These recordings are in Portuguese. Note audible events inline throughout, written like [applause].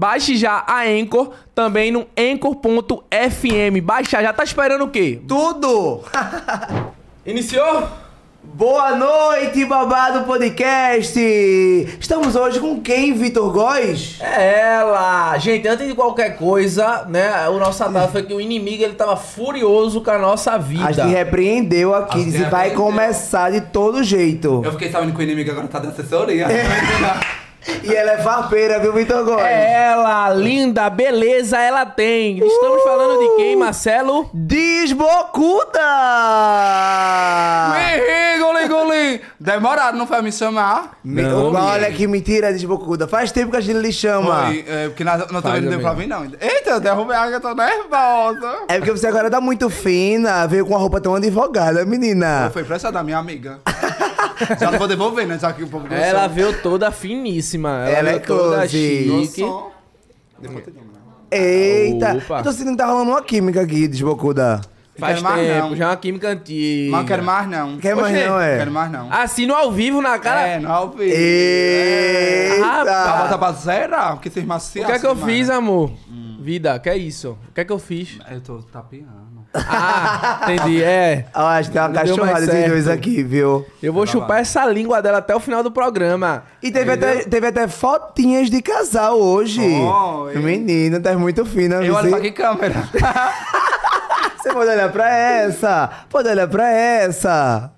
Baixe já a Anchor, também no anchor.fm. Baixa já, tá esperando o quê? Tudo! [laughs] Iniciou? Boa noite, babado podcast! Estamos hoje com quem, Vitor Góes? É ela! Gente, antes de qualquer coisa, né? O nosso ataque foi que o inimigo ele tava furioso com a nossa vida. A gente repreendeu aqui, A gente disse vai repreendeu. começar de todo jeito. Eu fiquei sabendo que o inimigo agora tá dando assessoria. [laughs] [laughs] E ela é farpeira, viu, Vitor Góes? É ela, linda, beleza, ela tem. Estamos falando de quem, Marcelo? Desbocuda! Ih, Golim, Golim! Demorado, não foi me chamar? Me- Não, Olha que mentira, Desbocuda. Faz tempo que a gente lhe chama. Foi, é, porque na, na Faz, também não deu pra mim, não. Eita, eu derrubei a água, eu tô nervosa. É porque você agora tá muito fina, veio com uma roupa tão advogada, menina. Foi emprestada da minha amiga. [laughs] Já não vou devolver, né? Já que o povo gostou. Ela veio toda finíssima. Ela, Ela é toda close. chique. Depois eu digo, né? Eita, Opa. eu tô sentindo que tá rolando uma química aqui, Desbocuda. Faz Quero mais tempo, não. já é uma química antiga. Não quero mais, não. Quer mais Oxê, não, Não é? quero mais, não. Assim no ao vivo, na cara. É, não ao vivo. Eita! Pra botar pra zerar, porque vocês o maciaram. que é que eu fiz, né? amor? Vida, que é isso? O que é que eu fiz? Eu tô tapeando. Ah, entendi, é. Ó, acho que tem uma cachorrada esses certo. dois aqui, viu? Eu vou chupar essa língua dela até o final do programa. E teve até, teve até fotinhas de casal hoje. Oi. Menina, tá muito fina. Eu olho pra que câmera? [laughs] Você pode olhar pra essa. Pode olhar pra essa.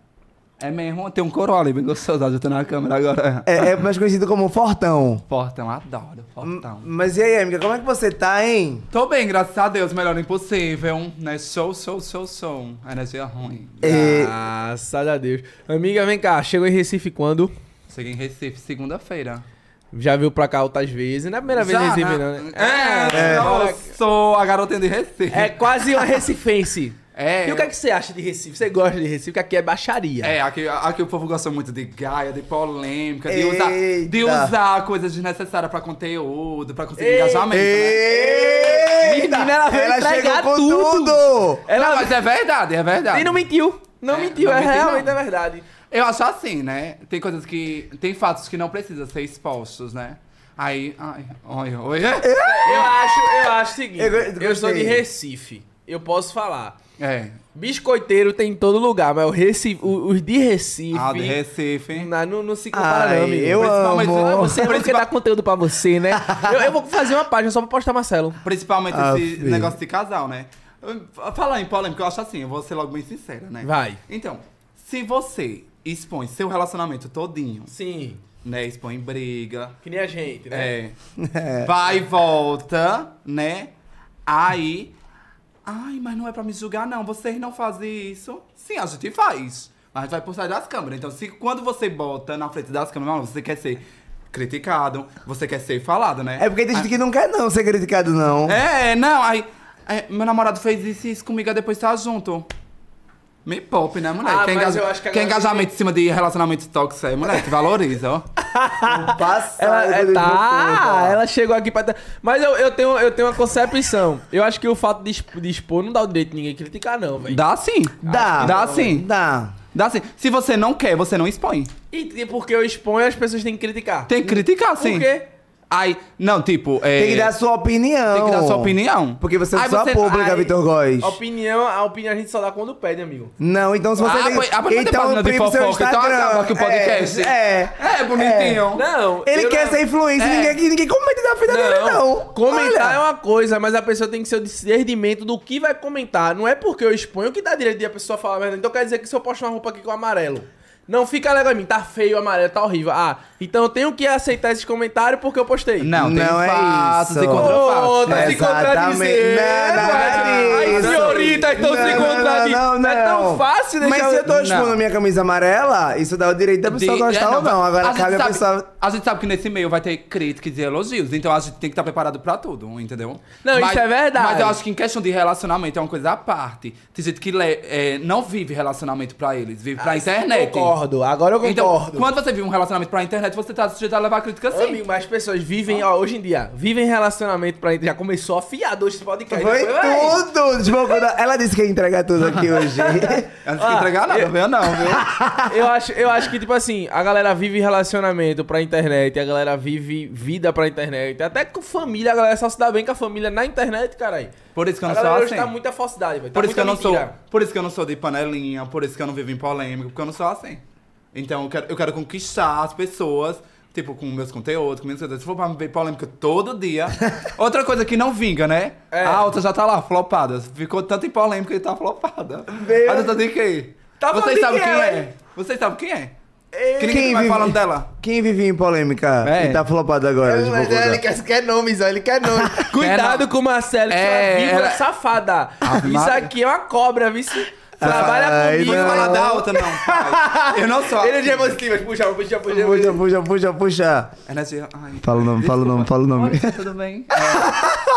É mesmo, tem um coroa ali bem gostoso, eu tô na câmera agora. É, é mais conhecido como Fortão. Fortão, adoro, fortão. Mas e aí, amiga, como é que você tá, hein? Tô bem, graças a Deus, melhor impossível, né? Show, show, show, show. Energia ruim. É, Graças a Deus. Amiga, vem cá. Chegou em Recife quando? Cheguei em Recife, segunda-feira. Já veio pra cá outras vezes. Não é a primeira vez em Recife, né? não, né? É, eu sou a garotinha de Recife. É quase uma recifense. [laughs] É, E o que é que você acha de Recife? Você gosta de Recife? Porque aqui é baixaria. É, aqui, aqui o povo gosta muito de gaia, de polêmica, de usar, de Eita. usar coisas desnecessárias pra conteúdo, pra conseguir Ei, engajamento, né? Eita! Menina, ela veio entregar chegou com tudo. tudo! Ela Não, mas é verdade, é verdade. E não mentiu. Não É, mentiu, não é realmente não. é verdade. Eu acho assim, né? Tem coisas que. Tem fatos que não precisam ser expostos, né? Aí. Ai, oi, oi. Eu [laughs] acho, eu acho o seguinte. Eu Eu, sou de. Recife. Eu posso falar. É. Biscoiteiro tem em todo lugar, mas o Recife, o- os de Recife. Ah, de Recife. Não, não, não se compara, Ai, não, amigo. eu Principalmente- amo. Você não quer dar conteúdo pra você, né? [laughs] Eu, eu vou fazer uma página só pra postar Marcelo. Principalmente Ah, esse filho. negócio de casal, né? Falar em polêmica, eu acho assim, eu vou ser logo bem sincera, né? Vai. Então, se você expõe seu relacionamento todinho, Sim. né? Expõe briga, Que nem a gente, né? é, vai e volta, né? Aí, ai, mas não é pra me julgar, não. Vocês não fazem isso. Sim, a gente faz. Mas a gente vai por trás das câmeras. Então, se quando você bota na frente das câmeras, você quer ser criticado, você quer ser falado, né? É porque tem gente que não quer não ser criticado, não. É, não, aí. é, meu namorado fez isso isso comigo, aí depois tá junto. Me poupe, né, mulher? Ah, quem mas engaja- eu acho que quem engajamento em cima de relacionamento tóxico é mulher, te valoriza, ó. [laughs] Passado Ela, é, tá, ela chegou aqui pra. Mas eu, eu, tenho, eu tenho uma concepção. Eu acho que o fato de, exp- de expor não dá o direito de ninguém criticar, não, velho. Dá sim. Dá. Dá sim. Dá. Dá sim. Se você não quer, você não expõe. E, e porque eu exponho, as pessoas têm que criticar. Tem que criticar, sim. Por quê? Aí, não, tipo, é... Tem que dar a sua opinião. tem que dar sua opinião. Porque você é você- pública, Vitor Góes. A opinião, a opinião a gente só dá quando pede, amigo. Não, então se você Ah, tem... pois- ah, pois então página de prive seu fofoca, então Instagram. acaba aqui o podcast. É, é. É, bonitinho. Não. Ele quer não- ser influencer, É. ninguém, ninguém comenta da vida dele, não. Comentar Olha. é uma coisa, mas a pessoa tem que ser o discernimento do que vai comentar. Não é porque eu exponho que dá direito de a pessoa falar a verdade. Então quer dizer que se eu posto uma roupa aqui com amarelo, Não fica legal em mim, tá feio, amarelo, tá horrível. Ah, então eu tenho que aceitar esses comentários porque eu postei. Não, tem Não é isso. e contrafatos. Ô, tá se contradizendo. Não, não, não, As não. senhoritas estão se Não, não, contradizendo. não, não, É tão fácil deixar... Mas se eu tô expondo minha camisa amarela, isso dá o direito da pessoa De- gostar é, ou não. Agora a cabe a pessoa. A gente sabe que nesse meio vai ter críticas e elogios, então a gente tem que estar preparado pra tudo, entendeu? Não, isso é verdade. Mas eu acho que em questão de relacionamento é uma coisa à parte. Tem gente que é, não vive relacionamento pra eles, vive pra internet. Concordo, agora eu Então, concordo. quando você vive um relacionamento pra internet, você tá sujeito a levar crítica sim. Amigo, mas as pessoas vivem, ó, hoje em dia, vivem relacionamento pra Já começou afiado hoje esse podcast. Foi tudo! Da- Ela disse que ia entregar tudo aqui [laughs] hoje. Eu não Ah, ah, entregar nada, eu- viu? Não, viu? [laughs] Eu acho, eu acho que, tipo assim, a galera vive relacionamento pra internet, a galera vive vida pra internet. Até com família, a galera só se dá bem com a família na internet, caralho. Por isso que eu não sou assim. tá muita falsidade, velho. Tá Por isso que eu não muita sou. mentira. Por isso que eu não sou de panelinha, por isso que eu não vivo em polêmica, porque eu não sou assim. Então eu quero, eu quero conquistar as pessoas, tipo, com meus conteúdos, com minhas coisas. Se for pra ver polêmica todo dia. [laughs] Outra coisa que não vinga, né? É. A outra já tá lá, flopada. Ficou tanto em polêmica que tá flopada. Meu- A outra de quem? Tá falando Vocês sabem quem é? hein? Vocês sabem quem é? Quem Que ninguém vai vive- falando dela. Quem vivia em polêmica É. e tá flopado agora? Mas Desbocou ele da- quer, quer nomes, ó, ele quer nomes. [laughs] Cuidado com o Marcelo, que É, é, víbora ela- safada. Isso aqui é uma cobra, viu? Trabalha Ai, comigo. não. Fala da outra, não. pai. Eu não sou. Ele assim. já é positivo, mas puxa, puxa, puxa. Puxa, puxa, puxa, puxa. Energia. Ai. Fala o nome, fala o nome, fala o nome. Oi, tudo bem? É. [laughs]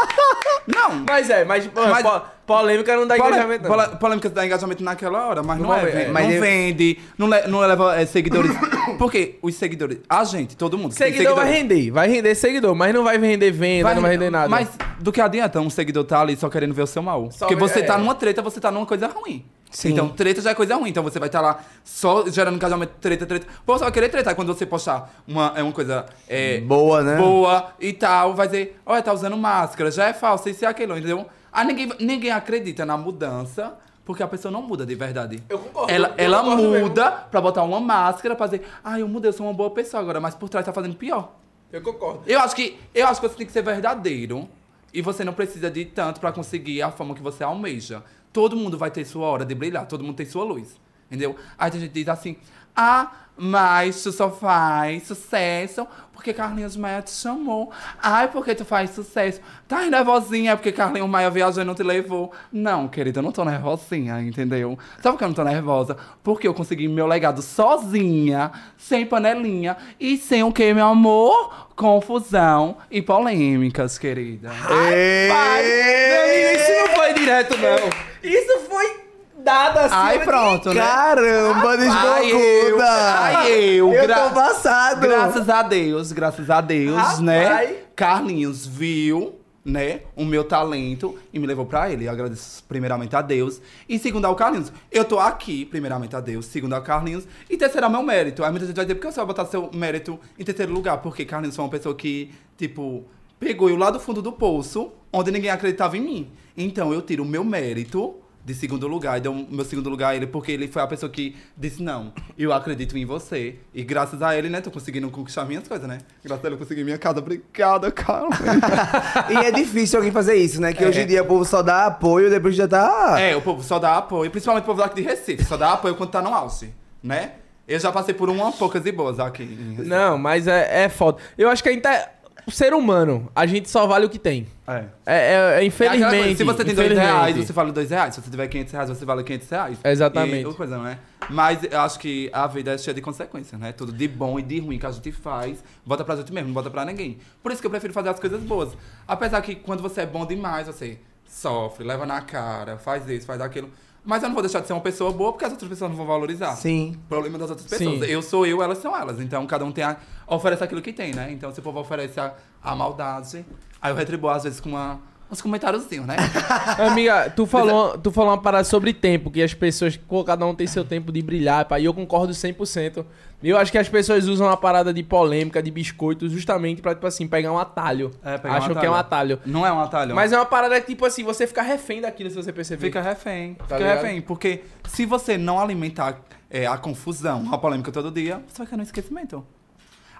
Não. Mas é, mas, Mas- po- polêmica não dá Pole- engajamento, não. pole- polêmica dá engajamento naquela hora, mas não, Não é, é, não Mas eu- vende, não, le- não leva é, seguidores. [coughs] Porque os seguidores, a gente, todo mundo. Seguidor vai render, vai render seguidor, mas não vai render venda, não vai render nada. Mas do que adianta um seguidor tá ali só querendo ver o seu mal? Só Porque você é. tá numa treta, você tá numa coisa ruim. Sim. Então, treta já é coisa ruim. Então você vai estar lá só gerando engajamento, treta, treta. Pô, você vai querer tretar quando você postar uma, é uma coisa é, Boa, né? boa e tal. Vai dizer, olha, tá usando máscara, já é falso, isso e aquilo, entendeu? Aí ninguém, ninguém acredita na mudança. Porque a pessoa não muda de verdade. Eu concordo, Ela, eu ela concordo muda pra botar uma máscara pra dizer, ah, eu mudei, eu sou uma boa pessoa agora, mas por trás tá fazendo pior. Eu concordo. Eu acho que eu acho que você tem que ser verdadeiro e você não precisa de tanto pra conseguir a fama que você almeja. Todo mundo vai ter sua hora de brilhar, todo mundo tem sua luz, entendeu? Aí a gente diz assim: "Ah, mas tu só faz sucesso porque Carlinhos Maia te chamou. Ai, porque tu faz sucesso. Tá nervosinha porque Carlinhos Maia viajou e não te levou. Não, querida, eu não tô nervosinha, entendeu? Sabe por que eu não tô nervosa? Porque eu consegui meu legado sozinha, sem panelinha e sem o que, meu amor? Confusão e polêmicas, querida. Ei! Pai, meu amigo, isso não foi direto, não. Isso foi dado assim. Ai, pronto, né? Caramba, Ai, eu, desbocuda! ai, eu, Eu gra- tô passado! Graças a Deus, graças a Deus, Rapaz. né? Carlinhos viu, né, o meu talento e me levou pra ele. Eu agradeço primeiramente a Deus. E segundo ao Carlinhos, eu tô aqui, primeiramente a Deus, segundo ao Carlinhos. E terceiro ao meu mérito. Aí muita gente vai dizer, por que você vai botar seu mérito em terceiro lugar? Porque Carlinhos foi uma pessoa que, tipo, pegou eu lá do fundo do poço, onde ninguém acreditava em mim. Então eu tiro o meu mérito de segundo lugar, e deu meu segundo lugar a ele, porque ele foi a pessoa que disse, não, eu acredito em você. E graças a ele, né, tô conseguindo conquistar minhas coisas, né? Graças a ele eu consegui minha casa. Obrigada, Carlos. [laughs] E é difícil alguém fazer isso, né? Que É. hoje em dia o povo só dá apoio depois já tá. é, o povo só dá apoio, principalmente o povo daqui de Recife, só dá apoio quando tá no auge, né? Eu já passei por uma poucas e boas aqui em Recife. Não, mas é, é foda. Eu acho que a inter... o ser humano, a gente só vale o que tem. É. É, é- é É infelizmente. coisa, se você tem dois reais, você vale dois reais. Se você tiver 500 reais, você vale 500 reais. Exatamente. E outra coisa, não é? Mas eu acho que a vida é cheia de consequências, né? Tudo de bom e de ruim que a gente faz, bota pra gente mesmo, não bota pra ninguém. Por isso que eu prefiro fazer as coisas boas. Apesar que quando você é bom demais, você sofre, leva na cara, faz isso, faz aquilo. Mas eu não vou deixar de ser uma pessoa boa porque as outras pessoas não vão valorizar. Sim. Problema das outras pessoas. Sim. Eu sou eu, elas são elas. Então cada um tem a, oferece aquilo que tem, né? Então se o povo oferece a, a maldade, aí eu retribuo às vezes com uma, uns comentáriozinhos, né? [laughs] Amiga, tu falou, tu falou uma parada sobre tempo, que as pessoas, cada um tem seu tempo de brilhar, pá, e eu concordo 100%. Eu acho que as pessoas usam uma parada de polêmica, de biscoito, justamente pra, tipo assim, pegar um atalho. É, pegar um Acham que é um atalho. Não é um atalho. Mas é uma parada que, tipo assim, você fica refém daquilo, se você perceber. Fica refém. Fica ligado? refém. Porque se você não alimentar é, a confusão, a polêmica todo dia, você vai cair no esquecimento.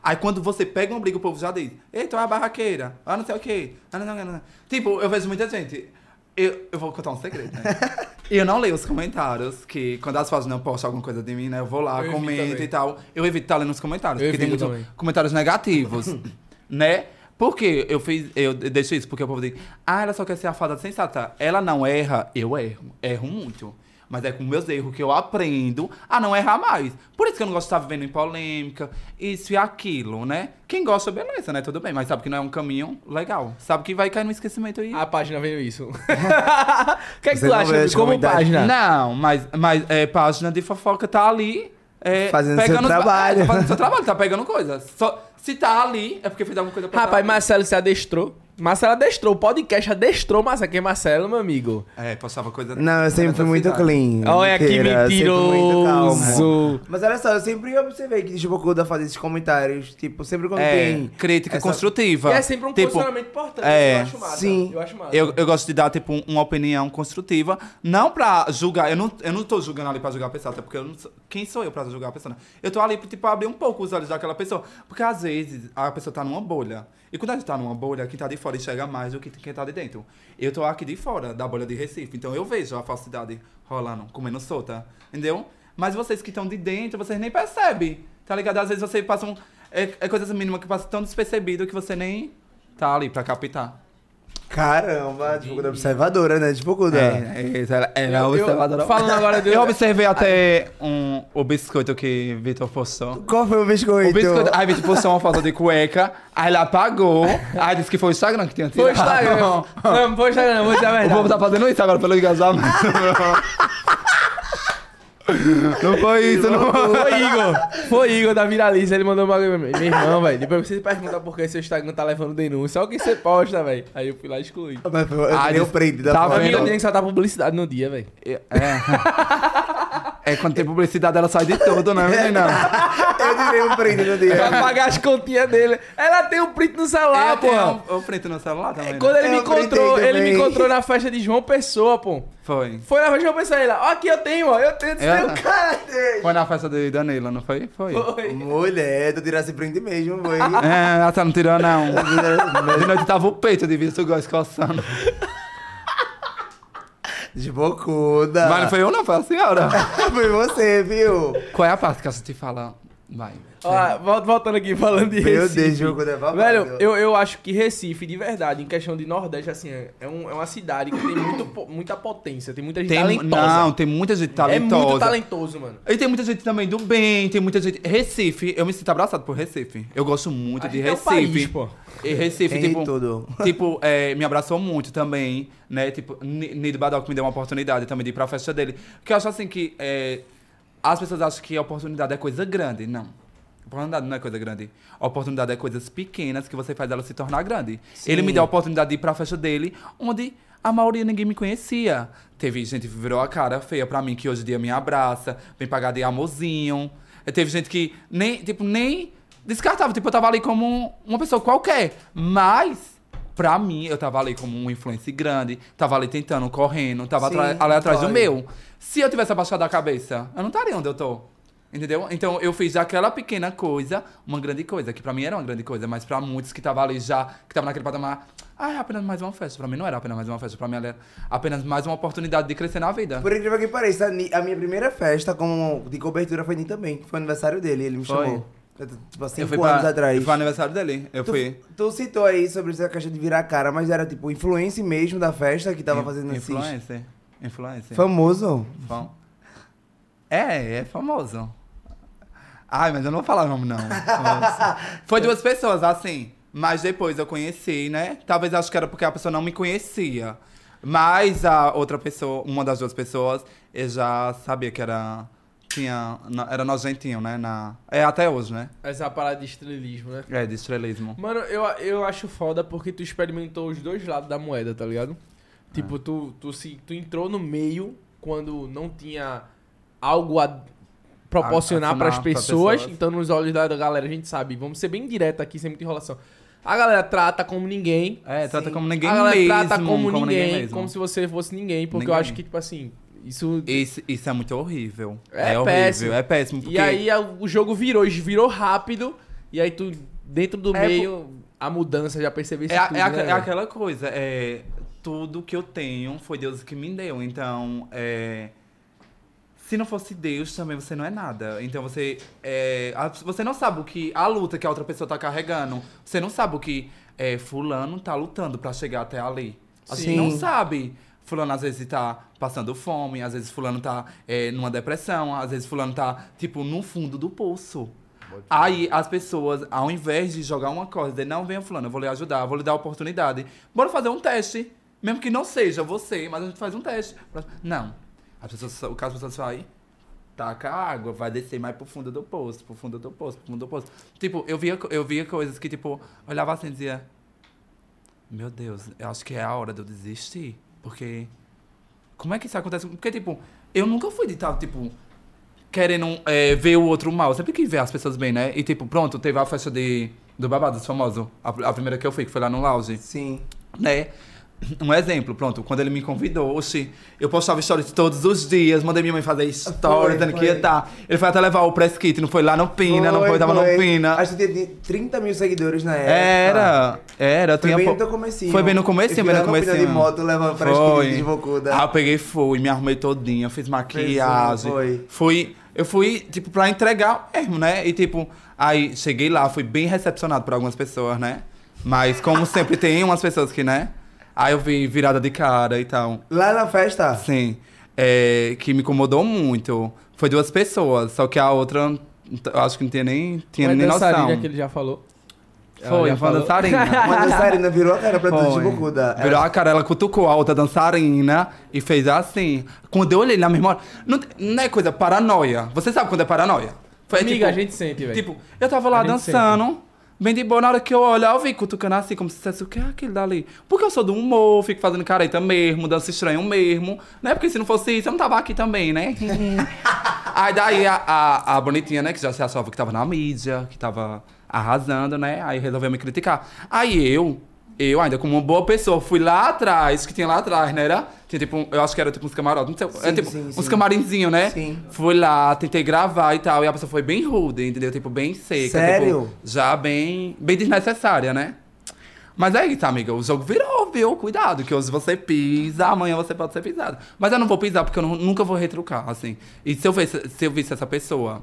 Aí quando você pega uma briga, o povo já diz, ei, tu é a barraqueira, ah, não sei o quê. Ah, não, não, não, não. Tipo, eu vejo muita gente. Eu, eu vou contar um segredo, né? [laughs] eu não leio os comentários, que quando as páginas postam alguma coisa de mim, né? Eu vou lá, Eu comento e tal. Eu evito estar lendo os comentários, Eu porque tem muitos comentários negativos, [coughs] né? Por que eu fiz, eu deixo isso? Porque o povo diz, ah, ela só quer ser a fada sensata. Ela não erra, eu erro. Erro muito. Mas é com meus erros que eu aprendo a não errar mais. Por isso que eu não gosto de estar vivendo em polêmica, isso e aquilo, né? Quem gosta, beleza, né? Tudo bem, mas sabe que não é um caminho legal. Sabe que vai cair no esquecimento aí. A página veio isso. [laughs] O que é que Você tu acha como página? Não, mas, mas é, página de fofoca tá ali. é, Fazendo seu pegando- trabalho. É, tá fazendo seu trabalho, tá pegando coisa. Só, se tá ali, é porque fez alguma coisa pra Rapaz, tá. Marcelo se adestrou. Marcelo adestrou. O podcast adestrou Marcelo. Quem é Marcelo, meu amigo? É, postava coisa. Não, eu sempre fui muito clean. Olha que Mentira, sempre muito calmo. mentiroso. Mas olha só, eu sempre observei que Chibocuda faz esses comentários. Tipo, sempre quando É, tem. crítica essa- construtiva. E é sempre um Tipo, posicionamento importante. é, eu acho massa. sim. Eu acho massa. Eu, eu gosto de dar, tipo, um- uma opinião construtiva, não pra julgar. Eu não, eu não tô julgando ali pra julgar a pessoa, até porque eu não sou, quem sou eu pra julgar a pessoa? Né? Eu tô ali, tipo, pra abrir um pouco os olhos daquela pessoa. Porque às vezes a pessoa tá numa bolha. E quando a gente tá numa bolha, quem tá de fora enxerga mais do que quem tá de dentro. Eu tô aqui de fora, da bolha de Recife. Então eu vejo a falsidade rolando, comendo solta. Entendeu? Mas vocês que estão de dentro, vocês nem percebem. Tá ligado? Às vezes vocês passam. É, é coisas mínimas que passam tão despercebido que você nem tá ali pra captar. Caramba, Chibocuda observadora, né? Chibocuda. É, é, ela, é Eu- observadora. falando agora [laughs] de- Eu observei até um, o biscoito que Vitor postou. Qual foi o biscoito? O biscoito. Aí Vitor postou uma foto de cueca, aí ela apagou, aí disse que foi o Instagram que tinha tirado. Foi o Instagram. [laughs] Não, foi o Instagram, vou dizer a O verdade. povo tá fazendo isso agora pelo engajamento. [laughs] não foi isso, não foi. Foi Igor. Foi Igor da Viraliza. Ele mandou uma bagulho. Meu irmão, velho. Depois você pergunta por que seu Instagram tá levando denúncia. Olha o que você posta, velho. Aí eu fui lá e excluí. Mas foi, eu Ah, disse- print da tá. Pra mim, eu tenho que soltar publicidade no dia, velho. É. É quando tem publicidade, ela sai de tudo, né, [laughs] menina? Eu tirei o print no dia. Pra pagar as continhas dele. Ela tem um print no celular, Eu tenho pô. o print no celular também. né? Quando ele me Eu printei encontrou, ele me encontrou na festa de João Pessoa, pô. Foi. Foi na festa de João Pessoa, ele, ó, aqui eu tenho, ó, eu tenho, É. tenho cara dele. Foi na festa de Danilo, não foi? Foi. Foi. Mulher, tu tirasse print mesmo, foi. [laughs] É, ela tá não tirou, não. [laughs] De noite tava o peito de visto igual coçando. Chibocuda. Mas não foi eu, não, foi a senhora. [laughs] Foi você, viu? Qual é a parte que a gente fala? Vai. Ó, vol- voltando aqui, falando de Meu Recife. Deus, Chibocuda é babado. Velho, eu, eu acho que Recife, de verdade, em questão de Nordeste, assim, é, é um- é uma cidade que tem muito, muita potência, tem muita gente Tem, talentosa. não, tem muita gente é talentosa. muito talentoso, mano. E tem muita gente também do bem, tem muita gente. Recife, eu me sinto abraçado por Recife. Eu gosto muito A de é o Recife. país, pô. E Recife, Tem tipo. tudo. Tipo, é, me abraçou muito também, né? Tipo, Ni- Nido Badoc me deu uma oportunidade também de ir pra festa dele. Porque eu acho assim que é, as pessoas acham que a oportunidade é coisa grande. Não. A oportunidade não é coisa grande. A oportunidade é coisas pequenas que você faz ela se tornar grande. Ele me deu a oportunidade de ir pra festa dele, onde a maioria ninguém me conhecia. Teve gente que virou a cara feia pra mim, que hoje em dia me abraça, vem pagar de amorzinho. Teve gente que nem, tipo, nem descartava. Tipo, eu tava ali como uma pessoa qualquer. Mas, pra mim, eu tava ali como um influencer grande. Tava ali tentando, correndo. Tava Sim, ali atrás do meu. Se eu tivesse abaixado a cabeça, eu não estaria onde eu tô. Entendeu? Então eu fiz daquela pequena coisa uma grande coisa, que pra mim era uma grande coisa, mas pra muitos que estavam ali já, que estavam naquele patamar, ah, é apenas mais uma festa. Pra mim não era apenas mais uma festa, pra mim era apenas mais uma oportunidade de crescer na vida. Por incrível que pareça, a minha primeira festa como de cobertura foi Ni também. Foi aniversário dele, ele me Foi. chamou. Tipo, há eu cinco fui anos pra, atrás. Foi aniversário dele. Eu Tu, fui. tu citou aí sobre essa questão de virar cara, mas era tipo influência mesmo da festa que tava fazendo esses... Influencer. Influencer. Famoso. Fam- É, é famoso. Ai, mas eu não vou falar o nome, não. [laughs] Foi duas pessoas, assim. Mas depois eu conheci, né? Talvez acho que era porque a pessoa não me conhecia. Mas a outra pessoa, uma das duas pessoas, eu já sabia que era. Tinha. Era nojentinho, né? Na, é até hoje, né? Essa parada de estrelismo, né? É, de estrelismo. Mano, eu, eu acho foda porque tu experimentou os dois lados da moeda, tá ligado? Tipo, tu, tu, se, tu entrou no meio quando não tinha algo a proporcionar A- pras afinar pra pessoas. pessoas. Então, nos olhos da galera, a gente sabe. Vamos ser bem direto aqui, sem muita enrolação. A galera trata como ninguém. É, trata Sim. como ninguém a galera mesmo. trata como, ninguém, mesmo. como se você fosse ninguém. Porque eu Ninguém. acho que, tipo assim, isso... Isso, isso é muito horrível. É É, horrível, péssimo. é péssimo. Porque E aí o jogo virou, virou rápido. E aí tu, dentro do É, meio, a mudança, já percebeu isso É, tudo, é, né, é aquela coisa, é, tudo que eu tenho foi Deus que me deu. Então, é, se não fosse Deus, também você não é nada. Então você. é, a- você não sabe o que. A luta que a outra pessoa tá carregando. Você não sabe o que é, fulano tá lutando pra chegar até ali. A gente Sim. não sabe. Fulano às vezes tá passando fome, às vezes fulano tá é, numa depressão, às vezes fulano tá, tipo, no fundo do poço. Aí as pessoas, ao invés de jogar uma coisa, dizer, não, venha fulano, eu vou lhe ajudar, vou lhe dar a oportunidade. Bora fazer um teste. Mesmo que não seja você, mas a gente faz um teste. Não. As pessoas, o caso as pessoas saem, taca a água, vai descer mais pro fundo do poço, pro fundo do poço, pro fundo do poço. Tipo, eu via, eu via coisas que, tipo, olhava assim e dizia, meu Deus, eu acho que é a hora de eu desistir. Porque. Como é que isso acontece? Porque, tipo, eu nunca fui de estar, tipo, querendo é, ver o outro mal. Sempre quis ver as pessoas bem, né? E, tipo, pronto, teve a festa de, do Babados famoso. A, a primeira que eu fui, que foi lá no Lounge Sim. né? [coughs] Um exemplo, pronto, quando ele me convidou, oxi, eu postava stories todos os dias, mandei minha mãe fazer stories, Foi, dizendo que foi. ia estar. Ele foi até levar o press kit, não foi lá no Pina, não foi, tava no Pina. Acho que tinha 30 mil seguidores na época. Era, era, Foi bem pou- no comecinho. Foi bem no comecinho, bem no comecinho. de moto levando para Foi. de Bocuda. Ah, eu peguei fui, me arrumei todinha, fiz maquiagem. foi. Fui, eu fui, tipo, pra entregar mesmo, né? E tipo, aí cheguei lá, fui bem recepcionado por algumas pessoas, né? Mas como sempre tem umas pessoas que, né? Aí eu vi virada de cara e tal. Lá na festa? Sim. É, que me incomodou muito. Foi duas pessoas, só que a outra, eu acho que não tinha nem, tinha nem noção. dançarina que ele já falou. Foi, foi uma dançarina. [laughs] Uma dançarina virou a cara pra tudo de Foi. Bocuda. Virou a cara, ela cutucou a outra dançarina e fez assim. Quando eu olhei na memória, não, não é coisa paranoia. Você sabe quando é paranoia? Foi Amiga, tipo, a gente sente, velho. Tipo, eu tava lá dançando, bem de boa, na hora que eu olhar, eu vi cutucando assim, como se dissesse o que é aquele dali. Porque eu sou do humor, fico fazendo careta mesmo, dança estranho mesmo, né? Porque se não fosse isso, eu não tava aqui também, né? [laughs] Aí daí a, a, a bonitinha, né, que já se achava que tava na mídia, que tava arrasando, né? Aí resolveu me criticar. Aí eu, eu ainda como uma boa pessoa, fui lá atrás, que tinha lá atrás, né? Era, tinha tipo, eu acho que era tipo uns camarotes, não sei, Sim, é tipo sim, uns sim. camarinzinhos, né? Sim. Fui lá, tentei gravar e tal, e a pessoa foi bem rude, entendeu? Tipo, bem seca. Sério? Tipo, já bem, bem desnecessária, né? Mas é isso, amiga. O jogo virou, viu? Cuidado, que hoje você pisa, amanhã você pode ser pisado. Mas eu não vou pisar porque eu não- nunca vou retrucar, assim. E se eu, visse, se eu visse essa pessoa,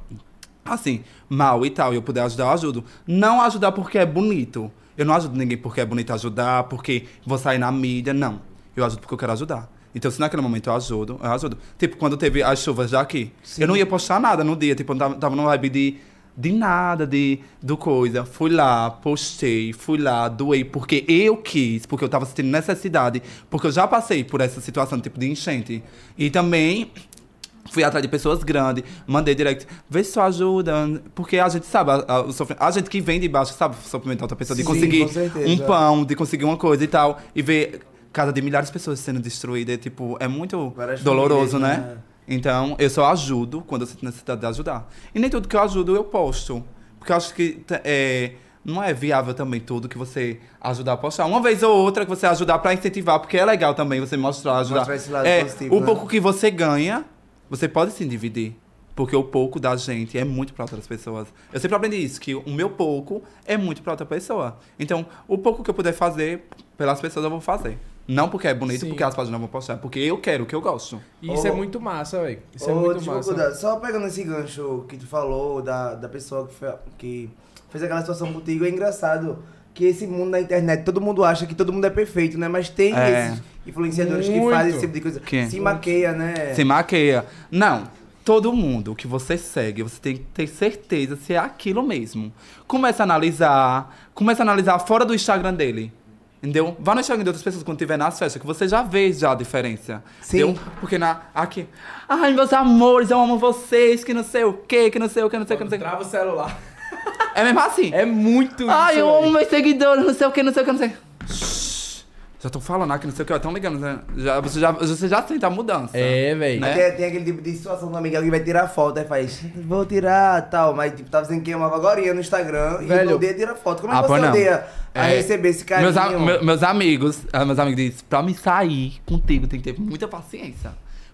assim, mal e tal, e eu puder ajudar, eu ajudo. Não ajudar porque é bonito. Eu não ajudo ninguém porque é bonito ajudar, porque vou sair na mídia, não. Eu ajudo porque eu quero ajudar. Então, se naquele momento eu ajudo, eu ajudo. Tipo, quando teve as chuvas já aqui, eu não ia postar nada no dia. Tipo, eu tava, tava numa vibe de, de nada, de, do coisa. Fui lá, postei, fui lá, doei, porque eu quis, porque eu tava sentindo necessidade, porque eu já passei por essa situação, tipo, de enchente. E também Fui atrás de pessoas grandes, mandei direct, vê se tu ajuda, porque a gente sabe, a, a- a gente que vem de baixo sabe da outra pessoa, de Sim, conseguir um pão, de conseguir uma coisa e tal, e ver casa de milhares de pessoas sendo destruída, é, tipo, é muito doloroso, né? né? Então, eu só ajudo quando eu sinto necessidade de ajudar. E nem tudo que eu ajudo eu posto, porque eu acho que é, não é viável também tudo que você ajudar a postar. Uma vez ou outra que você ajudar pra incentivar, porque é legal também você mostrar, ajudar. Mostrar esse lado é, positivo, o né? pouco que você ganha, você pode se dividir. Porque o pouco da gente é muito para outras pessoas. Eu sempre aprendi isso, que o meu pouco é muito para outra pessoa. Então, o pouco que eu puder fazer pelas pessoas, eu vou fazer. Não porque é bonito, Sim. porque as páginas vão postar, porque eu quero o que eu gosto. E isso Ô, é muito massa, velho. Isso é Ô, muito desculpa, massa. Só pegando esse gancho que tu falou da, da pessoa que, fe- que fez aquela situação contigo, é engraçado que esse mundo da internet, todo mundo acha que todo mundo é perfeito, né? Mas tem É. esses influenciadores que Muito. fazem esse tipo de coisa. Que? Se maqueia, né? Se maqueia. Não. Todo mundo que você segue, você tem que ter certeza se é aquilo mesmo. Começa a analisar. Começa a analisar fora do Instagram dele. Entendeu? Vá no Instagram de outras pessoas quando tiver nas festas, que você já vê já a diferença. Sim. Entendeu? Porque na, aqui. Ai, meus amores, eu amo vocês, que não sei o quê, que não sei o que, não sei o que, não sei o que. Trava o celular. É mesmo assim. É muito Ai, eu amo meus seguidores, não sei o que, não sei o que, não sei. Shhh. Já tô falando aqui, não sei o que, estão ligando. né? Já, você, já, você já sente a mudança. É, velho. Né? Tem, tem aquele tipo de situação também que alguém vai tirar foto, aí faz, vou tirar tal, mas tipo, tava dizendo que amava agora no Instagram Velho. e odeia tirar foto. Como é Ah, que você pô, não. odeia a É, receber esse carinho? Meus, a- meu- meus amigos, ah, meus amigos dizem, pra me sair contigo tem que ter muita paciência.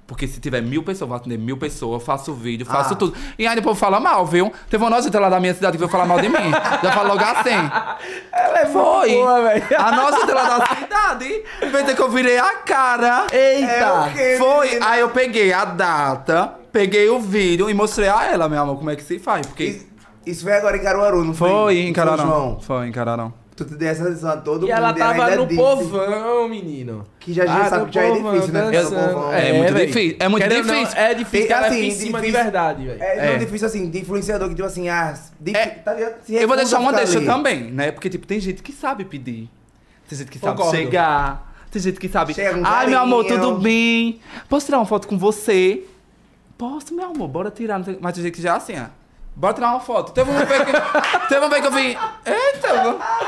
Porque se tiver mil pessoas, eu vou atender mil pessoas, faço vídeo, faço Ah. tudo. E aí depois fala mal, viu? Teve uma nojenta lá da minha cidade que veio falar mal de mim. Já falou logo assim. [laughs] Ela é Foi. boa, velho. A nojenta lá da cidade. Pensa que eu virei a cara. Eita! É Foi, menina? aí eu peguei a data, peguei o vídeo e mostrei a ela, meu amor, como é que se faz. Porque Isso- Isso foi agora em Caruaru, não foi? foi em Cararão. Foi em Cararão. Tu te deu essa lição a todo E mundo. ela tava ainda no disse povão, menino. Que já- já Ah, sabe que já é povão, difícil, né, povão. É muito véi. difícil, é muito Querendo ou não, difícil. é difícil, Tem- ela assim, em cima de difícil. verdade, velho. É, É. não difícil assim, de influenciador que tipo assim, ah, de, É, tá Eu vou deixar uma deixa ali. também, né? Porque, tipo, tem gente que sabe pedir. Tem gente que sabe Concordo. chegar. Tem gente que sabe. Chega um Ai, meu amor, carinho." tudo bem? Posso tirar uma foto com você? Posso, meu amor, bora tirar. Mas tem gente que já é assim, ó. Bora tirar uma foto. Teve uma vez que, [laughs] teve uma vez que eu vi. Eita,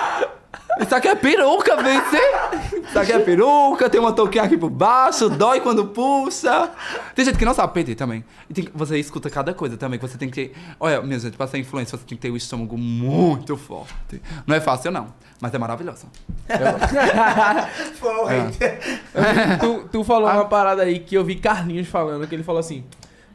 isso aqui é peruca, vem ser. Isso aqui é peruca, tem uma touquinha aqui por baixo, dói quando puxa. Tem gente que não sabe pedir também. E tem você escuta cada coisa também, que você tem que ter... Olha, minha gente, pra ser influência, você tem que ter o estômago muito forte. Não é fácil, não, mas é maravilhoso. Foi. [laughs] É. tu, tu falou uma parada aí que eu vi Carlinhos falando, que ele falou assim: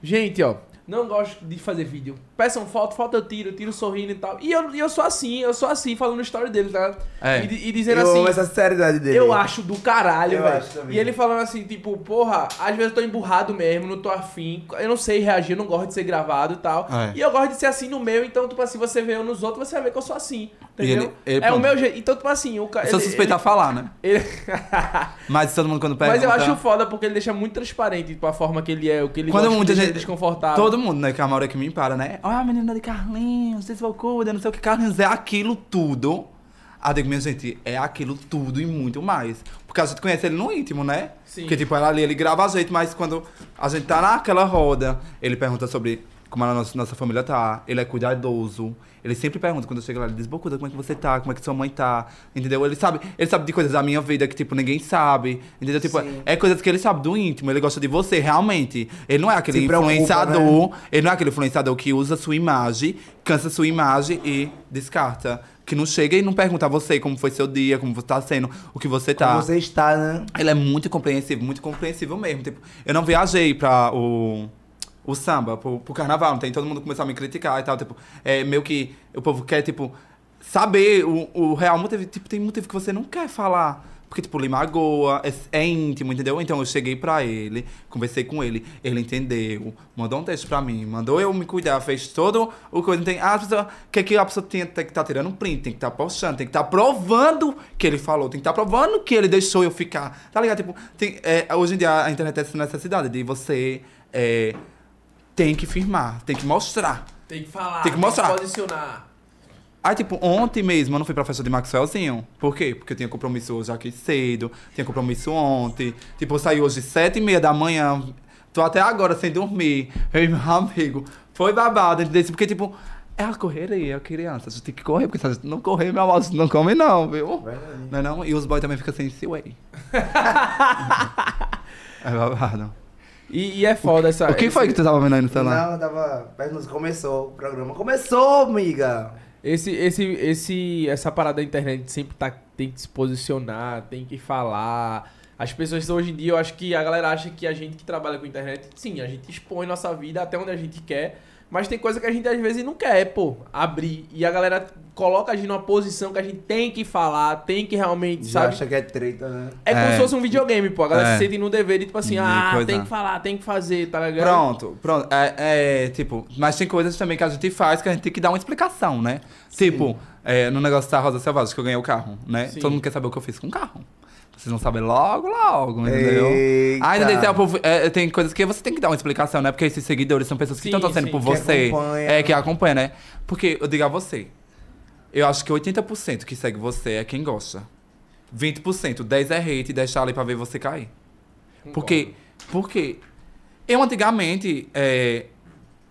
Gente, ó, não gosto de fazer vídeo. Peçam foto, foto eu tiro, tiro sorrindo e tal. E eu, e eu sou assim, eu sou assim, falando story dele, tá? É. E, e dizendo Eu assim. amo essa sinceridade dele. Eu acho do caralho, Eu velho. acho também. E ele falando assim, tipo, porra, às vezes eu tô emburrado mesmo, não tô afim, eu não sei reagir, eu não gosto de ser gravado e tal. É. E eu gosto de ser assim no meu, então, tipo assim, você vê eu nos outros, você vai ver que eu sou assim. Entendeu? ele- ele- é o pronto. meu jeito. Então, tipo assim, o cara. Eu sou ele- falar, né? [laughs] ele- [laughs] Mas todo mundo quando pergunta... Mas eu acho foda porque ele deixa muito transparente tipo, a forma que ele é, o que ele Quando gosta, muita que deixa gente- desconfortável. Todo mundo, né? Que a maioria que me para, né? Olha a menina de Carlinhos, desvalcuda, não sei o que. Carlinhos é aquilo tudo. Ah, digo, minha gente, é aquilo tudo e muito mais. Porque a gente conhece ele no íntimo, né? Sim. Porque, tipo, ela ali, ele grava a gente, mas quando a gente tá naquela roda, ele pergunta sobre como a nossa, nossa família tá. Ele é cuidadoso. Ele sempre pergunta, quando eu chego lá, ele diz, Bocuda, como é que você tá? Como é que sua mãe tá? Entendeu? Ele sabe, ele sabe de coisas da minha vida que, tipo, ninguém sabe. Entendeu? Tipo, Sim. é coisas que ele sabe do íntimo. Ele gosta de você, realmente. Ele não é aquele Se preocupa, influenciador. né? Ele não é aquele influenciador que usa sua imagem, cansa sua imagem e descarta. Que não chega e não pergunta a você como foi seu dia, como você tá sendo, o que você tá. Como você está, né? Ele é muito compreensivo, muito compreensível mesmo. Tipo, eu não viajei pra o, o samba, pro, pro carnaval, não tem? Todo mundo começou a me criticar e tal. Tipo, é meio que o povo quer, tipo, saber o, o real motivo. Tipo, tem motivo que você não quer falar. Porque, tipo, lhe magoa, é, é íntimo, entendeu? Então eu cheguei pra ele, conversei com ele, ele entendeu, mandou um texto pra mim, mandou eu me cuidar, fez todo o coisa. Tem, ah, a pessoa, que, que a pessoa tem, tem que estar tirando um print, tem que estar postando, tem que estar provando que ele falou, tem que estar provando que ele deixou eu ficar. Tá ligado? Tipo, tem, é, hoje em dia a internet tem essa necessidade de você é, tem que firmar, tem que mostrar. Tem que falar, Tem que mostrar. posicionar. Aí, tipo, ontem mesmo eu não fui pra festa de Maxwellzinho. Por quê? Porque eu tinha compromisso hoje aqui cedo, tinha compromisso ontem. Tipo, eu saí hoje sete e meia da manhã, tô até agora sem dormir. Eu e meu amigo. Foi babado, entendeu? Porque, tipo, é a correria, a criança. A gente tem que correr, porque se a gente não correr, meu amor, a gente não come não, viu? Verdade. Não é não? E os boys também ficam sem esse [laughs] way. é babado. E, e é foda essa. O que foi que tu tava vendo aí no celular? Não, eu tava começou o programa. Começou, amiga! Esse, esse, esse, essa parada da internet sempre tá, tem que se posicionar, tem que falar. As pessoas hoje em dia, eu acho que a galera acha que a gente que trabalha com internet, sim, a gente expõe nossa vida até onde a gente quer, mas tem coisa que a gente às vezes não quer, pô, abrir. E a galera coloca a gente numa posição que a gente tem que falar, tem que realmente, Já sabe? acha que é treta, né? É como É. se fosse um videogame, pô. A galera É. se sente no dever de, tipo assim, De ah, coisa. tem que falar, tem que fazer, tá ligado? Pronto, pronto. É, é, tipo, mas tem coisas também que a gente faz que a gente tem que dar uma explicação, né? Tipo, é, no negócio da Rosa Selvagem, que eu ganhei o carro, né? Sim. Todo mundo quer saber o que eu fiz com o carro. Vocês vão saber logo, logo, entendeu? Eita. Entendeu? Tem, o povo- é, tem coisas que você tem que dar uma explicação, né? Porque esses seguidores são pessoas que estão torcendo sim. por Que você. acompanha. É, que acompanha, né? Porque, eu digo a você, eu acho que 80% que segue você é quem gosta. 20%, 10 é hate e 10 tá ali pra ver você cair. Porque, porque eu antigamente é,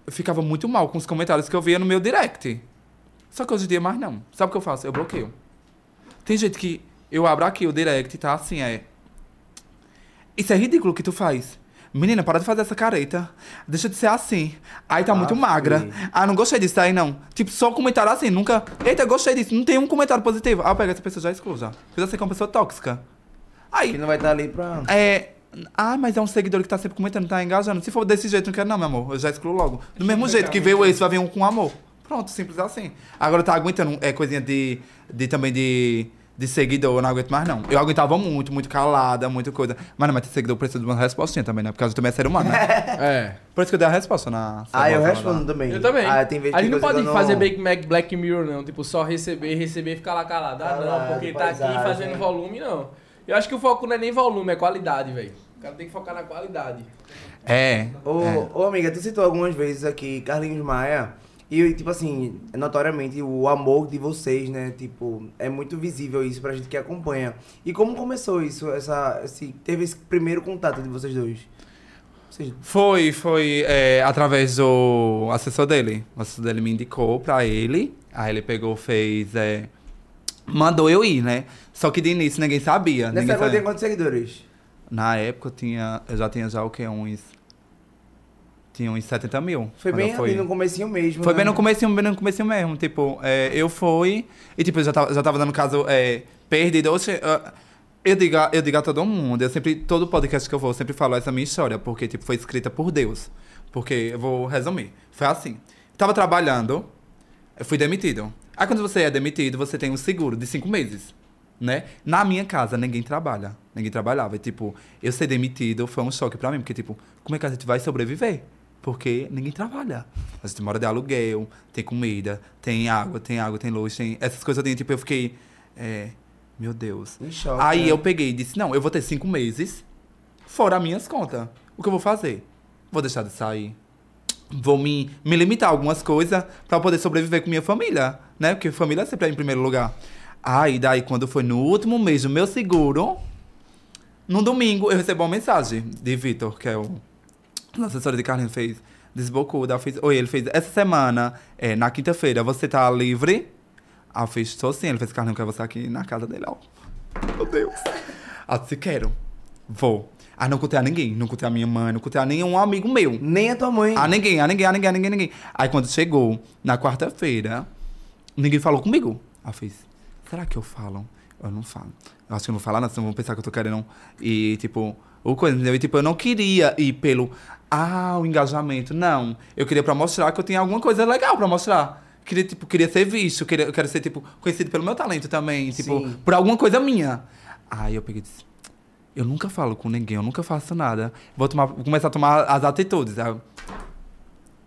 eu ficava muito mal com os comentários que eu via no meu direct. Só que hoje em dia mais não. Sabe o que eu faço? Eu bloqueio. Tem gente que eu abro aqui o direct e tá assim, é. Isso é ridículo o que tu faz. Menina, para de fazer essa careta. Deixa de ser assim. Aí tá muito Aff. magra. Ah, não gostei disso aí, não. Tipo, só comentário assim, nunca. Eita, gostei disso. Não tem um comentário positivo. Ah, eu pego essa pessoa já excluo já. Sei que é uma pessoa tóxica. Aí, Que não vai estar ali pra. é. Ah, mas é um seguidor que tá sempre comentando, tá engajando. Se for desse jeito, não quero não, meu amor. Eu já excluo logo. Do mesmo jeito que veio esse, vai vir um com amor. Pronto, simples assim. Agora tá aguentando é, coisinha de, de também de, de seguidor, eu não aguento mais, não. Eu aguentava muito, muito calada, muita coisa. Mas não, mas ter seguidor precisa de uma respostinha também, né? Porque a gente também é ser humano, né? [laughs] É. Por isso que eu dei a resposta na. Ah, eu respondo também. Eu também. Ah, tem a gente não pode fazer Big Mac Black Mirror, não. Tipo, só receber, receber e ficar lá calado. Ah, não, porque tá aqui paisagem. fazendo volume, não. Eu acho que o foco não é nem volume, é qualidade, velho. O cara tem que focar na qualidade. É. Ô, é. ô, amiga, tu citou algumas vezes aqui Carlinhos Maia. E, tipo assim, notoriamente o amor de vocês, né? Tipo, é muito visível isso pra gente que acompanha. E como começou isso? Essa, esse, teve esse primeiro contato de vocês dois? Vocês, Foi, foi é, através do assessor dele. O assessor dele me indicou pra ele. Aí ele pegou, fez. é, mandou eu ir, né? Só que de início ninguém sabia. nessa ninguém época sabia. tem quantos seguidores? Na época eu tinha. Eu já tinha já o que? Uns. Tinha uns 70 mil. Foi bem fui. ali no comecinho mesmo. Foi né? bem no comecinho, bem no comecinho mesmo. Tipo, é, eu fui e tipo, eu já tava, já tava dando caso é, perdido. Ah, eu, digo, a- eu digo a todo mundo, eu sempre, todo podcast que eu vou, eu sempre falo essa minha história, porque tipo, foi escrita por Deus. Porque, eu vou resumir. Foi assim. Tava trabalhando, eu fui demitido. Aí quando você é demitido, você tem um seguro de cinco meses. Né? Na minha casa, ninguém trabalha. Ninguém trabalhava. E, tipo, eu ser demitido foi um choque pra mim. Porque, tipo, como é que a gente vai sobreviver? Porque ninguém trabalha. A gente mora de aluguel, tem comida, tem água, tem água, tem luz, tem... Essas coisas eu tipo, eu fiquei... é, meu Deus. Aí né? eu peguei e disse, não, eu vou ter cinco meses fora minhas contas. O que eu vou fazer? Vou deixar de sair. Vou me, me limitar a algumas coisas pra poder sobreviver com minha família, né? Porque família sempre é em primeiro lugar. Aí, daí, quando foi no último mês do meu seguro, no domingo, eu recebi uma mensagem de Vitor, que é o o assessor de Carlinhos, fez desbocou. Eu fiz, oi, ele fez, essa semana, é, na quinta-feira, você tá livre? Aí eu fiz, tô sim. Ele fez, Carlinhos, quer você aqui na casa dele, ó. Meu Deus. Aí eu disse, quero. Vou. Aí não contei a ninguém, não contei a minha mãe, não contei a nenhum amigo meu. Nem a tua mãe. A ninguém, a ninguém, a ninguém, a ninguém, a ninguém. Aí quando chegou, na quarta-feira, ninguém falou comigo. Aí fiz, será que eu falo? Eu não falo. Eu acho que eu não vou falar nada, senão vão pensar que eu tô querendo. E, tipo, o coisa, entendeu? E, tipo, eu não queria ir pelo, ah, o engajamento. Não. Eu queria pra mostrar que eu tinha alguma coisa legal pra mostrar. Queria, tipo, queria ser visto, queria, eu quero ser, tipo, conhecido pelo meu talento também. Tipo, Sim. por alguma coisa minha. Aí eu peguei e disse, eu nunca falo com ninguém, eu nunca faço nada. Vou, tomar, vou começar a tomar as atitudes. Aí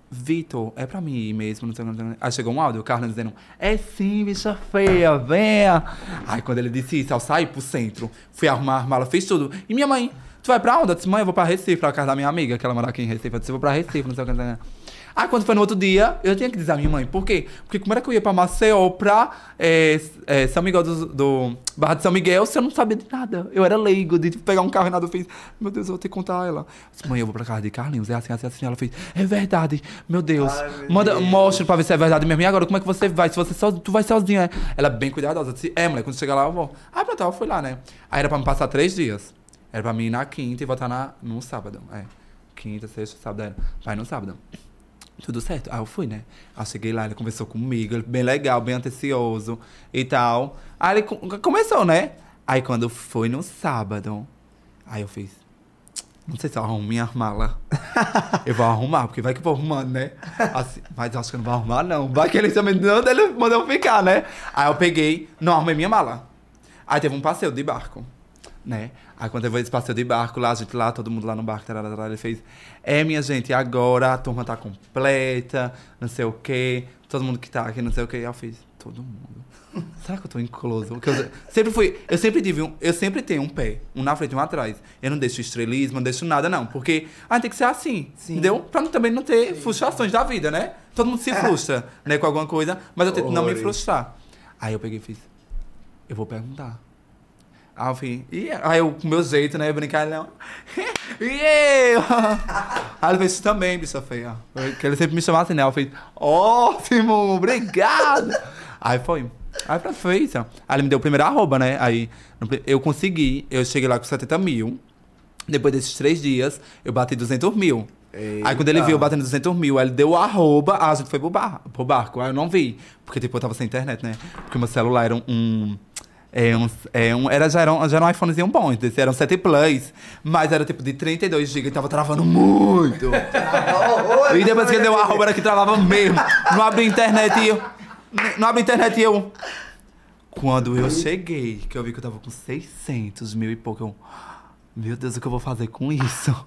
Vitor, é pra mim mesmo, não sei não. Aí chegou um áudio, o Carlos dizendo, é sim, bicha feia, venha. Aí quando ele disse isso, eu saí pro centro, fui arrumar a mala, fiz tudo. E minha mãe, tu vai pra onde? Eu disse, mãe, eu vou pra Recife, pra casa da minha amiga, que ela mora aqui em Recife. Eu disse, eu vou pra Recife, não sei o que. não sei o que. Aí quando foi no outro dia, eu tinha que dizer à minha mãe, por quê? Porque como era que eu ia pra Maceió, pra é, é, São Miguel do, do Barra de São Miguel, se eu não sabia de nada. Eu era leigo, de pegar um carro e nada, eu fiz, meu Deus, eu vou ter que contar a ela. Eu disse, mãe, eu vou pra casa de Carlinhos, é assim, assim, assim. Ela fez, é verdade, meu Deus. Ai, meu Manda, Deus. mostra pra ver se é verdade mesmo. E agora, como é que você vai? Se você só, tu vai sozinha, é? Ela é bem cuidadosa. Eu disse, é, mulher, quando chegar lá eu vou. Ah, pronto, eu fui lá, né? Aí era pra me passar três dias. Era pra mim ir na quinta e voltar na, no sábado. É. Quinta, sexta, sábado. Era. Vai no sábado. Tudo certo. Aí eu fui, né? Aí eu cheguei lá, ele conversou comigo, ele bem legal, bem atencioso e tal. Aí ele co- começou, né? Aí quando foi no sábado, aí eu fiz. Não sei se eu arrumo minha mala. [laughs] eu vou arrumar, porque vai que eu vou arrumando, né? Assim, mas acho que eu não vou arrumar, não. Vai que ele também não ele mandou ficar, né? Aí eu peguei, não arrumei minha mala. Aí teve um passeio de barco, né? Aí quando teve esse passeio de barco lá, a gente lá, todo mundo lá no barco, tarará, tarará, ele fez. É, minha gente, agora a turma tá completa, não sei o quê. Todo mundo que tá aqui, não sei o quê. Aí eu fiz, todo mundo. [laughs] Será que eu tô incluso? Porque eu sempre fui, eu sempre tive um, eu sempre tenho um pé, um na frente e um atrás. Eu não deixo estrelismo, não deixo nada, não. Porque ah, tem que ser assim, Sim. entendeu? Pra também não ter frustrações da vida, né? Todo mundo se frustra, né, com alguma coisa, mas eu tento não me Horrores. frustrar. Aí eu peguei e fiz, eu vou perguntar. Aí eu fiz, e aí eu, com meu jeito, né, e [laughs] eu? [laughs] Aí ele fez isso também, bicha feia. Que ele sempre me chamava assim, né? Eu fiz, ótimo, obrigado. aí foi. Aí foi isso. Aí ele me deu o primeiro arroba, né? Aí eu consegui, eu cheguei lá com 70 mil. Depois desses três dias, eu bati 200 mil. Aí quando ele Eita. viu eu batendo 200 mil, aí ele deu o arroba, ah, a gente foi pro, bar, pro barco. Aí eu não vi, porque tipo, eu tava sem internet, né? Porque meu celular era um... é um, é um, era, já, era um, já era um iPhonezinho bom, esse era um 7 Plus, mas era tipo de 32 GB e tava travando muito. e depois que deu o arroba era que travava mesmo. Não abri internet e eu. Não abri internet e eu. Quando eu cheguei, que eu vi que eu tava com 600 mil e pouco, eu... Meu Deus, o que eu vou fazer com isso?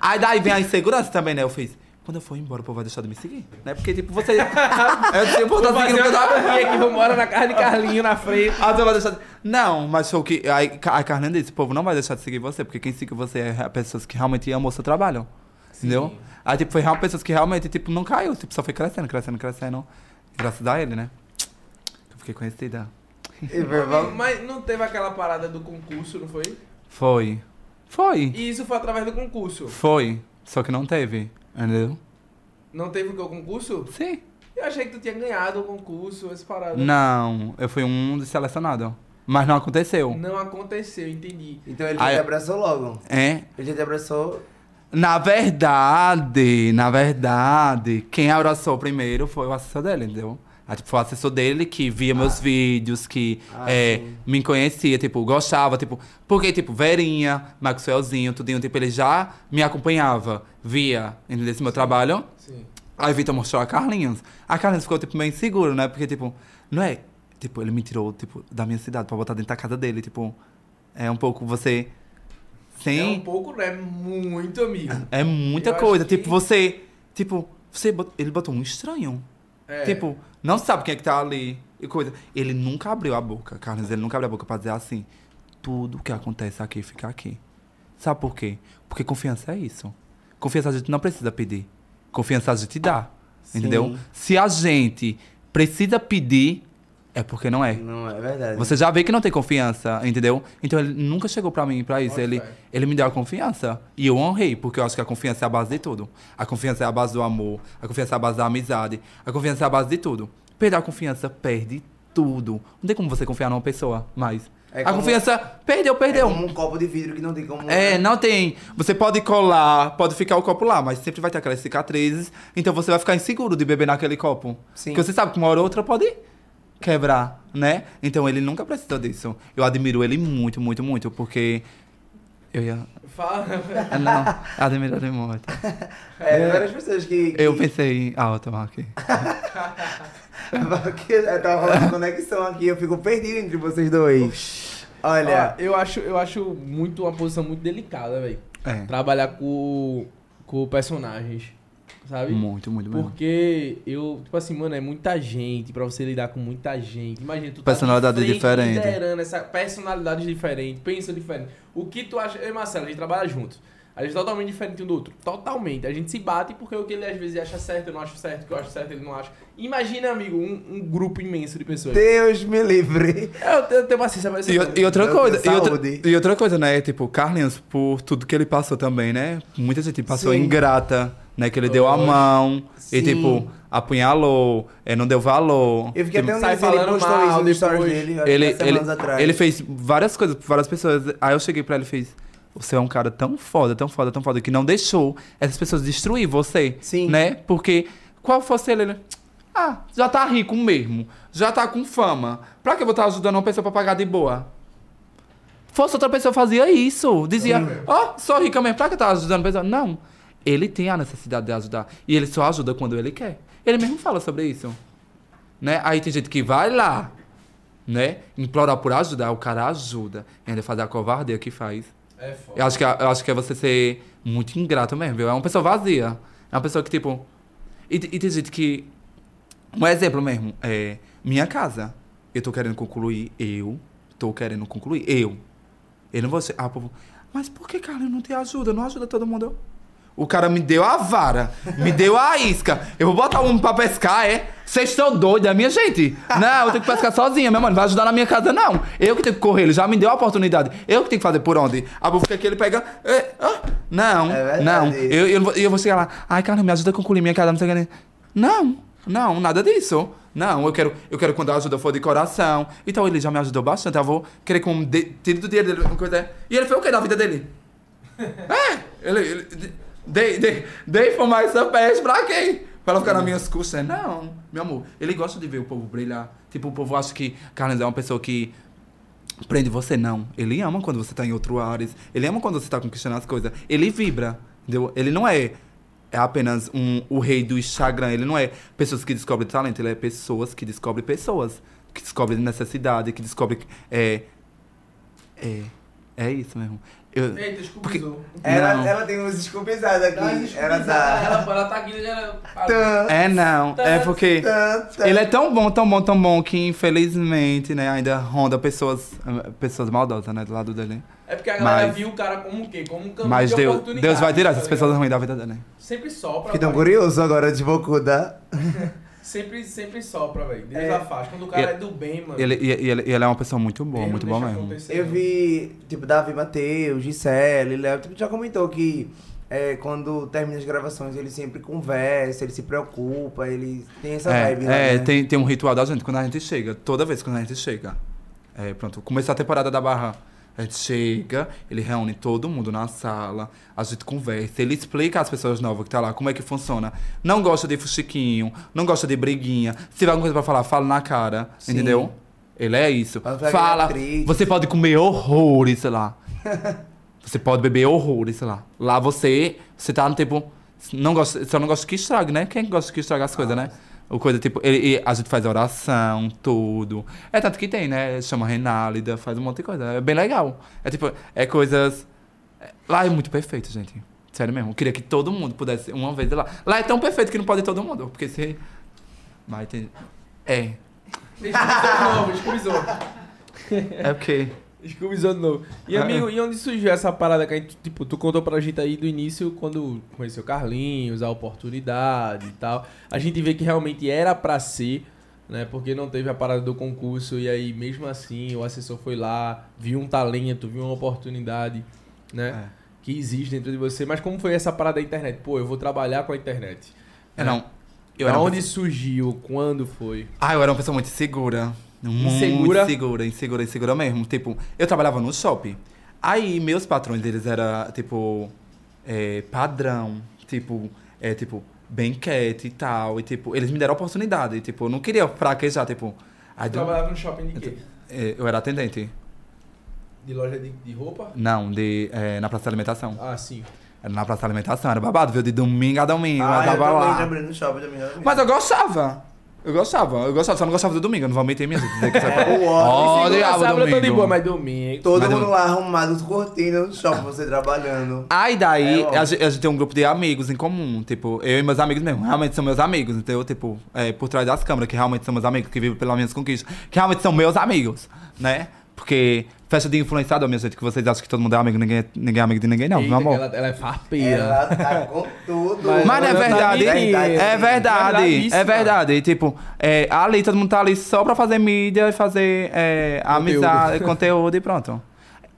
Aí daí vem a insegurança também, né? Eu fiz... Quando eu for embora, o povo vai deixar de me seguir, né? Porque, tipo, você... [laughs] eu disse, pô, tá Vou seguindo fazer o que eu aqui que vamos embora na casa de Carlinho na frente. Ah, você vai deixar de... Não, mas foi o que... Aí a Carlinha disse, o povo não vai deixar de seguir você, porque quem segue você é pessoas que realmente amam o seu trabalho. Entendeu? Aí, tipo, foi real- pessoas que realmente, tipo, não caiu. Tipo, só foi crescendo, crescendo, crescendo. Graças a ele, né? Eu fiquei conhecida. E, Mas não teve aquela parada do concurso, não foi? Foi. Foi. E isso foi através do concurso. Foi. Só que não teve. Entendeu? Não teve o que? O concurso? Sim. Eu achei que tu tinha ganhado o concurso, essa parada. Não, eu fui um dos selecionados. Mas não aconteceu. Não aconteceu, entendi. Então ele já Aí- te abraçou logo. É. Ele já te abraçou. Na verdade, na verdade, quem abraçou primeiro foi o assessor dele, entendeu? Aí, tipo, foi o assessor dele que via meus vídeos, que Ah, é, me conhecia, tipo, gostava, tipo... Porque, tipo, Verinha, Maxwellzinho, tudinho, tipo, ele já me acompanhava, via, entendeu? Esse meu trabalho. Sim. Aí Vitor mostrou a Carlinhos. A Carlinhos ficou, tipo, meio inseguro, né? Porque, tipo, não é... Tipo, ele me tirou, tipo, da minha cidade pra botar dentro da casa dele, tipo... É um pouco você... Sem... É um pouco, né? Muito, amigo. É muita Eu coisa. acho que- Tipo, você. Tipo, você bot- ele botou um estranho. É. Tipo, não sabe quem é que tá ali. E coisa. Ele nunca abriu a boca, Carlos. Ele nunca abriu a boca pra dizer assim. Tudo que acontece aqui fica aqui. Sabe por quê? Porque confiança é isso. Confiança a gente não precisa pedir. Confiança a gente dá. Sim. Entendeu? Se a gente precisa pedir, é porque não é. Não, é verdade. Você já vê que não tem confiança, entendeu? Então ele nunca chegou pra mim pra isso. Ele, ele me deu a confiança. E eu honrei, porque eu acho que a confiança é a base de tudo. A confiança é a base do amor. A confiança é a base da amizade. A confiança é a base de tudo. Perder a confiança perde tudo. Não tem como você confiar numa pessoa mais. É a confiança perdeu, É perdeu. como um copo de vidro que não tem como. É, não tem. Você pode colar, pode ficar o copo lá, mas sempre vai ter aquelas cicatrizes. Então você vai ficar inseguro de beber naquele copo. Sim. Porque você sabe que uma hora ou outra pode quebrar, né? Então ele nunca precisou disso. Eu admiro ele muito, muito, muito, porque. Eu ia. Fala. Ah, Não, admiro ele muito. É, várias pessoas que. que Eu pensei alto aqui. [laughs] que eu tava falando de conexão aqui, eu fico perdido entre vocês dois. Olha. Ó, eu acho, eu acho muito uma posição muito delicada, velho. É. Trabalhar com, com personagens, sabe? Muito, muito mesmo. Porque eu, tipo assim, mano, é muita gente pra você lidar com muita gente. Imagina, tu Personalidade tá de frente, diferente. liderando essa personalidade diferente, pensa diferente. O que tu acha? Eu e Marcelo, a gente trabalha juntos. A gente é totalmente diferente um do outro. Totalmente. A gente se bate porque o que ele às vezes acha certo, eu não acho certo, o que eu acho certo, ele não acha. Imagina, amigo, um, um grupo imenso de pessoas. Deus me livre. Eu tenho, eu tenho paciência pra E, o- e outra coisa, e outra, saúde. e outra coisa, né? Tipo, Carlinhos, por tudo que ele passou também, né? Muita gente passou Sim. ingrata, né? Que ele deu a mão e, Sim. tipo, apunhalou, é, não deu valor. Eu fiquei Tipo, até um ele postou mal isso nos stories dele, ele, há ele, semanas atrás. ele fez várias coisas pra várias pessoas. Aí eu cheguei pra ele e fez. Você é um cara tão foda, tão foda, tão foda, que não deixou essas pessoas destruir você. Sim. Né? Porque qual fosse ele, ele. Ah, já tá rico mesmo. Já tá com fama. Pra que eu vou estar ajudando uma pessoa pra pagar de boa? Fosse outra pessoa fazia isso. Dizia, ó, sou rica mesmo, pra que tá ajudando a pessoa? Não. Ele tem a necessidade de ajudar. E ele só ajuda quando ele quer. Ele mesmo fala sobre isso. Né? Aí tem gente que vai lá, né? Implorar por ajudar, o cara ajuda. E ainda fazer a covardia que faz. É foda. Eu acho que, eu acho que é você ser muito ingrato mesmo, viu? É uma pessoa vazia. É uma pessoa que, tipo. E, e tem gente que. Um exemplo mesmo, é. Minha casa. Eu tô querendo concluir, eu. Tô querendo concluir, eu. Eu não vou ser. Ah, povo. Mas por que, cara, não te ajuda? Não ajuda todo mundo. O cara me deu a vara, me deu a isca. Eu vou botar um pra pescar, é? Vocês estão doidos, é minha gente? Não, eu tenho que pescar sozinha, meu mano. Vai ajudar na minha casa, não. Eu que tenho que correr, ele já me deu a oportunidade. Eu que tenho que fazer por onde? A fica aqui, ele pega. é, ah, não, É não. Eu, eu, vou- eu vou chegar lá. Ai, cara, me ajuda a concluir minha casa, não sei o que. Não, não, nada disso. Não, eu quero, eu quero quando a ajuda for de coração. Então ele já me ajudou bastante. Eu vou querer que um de, tire do dinheiro dele uma coisa. E ele fez o que da vida dele? É, ele. ele dei, dei, dei for mais pés pra quem? Pra ela ficar nas minhas custas? Não, meu amor. Ele gosta de ver o povo brilhar. Tipo, o povo acha que Carlos é uma pessoa que prende você, não. Ele ama quando você tá em outro ares. Ele ama quando você tá conquistando as coisas. Ele vibra, entendeu? Ele não é, é apenas um, o rei do Instagram. Ele não é pessoas que descobrem talento. Ele é pessoas que descobrem pessoas. que descobre necessidade, que descobre. É. É. É isso mesmo. Eu, Eita, escupizou. Ela, Não. ela tem uns esculpizados aqui. Dá uma Ela. Ela, ela tá aqui, ela... Tã, é não, é porque. tã, tã. Ele é tão bom, tão bom, tão bom que infelizmente, né, ainda ronda pessoas, pessoas maldosas, né, do lado dele. É porque a galera Mas- viu o cara como o quê? Como um caminho Mas de Deus, oportunidade, Deus vai tirar tá essas pessoas ruins da vida dele. Sempre sopra, Fiquei tão curioso agora de bocuda. [laughs] Sempre, sempre sopra, velho. Deus É. afasta. Quando o cara E- é do bem, mano. Ele, ele, e ele é uma pessoa muito boa, muito boa mesmo. Eu vi, tipo, Davi Mateus, Gisele, Léo, tipo, já comentou que é, quando termina as gravações ele sempre conversa, ele se preocupa, ele tem essa É, vibe é né? tem, tem um ritual da gente quando a gente chega. Toda vez que a gente chega. É, pronto, começou a temporada da Barra. A gente chega, ele reúne todo mundo na sala, a gente conversa, ele explica às pessoas novas que tá lá como é que funciona. Não gosta de fuxiquinho, não gosta de briguinha. Se tiver alguma coisa pra falar, fala na cara, Sim. entendeu? Ele é isso. Fala, você pode comer horrores, sei lá. [laughs] você pode beber horrores, sei lá. Lá você, você tá no tipo, não gosta, só não gosta que estrague, né? Quem gosta que estrague as coisas, né? O coisa tipo, ele, a gente faz oração, tudo. É tanto que tem, né? Chama Renálida, faz um monte de coisa. É bem legal. É tipo, é coisas. é- Lá é muito perfeito, gente. Sério mesmo. Eu queria que todo mundo pudesse uma vez ir lá. Lá é tão perfeito que não pode ir todo mundo. Porque se. Mas tem. É. De novo. É porque. [laughs] De novo. E Ah, amigo, e onde surgiu essa parada que a gente, tipo, tu contou pra gente aí do início, quando conheceu Carlinhos, a oportunidade e tal. A gente vê que realmente era pra ser, né? Porque não teve a parada do concurso e aí mesmo assim o assessor foi lá, viu um talento, viu uma oportunidade, né? É. Que existe dentro de você. Mas como foi essa parada da internet? Pô, eu vou trabalhar com a internet. É, não. Eu Eu era onde surgiu? Quando foi? Ah, eu era uma pessoa muito insegura. Insegura? Muito insegura, insegura, insegura mesmo. Tipo, eu trabalhava no shopping. Aí, meus patrões, eles eram, tipo, é, padrão. Tipo, é, tipo, bem quieto e tal. E, tipo, eles me deram oportunidade. E, tipo, eu não queria fraquejar, tipo... deu- trabalhava no shopping de quê? é, eu era atendente. De loja de, de roupa? Não, de, é, na praça de alimentação. Ah, sim. Era na praça de alimentação, era babado, viu? De domingo a domingo, Ah, eu eu tava também lá. trabalhei no shopping também. Mas eu gostava. Eu gostava, eu gostava, só não gostava do domingo, eu não vou mesmo. Dizer [laughs] que É, o Ó, ódio. diabo, sábado eu tô de boa, mas domingo. Todo Mas eu- mundo lá arrumado, cortinas no shopping, você trabalhando. Aí daí, É, ó. a, gente, a gente tem um grupo de amigos em comum, tipo, eu e meus amigos mesmo, realmente são meus amigos, entendeu? Tipo, é, por trás das câmeras, que realmente são meus amigos, que vivem pelas minhas conquistas, que realmente são meus amigos, né? Porque festa de influenciador, minha gente, que vocês acham que todo mundo é amigo, ninguém, é- ninguém é amigo de ninguém, não, Eita, meu amor. Ela, ela é farpeira. Ela tá com tudo. Mas- Mas não é tá verdade, mentindo. é verdade, Verdadíssima. é verdade. Tipo, é, ali todo mundo tá ali só pra fazer mídia e fazer é, amizade, conteúdo e pronto. [laughs]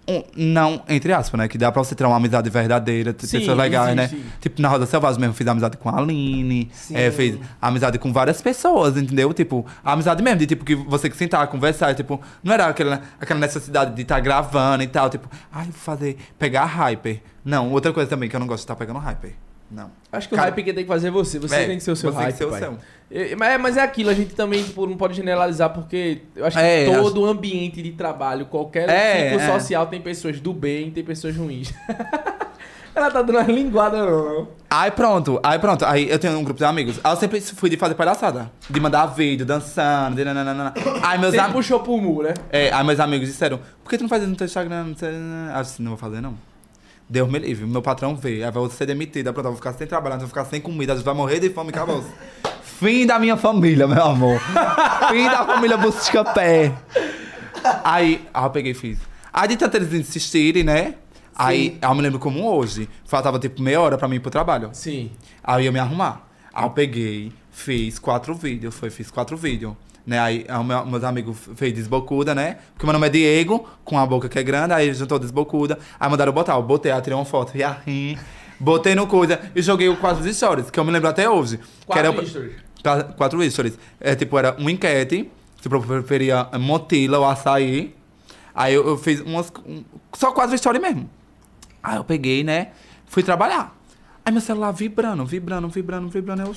Um, não, entre aspas, né? Que dá pra você ter uma amizade verdadeira, ter Sim, pessoas legais, né? existe. Tipo, na Roda Selvagem mesmo, fiz amizade com a Aline, Sim. é, fez amizade com várias pessoas, entendeu? Tipo, amizade mesmo, de tipo, que você que sentar, conversar, tipo, não era aquela, aquela necessidade de estar gravando e tal, tipo, ai, vou fazer, pegar hyper. Não, outra coisa também que eu não gosto de estar pegando hyper. Não. Acho que o Cara, hype que tem que fazer é você. Você É, tem que ser o seu você tem hype, que ser o pai. seu. É, Mas, mas é aquilo, a gente também tipo, não pode generalizar, porque eu acho que É, todo o ambiente de trabalho, qualquer É, ciclo é. social, tem pessoas do bem tem pessoas ruins. [laughs] Ela tá dando uma linguada, não. Aí pronto, aí pronto. Aí eu tenho um grupo de amigos. Aí eu sempre fui de fazer palhaçada. De mandar vídeo, dançando, de nananana. Aí meus, Você am... puxou pro mu, né? é, aí meus amigos disseram, por que tu não faz no teu Instagram? Não sei, não vou fazer não. Deus me livre, meu patrão vê, aí vai ser demitido, aí pronto, eu vou ficar sem trabalhar, vou ficar sem comida, a gente vai morrer de fome, acabou. [laughs] Fim da minha família, meu amor. [laughs] Fim da família Busca-Pé. Aí, aí eu peguei e fiz. Aí de tanto eles insistirem, né? Aí eu me lembro como hoje. Faltava tipo meia hora pra mim ir pro trabalho. Sim. Aí eu ia me arrumar. Aí eu peguei, fiz quatro vídeos, foi, fiz quatro vídeos. Né? Aí o meu- meus amigos fez desbocuda, né? Porque meu nome é Diego, com a boca que é grande, aí juntou desbocuda. Aí mandaram botar, eu botei, aí tirei uma foto, e aí, botei no coisa e joguei o quatro stories, que eu me lembro até hoje. que Quatro era, stories. Qua- Quatro stories. É, tipo, era uma enquete, se eu preferia motila ou açaí. Aí eu, eu fiz umas, um- só quatro stories mesmo. Aí eu peguei, né? Fui trabalhar. Aí meu celular vibrando, vibrando, vibrando, vibrando. Eu.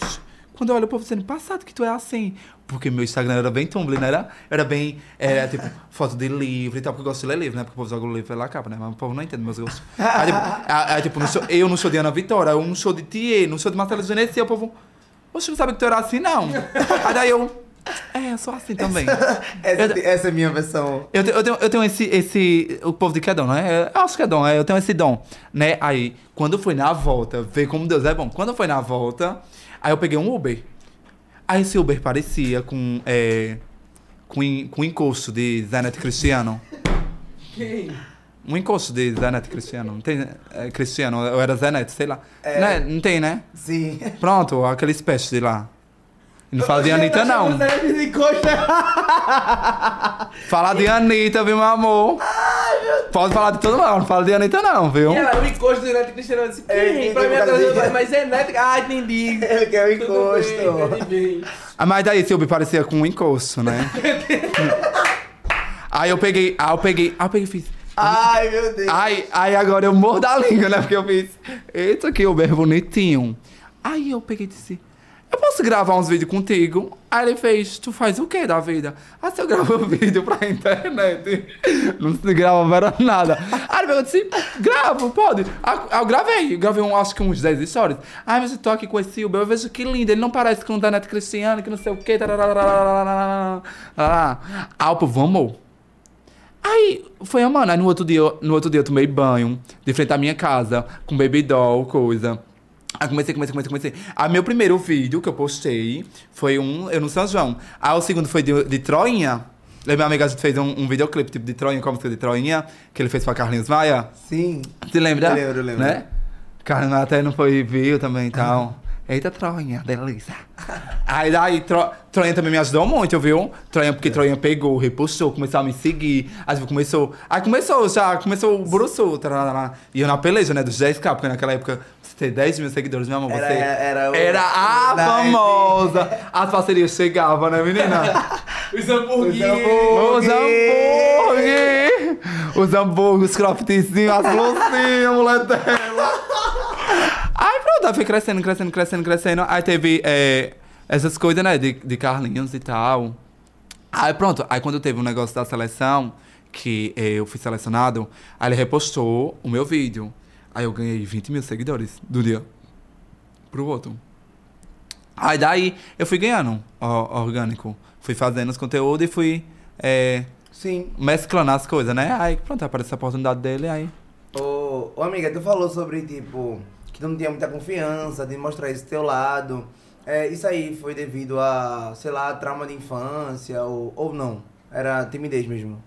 Quando eu olho, o povo dizendo, passado que tu é assim. Porque meu Instagram era bem Tumblr, não era? Era bem, era tipo, [laughs] foto de livro e tal, porque eu gosto de ler livro, né? Porque o povo joga o livro pela capa, né? Mas o povo não entende meus gostos. Aí, tipo, [laughs] aí, tipo, no show- eu no show de Ana Vitória, eu no show de Thier, no show de Marcelo Genesi, e o povo, Oxe, não sabe que tu era assim, não. aí daí eu, É, eu sou assim também. [laughs] Essa, Eu- essa é a minha versão. Eu, eu tenho, eu tenho esse, esse. O povo de que é né? Eu acho que é dom, é, eu tenho esse dom, né? Aí, quando foi na volta, vê como Deus é bom. Quando foi na volta, aí eu peguei um Uber. Aí esse Uber parecia com. É, com, com encosto de Zé Neto Cristiano. Quem? Um encosto de Zé Neto Cristiano. Não tem. É, Cristiano, eu era Zé Neto, sei lá. É. Né? Não tem, né? Sim. Pronto, aquele espécie de lá. Não fala de Anitta, não. [laughs] Fala de Anitta, viu, meu amor? Pode falar de todo mundo, não fala de Anitta, não, viu? E ela, o encosto do Neto Cristiano, eu disse, É, entendi Pra mim, que disse. mas é Neto, ah, entendi. Ele quer o encosto. bem. Ah, mas daí Uber parecia com um encosto, né? [laughs] aí eu peguei, aí eu peguei, aí eu peguei e fiz. Ai, meu Deus. Aí, aí agora eu morro da língua, né? Porque eu fiz. Eita, que Uber bonitinho. Aí eu peguei e disse. Eu posso gravar uns vídeos contigo? Aí ele fez, tu faz o que da vida? Ah, se eu gravo [laughs] vídeo pra internet, não se grava era nada. Aí ele pegou e disse, gravo, pode. Aí eu gravei, eu gravei um, acho que uns 10 stories. Aí mas eu tô aqui com esse Uber, eu vejo que lindo, ele não parece com o da Neto Cristiano, que não sei o que. Aí o povo amou. Aí foi amando. Aí no outro dia, no outro dia eu tomei banho, de frente à minha casa, com baby doll, coisa. Aí comecei, comecei, comecei, comecei. Aí meu primeiro vídeo que eu postei foi um, eu no São João. Aí o segundo foi de, de Troinha. Lembra, minha amiga, a gente fez um, um videoclipe tipo de Troinha, com a música de Troinha, que ele fez pra Carlinhos Maia. Sim. Você lembra? Eu lembro, eu lembro. Né? Carlinhos Maia até não foi viu também e tal. Eita, Troinha, delícia. Aí daí, Tro, Troinha também me ajudou muito, viu? Troinha, porque Troinha pegou, repostou, começou a me seguir. Aí começou. Aí começou já, começou o tarará. E eu na peleja, né? Dos 10k, porque naquela época ter 10 mil seguidores, meu amor. Era- Você era o- era a famosa. As parcerias chegavam, né, menina? [laughs] Os hambúrgueres. Os Os hambúrguer! Os hambúrgueres, os croppedzinhos, as blusinhas, mulher dela. Aí pronto, foi crescendo, crescendo, crescendo, crescendo. Aí teve é, essas coisas, né, de, de Carlinhos e tal. Aí pronto, aí quando teve um negócio da seleção, que eh, eu fui selecionado, aí ele repostou o meu vídeo. Aí eu ganhei 20 mil seguidores do dia pro outro. Aí daí eu fui ganhando ó, orgânico. Fui fazendo os conteúdos e fui eh, Sim. mesclando as coisas, né? Aí pronto, apareceu a oportunidade dele, aí. Ô, ô, amiga, tu falou sobre, tipo, que tu não tinha muita confiança de mostrar esse teu lado. É, isso aí foi devido a, sei lá, trauma de infância ou, ou não? Era timidez mesmo?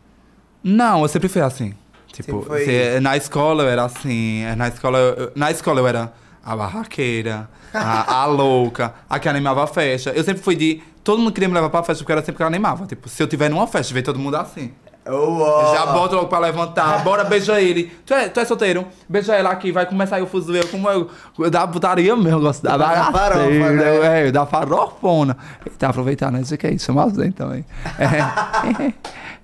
Não, eu sempre fui assim. Tipo, foi- se- na escola eu era assim, eh, na escola eu, na escola eu era a barraqueira, a, a [laughs] louca, a que animava a festa. Eu sempre fui de. Todo mundo queria me levar pra festa porque era sempre que eu animava. Tipo, se eu tiver numa festa, ver todo mundo assim. Ó. Já boto logo pra levantar, bora beija ele. Tu é, tu é solteiro? Beija ela aqui, vai começar aí o fuzuê. Como eu, eu da putaria mesmo, eu gosto da Da bagaceira, farofa, né? É, da farofona. Tá aproveitando, né? Isso aqui é isso, bem também. É. [laughs]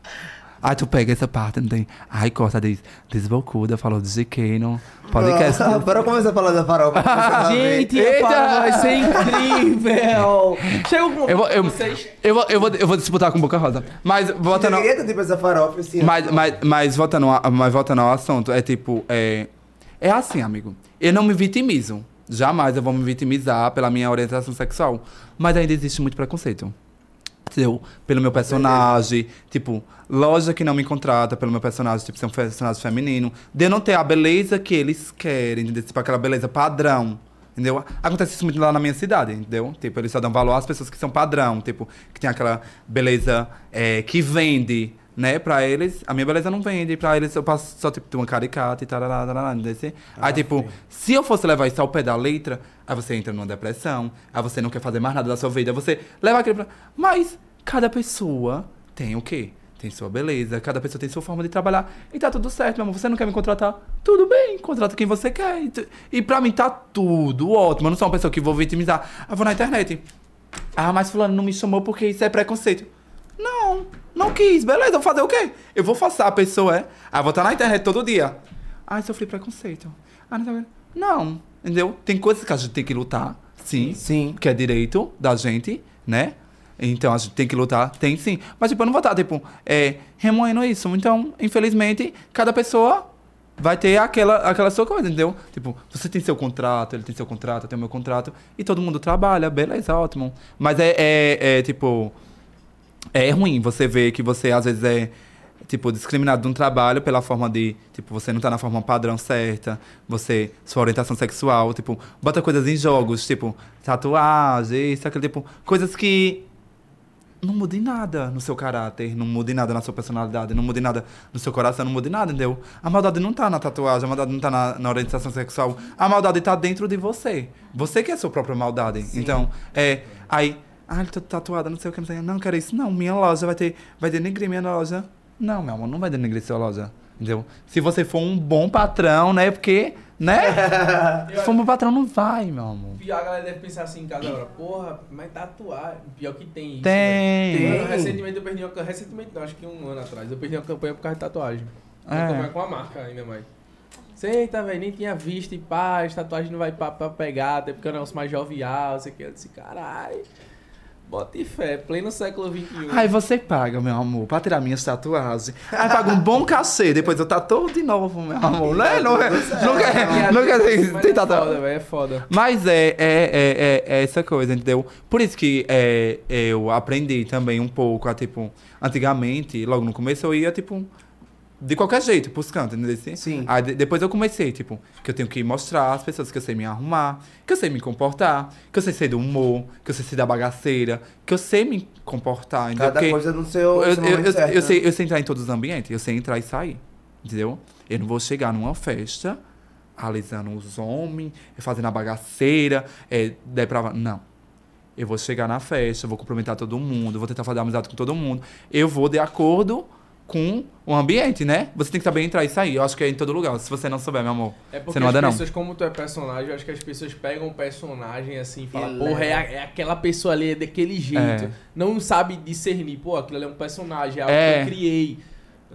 Aí tu pega essa parte, não tem. Ai, corta, diz. Desbocuda, falou de GK no podcast. Ah, Bora começar a falar da farofa. [laughs] Gente, Eita! Eita. vai ser incrível. [laughs] Chega com Eu vou, eu, vocês. eu, vou, eu, vou, eu vou disputar com Boca Rosa. Mas voltando. ter tipo essa farofa assim. Mas, mas, mas, voltando ao, mas voltando ao assunto, é tipo, é, é assim, amigo. Eu não me vitimizo. Jamais eu vou me vitimizar pela minha orientação sexual. Mas ainda existe muito preconceito. Entendeu? Pelo meu personagem. Tipo, loja que não me contrata pelo meu personagem, tipo, ser um personagem feminino. De eu não ter a beleza que eles querem, entendeu? Tipo, aquela beleza padrão. Entendeu? Acontece isso muito lá na minha cidade, entendeu? Tipo, eles só dão valor às pessoas que são padrão, tipo, que tem aquela beleza é, que vende, né? Pra eles, a minha beleza não vende, pra eles eu passo só, tipo, uma caricata e tal, entendeu? Aí, tipo, se eu fosse levar isso ao pé da letra, aí você entra numa depressão, aí você não quer fazer mais nada da sua vida, você leva aquele pra... Mas cada pessoa tem o quê? Tem sua beleza, cada pessoa tem sua forma de trabalhar. E tá tudo certo, meu amor. Você não quer me contratar? Tudo bem, contrata quem você quer. E, tu- e pra mim tá tudo ótimo. Eu não sou uma pessoa que vou vitimizar. Ah, vou na internet. Ah, mas fulano não me chamou porque isso é preconceito. Não, não quis. Beleza, vou fazer o quê? Eu vou forçar a pessoa, é? Ah, vou estar na internet todo dia. Ah, sofri preconceito. Ah, não, não, entendeu? Tem coisas que a gente tem que lutar, sim. Sim. Que é direito da gente, né? Então a gente tem que lutar, tem sim. Mas tipo, eu não vou estar, tipo, é, remoendo isso. Então, infelizmente, cada pessoa vai ter aquela, aquela sua coisa, entendeu? Tipo, você tem seu contrato, ele tem seu contrato, eu tenho meu contrato, e todo mundo trabalha, beleza, ótimo. Mas é, é, é, tipo, É ruim você ver que você às vezes é tipo discriminado no trabalho pela forma de, tipo, você não tá na forma padrão certa, você sua orientação sexual, tipo, bota coisas em jogos, tipo, tatuagem, isso aquele tipo, coisas que não mudem nada no seu caráter, não mudem nada na sua personalidade, não mudem nada no seu coração, não mude nada, entendeu? A maldade não tá na tatuagem, a maldade não tá na, na orientação sexual, a maldade tá dentro de você. Você que é a sua própria maldade. Então, é, aí, ah, ele tá tatuada, não sei o que, não sei o que. Não, quero isso. Não, minha loja vai ter, vai denegrir minha loja. Não, meu amor, não vai denegrir sua loja. Entendeu? Se você for um bom patrão, né? Porque, né? [laughs] Se for um bom patrão, não vai, meu amor. Pior, a galera deve pensar assim em casa agora, porra, mas tatuar. Pior que tem isso. Tem. né? Mano, Tem. recentemente eu perdi uma campanha. Recentemente não, acho que um ano atrás. Eu perdi uma campanha por causa de tatuagem. É. Campanha com a marca ainda mais. Eita, velho, nem tinha visto e pá, as tatuagens não vai pra, pra pegar, até porque é um negócio mais jovial, não sei o que. Eu disse, caralho, bota fé, pleno século XXI. Aí você paga, meu amor, pra tirar minhas tatuagens. Aí paga um bom cachê, depois eu tatuo de novo, meu amor. Não é? Não, é, não quer, não é foda, tatuagem. velho, é foda. Mas é, é, é, é, é essa coisa, entendeu? Por isso que é, eu aprendi também um pouco a, tipo, antigamente, logo no começo, eu ia, tipo, de qualquer jeito, pros cantos, entendeu? Sim. Aí de- depois eu comecei, tipo, que eu tenho que mostrar às pessoas que eu sei me arrumar, que eu sei me comportar, que eu sei ser do humor, que eu sei ser da bagaceira, que eu sei me comportar, entendeu? Cada Porque coisa no seu, eu, seu eu, eu, certo, eu né? sei, eu sei entrar em todos os ambientes, eu sei entrar e sair, entendeu? Eu não vou chegar numa festa alisando os homens, fazendo a bagaceira, é, deprava... Não. Eu vou chegar na festa, vou cumprimentar todo mundo, vou tentar fazer amizade com todo mundo. Eu vou de acordo com o ambiente, né? Você tem que saber entrar e sair. Eu acho que é em todo lugar. Se você não souber, meu amor, É porque você não as anda, não. pessoas, como tu é personagem, eu acho que as pessoas pegam o personagem assim e falam, porra, é, a- é aquela pessoa ali, é daquele jeito. É. Não sabe discernir, pô, aquilo ali é um personagem, é algo É. que eu criei.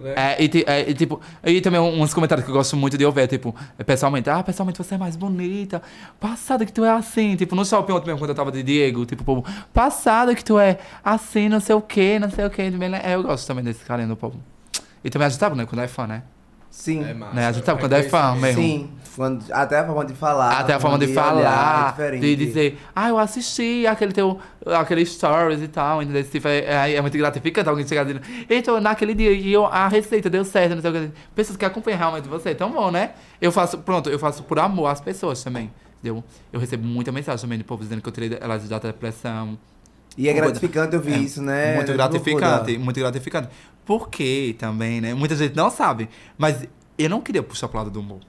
Né? É, e, é, e, tipo, e também uns comentários que eu gosto muito de ouvir, é, tipo, é, pessoalmente, ah, pessoalmente você é mais bonita, passada que tu é assim, tipo, no shopping ontem mesmo, quando eu tava de Diego, tipo, o povo, passada que tu é assim, não sei o que, não sei o que, é, eu gosto também desse carinho do povo. E também a gente sabe, né, quando é fã, né? Sim. É massa. né? A gente sabe quando é fã mesmo. Sim. Quando, até a forma de falar. Até a forma de olhar falar, é de dizer, ah, eu assisti aquele teu, aquele stories e tal, entendeu? Tipo, é, é, é muito gratificante alguém chegar dizendo, eita, naquele dia e eu, a receita deu certo, não sei o que. Pessoas que acompanham realmente você, é tão bom, né? Eu faço, pronto, eu faço por amor às pessoas também, entendeu? Eu recebo muita mensagem também do povo dizendo que eu tirei elas da depressão. E é gratificante ouvir É, isso, né? Muito gratificante, muito gratificante. Porque também, né? Muita gente não sabe, mas eu não queria puxar pro lado do humor.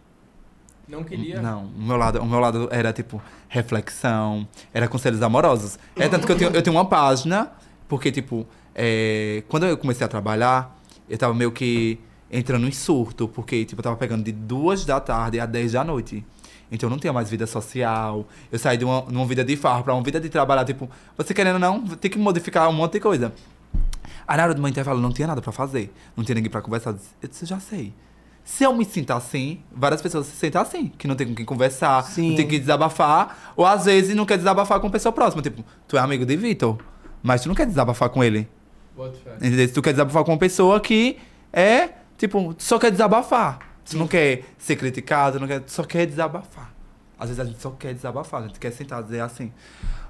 Não queria. Não, o meu lado, o meu lado era tipo reflexão, era conselhos amorosos. É tanto que eu tenho, eu tenho uma página, porque, tipo, é, quando eu comecei a trabalhar, eu tava meio que entrando em surto, porque, tipo, eu tava pegando de duas da tarde a 10 da noite. Então eu não tinha mais vida social. Eu saí de uma, de uma vida de farra pra uma vida de trabalhar, tipo, você querendo ou não, tem que modificar um monte de coisa. Aí na hora do meu intervalo não tinha nada pra fazer. Não tinha ninguém pra conversar. Eu disse, Eu disse, eu já sei. Se eu me sinto assim, várias pessoas se sentem assim, que não tem com quem conversar, Sim. não tem que desabafar, ou às vezes não quer desabafar com pessoa próxima. Tipo, tu é amigo de Vitor, mas tu não quer desabafar com ele. Entendeu? Se tu quer desabafar com uma pessoa que é, tipo, tu só quer desabafar. Tu não quer ser criticado, não quer, tu só quer desabafar. Às vezes a gente só quer desabafar, a gente quer sentar e dizer assim,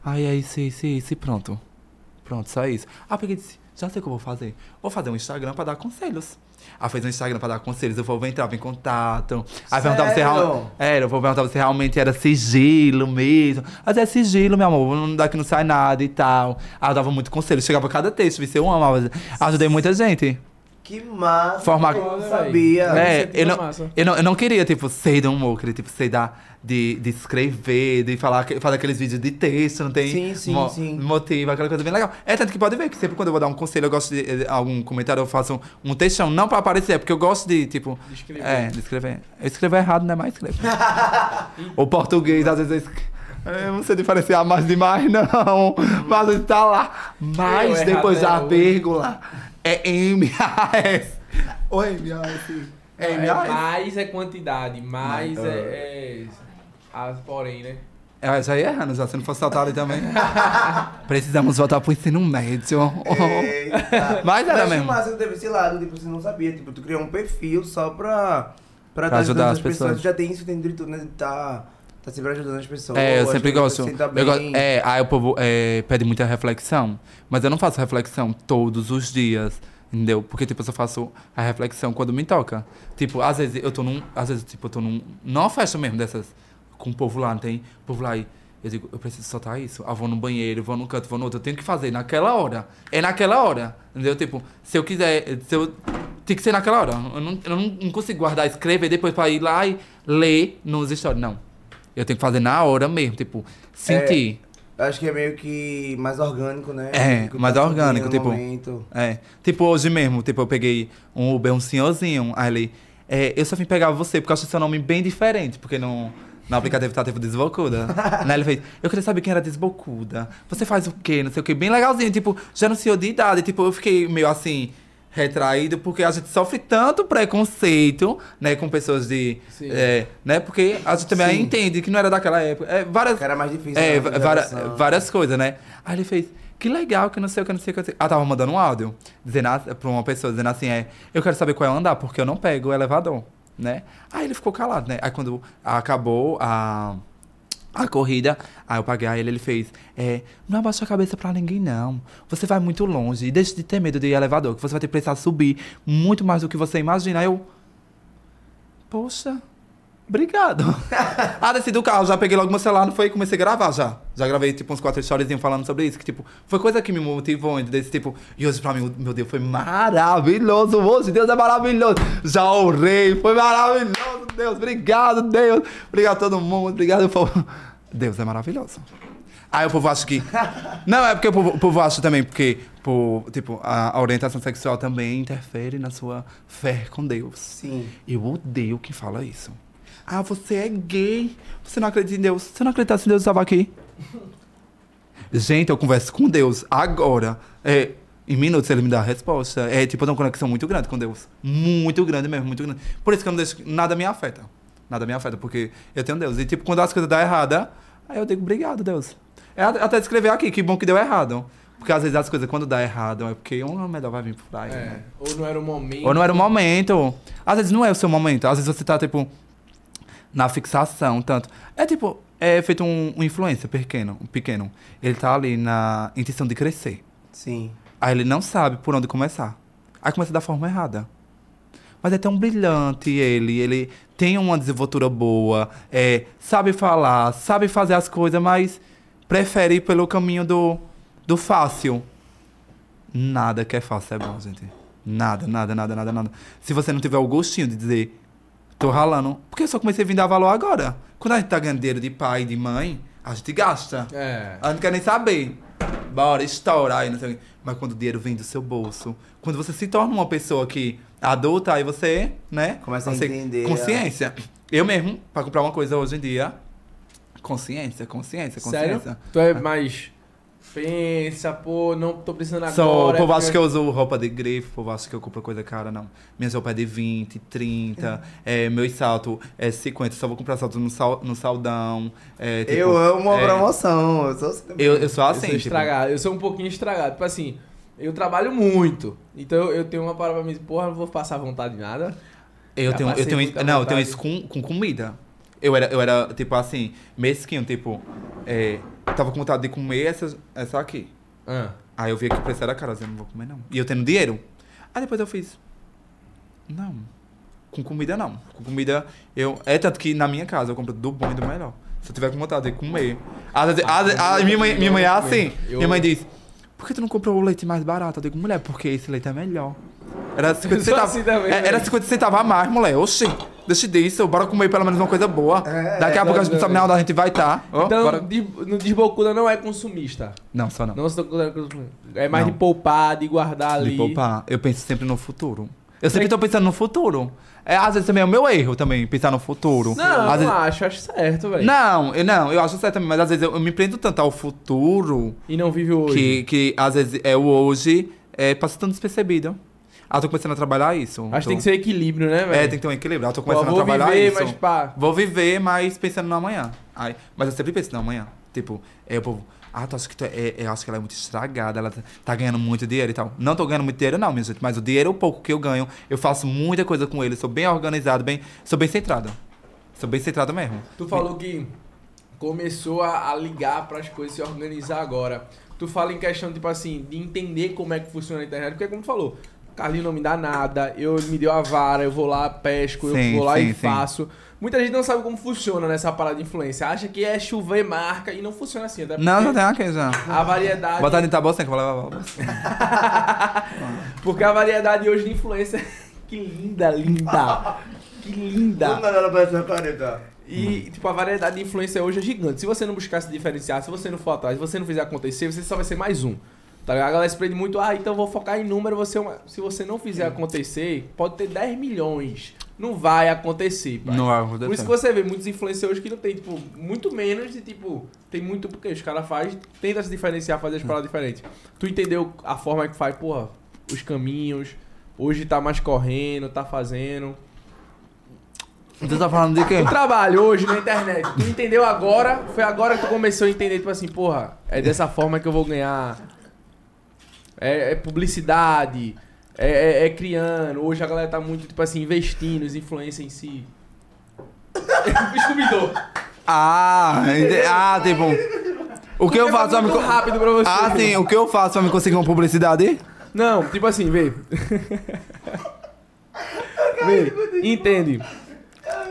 ai, é isso, isso, isso, e pronto. Pronto, só isso. Ah, porque disse, já sei o que eu vou fazer. Vou fazer um Instagram pra dar conselhos. Ah, fez um Instagram pra dar conselhos, eu vou entrar em contato. Aí perguntava se Sério? realmente. Era, eu vou perguntar se realmente era sigilo mesmo. Mas é sigilo, meu amor, não dá que não sai nada e tal. Aí eu dava muito conselho, chegava cada texto, viu? eu amava. Ajudei muita gente. Que massa. Forma- Eu não sabia. É, iniciativa eu não, eu, não, eu não queria, tipo, ser do humor, queria, tipo, ser da, de, de escrever, de falar, fazer aqueles vídeos de texto, não tem Sim, sim, mo- sim. motivo, aquela coisa bem legal. É tanto que pode ver que sempre quando eu vou dar um conselho, eu gosto de, de algum comentário, eu faço um, um textão, não pra aparecer, é porque eu gosto de, tipo, De escrever. é, de escrever. Eu escrevo errado, não é mais escrever. [laughs] o português, às vezes, eu eu não sei diferenciar mais demais, [laughs] não. Mas tá lá. Mas Eu depois errado, da né? vírgula é M-A-S. Oi, M-A-S. É É, M-A-S. mais é quantidade, mais Mais, é, é. As porém, né? É, já ia errando, já se não fosse saltar ali também. [laughs] Precisamos voltar pro ensino médio. Eita. [laughs] Mas era Mas mesmo. massa que teve esse lado, tipo, você não sabia. Tipo, tu criou um perfil só pra... Pra, Pra ajudar ajudando as pessoas. Tu já tem isso dentro de tu, né? De tá tá sempre ajudando as pessoas. É, eu sempre pessoas gosto. Eu gosto é, aí o povo é, pede muita reflexão. Mas eu não faço reflexão todos os dias. Entendeu? Porque, tipo, eu só faço a reflexão quando me toca. Tipo, às vezes eu tô num. Às vezes, tipo, eu tô num. Numa festa mesmo dessas. Com o povo lá, não tem? O povo lá e. Eu digo, eu preciso soltar isso. Ah, vou no banheiro, vou num canto, vou no outro. Eu tenho que fazer naquela hora. É naquela hora. Entendeu? Tipo, se eu quiser. Se eu, tem que ser naquela hora. Eu não, eu não, não consigo guardar, escrever depois pra ir lá e ler nos stories. Não. Eu tenho que fazer na hora mesmo. Tipo, sentir. Eu Acho que é meio que mais orgânico, né? É, que mais tá orgânico, no tipo- momento. É. Tipo, hoje mesmo, tipo, eu peguei um Uber, um senhorzinho. Aí ele. É, eu só vim pegar você porque eu acho seu nome bem diferente, porque no, no aplicativo tá tipo desbocuda. [laughs] né? Ele fez, eu queria saber quem era desbocuda. Você faz o quê? Não sei o quê. Bem legalzinho, tipo, já senhor de idade. Tipo, eu fiquei meio assim, retraído, porque a gente sofre tanto preconceito, né, com pessoas de. Sim. É, né? Porque a gente também Sim. entende que não era daquela época. É, várias, Que era mais difícil. é, né, várias, várias coisas, né? Aí ele fez, que legal, que não sei o que, não sei o que. que. Ah, tava mandando um áudio dizendo, pra uma pessoa, dizendo assim, é, eu quero saber qual é o andar, porque eu não pego o elevador, né? Aí ele ficou calado, né? Aí quando acabou a, a corrida, aí eu paguei a ele, ele fez, é, não abaixa a cabeça pra ninguém, não. Você vai muito longe, e deixe de ter medo de elevador, que você vai ter que precisar subir muito mais do que você imagina. Aí eu, poxa... Obrigado. [laughs] ah, desci do carro, já peguei logo meu celular, não foi? E comecei a gravar já. Já gravei, tipo, uns quatro stories falando sobre isso. Que, tipo, foi coisa que me motivou? Desse tipo. E hoje, pra mim, meu Deus, foi maravilhoso. Hoje, Deus é maravilhoso. Já orei, foi maravilhoso. Deus, obrigado, Deus. Obrigado a todo mundo, obrigado, povo. Deus é maravilhoso. Aí o povo acha que. [laughs] Não, é porque o povo, o povo acha também, porque, por, tipo, a, a orientação sexual também interfere na sua fé com Deus. Sim. Eu odeio quem fala isso. Ah, você é gay. Você não acredita em Deus. Se eu não acreditasse em Deus, eu estava aqui. Gente, eu converso com Deus agora. É, em minutos ele me dá a resposta. É tipo, eu tenho uma conexão muito grande com Deus. Muito grande mesmo, muito grande. Por isso que eu não deixo. Nada me afeta. Nada me afeta, porque eu tenho Deus. E tipo, quando as coisas dão errada, aí eu digo, obrigado, Deus. É at- até escrever aqui, que bom que deu errado. Porque às vezes as coisas, quando dá errado, é porque um melhor vai vir por aí. né? É. Ou não era o momento. Ou não era o momento. Às vezes não é o seu momento. Às vezes você tá, tipo, na fixação, tanto. É tipo, é feito um, um influencer pequeno, um pequeno. Ele tá ali na intenção de crescer. Sim. Aí ele não sabe por onde começar. Aí começa da forma errada. Mas é tão brilhante ele, ele tem uma desenvoltura boa, é, sabe falar, sabe fazer as coisas, mas prefere ir pelo caminho do, do fácil. Nada que é fácil é bom, gente. Nada, nada, nada, nada, nada. Se você não tiver o gostinho de dizer, tô ralando, porque eu só comecei a vir dar valor agora. Quando a gente tá ganhando dinheiro de pai e de mãe, a gente gasta. É. A gente não quer nem saber. Bora, estoura aí, não sei o quê. Mas quando o dinheiro vem do seu bolso, quando você se torna uma pessoa que adulta, aí você, né? Começa a entender, Consciência. Eu mesmo, pra comprar uma coisa hoje em dia, consciência, consciência, Sério? consciência. Tu é mais. Pensa, pô, não tô precisando agora. Só, o é povo acha porque- que eu uso roupa de grife, o povo acha que eu compro coisa cara, não. Minhas roupas é de 20, 30, é, meus saltos é 50, só vou comprar salto no, sal, no saldão. é, tipo, eu amo uma é, promoção. Eu sou assim. Eu, eu sou Eu assim, sou tipo, estragado. Eu sou um pouquinho estragado. Tipo assim, eu trabalho muito. Então eu tenho uma parada pra mim, porra, não vou passar vontade de nada. Eu Já tenho, eu tenho, não, eu tenho vontade. isso com, com comida. Eu era, eu era, tipo assim, mesquinho, tipo, é, tava com vontade de comer essa, essa aqui. Ah. Aí eu vi que o preço era caro, eu disse, não vou comer não. E eu tendo dinheiro. Aí depois eu fiz, não, com comida não. Com comida, eu, é tanto que na minha casa eu compro do bom e do melhor. Se eu tiver com vontade de comer. Às vezes- às minha, mãe, minha mãe é assim, minha mãe diz, por que tu não comprou o leite mais barato? Eu digo, mulher, porque esse leite é melhor. Era 50 Eu sou centavos. assim também, é, era velho. 50 centavos a mais, mulher. Oxi, deixa disso, bora comer pelo menos uma coisa boa. É, Daqui a pouco a gente não sabe onde a gente vai estar. Então, de- no Desbocuda não é consumista. Não, só não. Não. É mais Não. de poupar, de guardar ali. De poupar. Eu penso sempre no futuro. Eu sempre tô pensando no futuro. É, às vezes também é o meu erro também, pensar no futuro. Não, às não vezes... acho, acho certo, velho. Não, eu, não, eu acho certo também, mas às vezes eu, eu me prendo tanto ao futuro E não vive hoje. que, que às vezes é o hoje, é, passa tão despercebido. Ah, tô começando a trabalhar isso. Acho que Tô- tem que ser equilíbrio, né, velho? É, tem que ter um equilíbrio. Eu tô Pô, começando vou a trabalhar viver, isso. mas pá. Vou viver, mas pensando no amanhã. Aí, mas eu sempre penso no amanhã. Tipo, é o povo. Ah, tu acha que tu é, é- eu acho que ela é muito estragada, ela tá- tá ganhando muito dinheiro e tal. Não tô ganhando muito dinheiro, não, minha gente. Mas o dinheiro, o pouco que eu ganho, eu faço muita coisa com ele. Sou bem organizado, bem, sou bem centrado. Sou bem centrado mesmo. Tu falou que começou a, a ligar para as coisas se organizar agora. Tu fala em questão, tipo assim, de entender como é que funciona a internet, porque como tu falou, Carlinho não me dá nada, eu me deu a vara, eu vou lá, pesco, eu Sim, vou lá sim, e sim. faço. Muita gente não sabe como funciona nessa parada de influência. Acha que é chover marca e não funciona assim. Até Não, não tem uma coisa. A variedade. Botar dentro da bolsa que eu vou levar bolsa. [laughs] Porque a variedade hoje de influência. [laughs] que linda, linda! Que linda! Parece uma careta. E, tipo, a variedade de influência hoje é gigante. Se você não buscar se diferenciar, se você não for atrás, se você não fizer acontecer, você só vai ser mais um. Tá ligado? A galera se prende muito, ah, então eu vou focar em número, você é se você não fizer acontecer, pode ter 10 milhões. Não vai acontecer, pai. Não vai acontecer. Por isso que você vê muitos influencers hoje que não tem, tipo, muito menos de, tipo, tem muito porque os caras fazem, tenta se diferenciar, fazer as paradas diferentes. Tu entendeu a forma que faz, porra, os caminhos, hoje tá mais correndo, tá fazendo. Tu tá falando de quê? O trabalho hoje na internet, tu entendeu agora? Foi agora que tu começou a entender, tipo assim, porra, é dessa forma que eu vou ganhar. É, é publicidade, é, é- é criando. Hoje a galera tá muito, tipo assim, investindo, os influencers em si. [laughs] Scooby-Doo. Ah, ente- ah, tipo. O que eu faço pra me. co- rápido pra você. Ah, sim, o que eu faço pra me conseguir uma publicidade? Não, tipo assim, vê. vê, entende.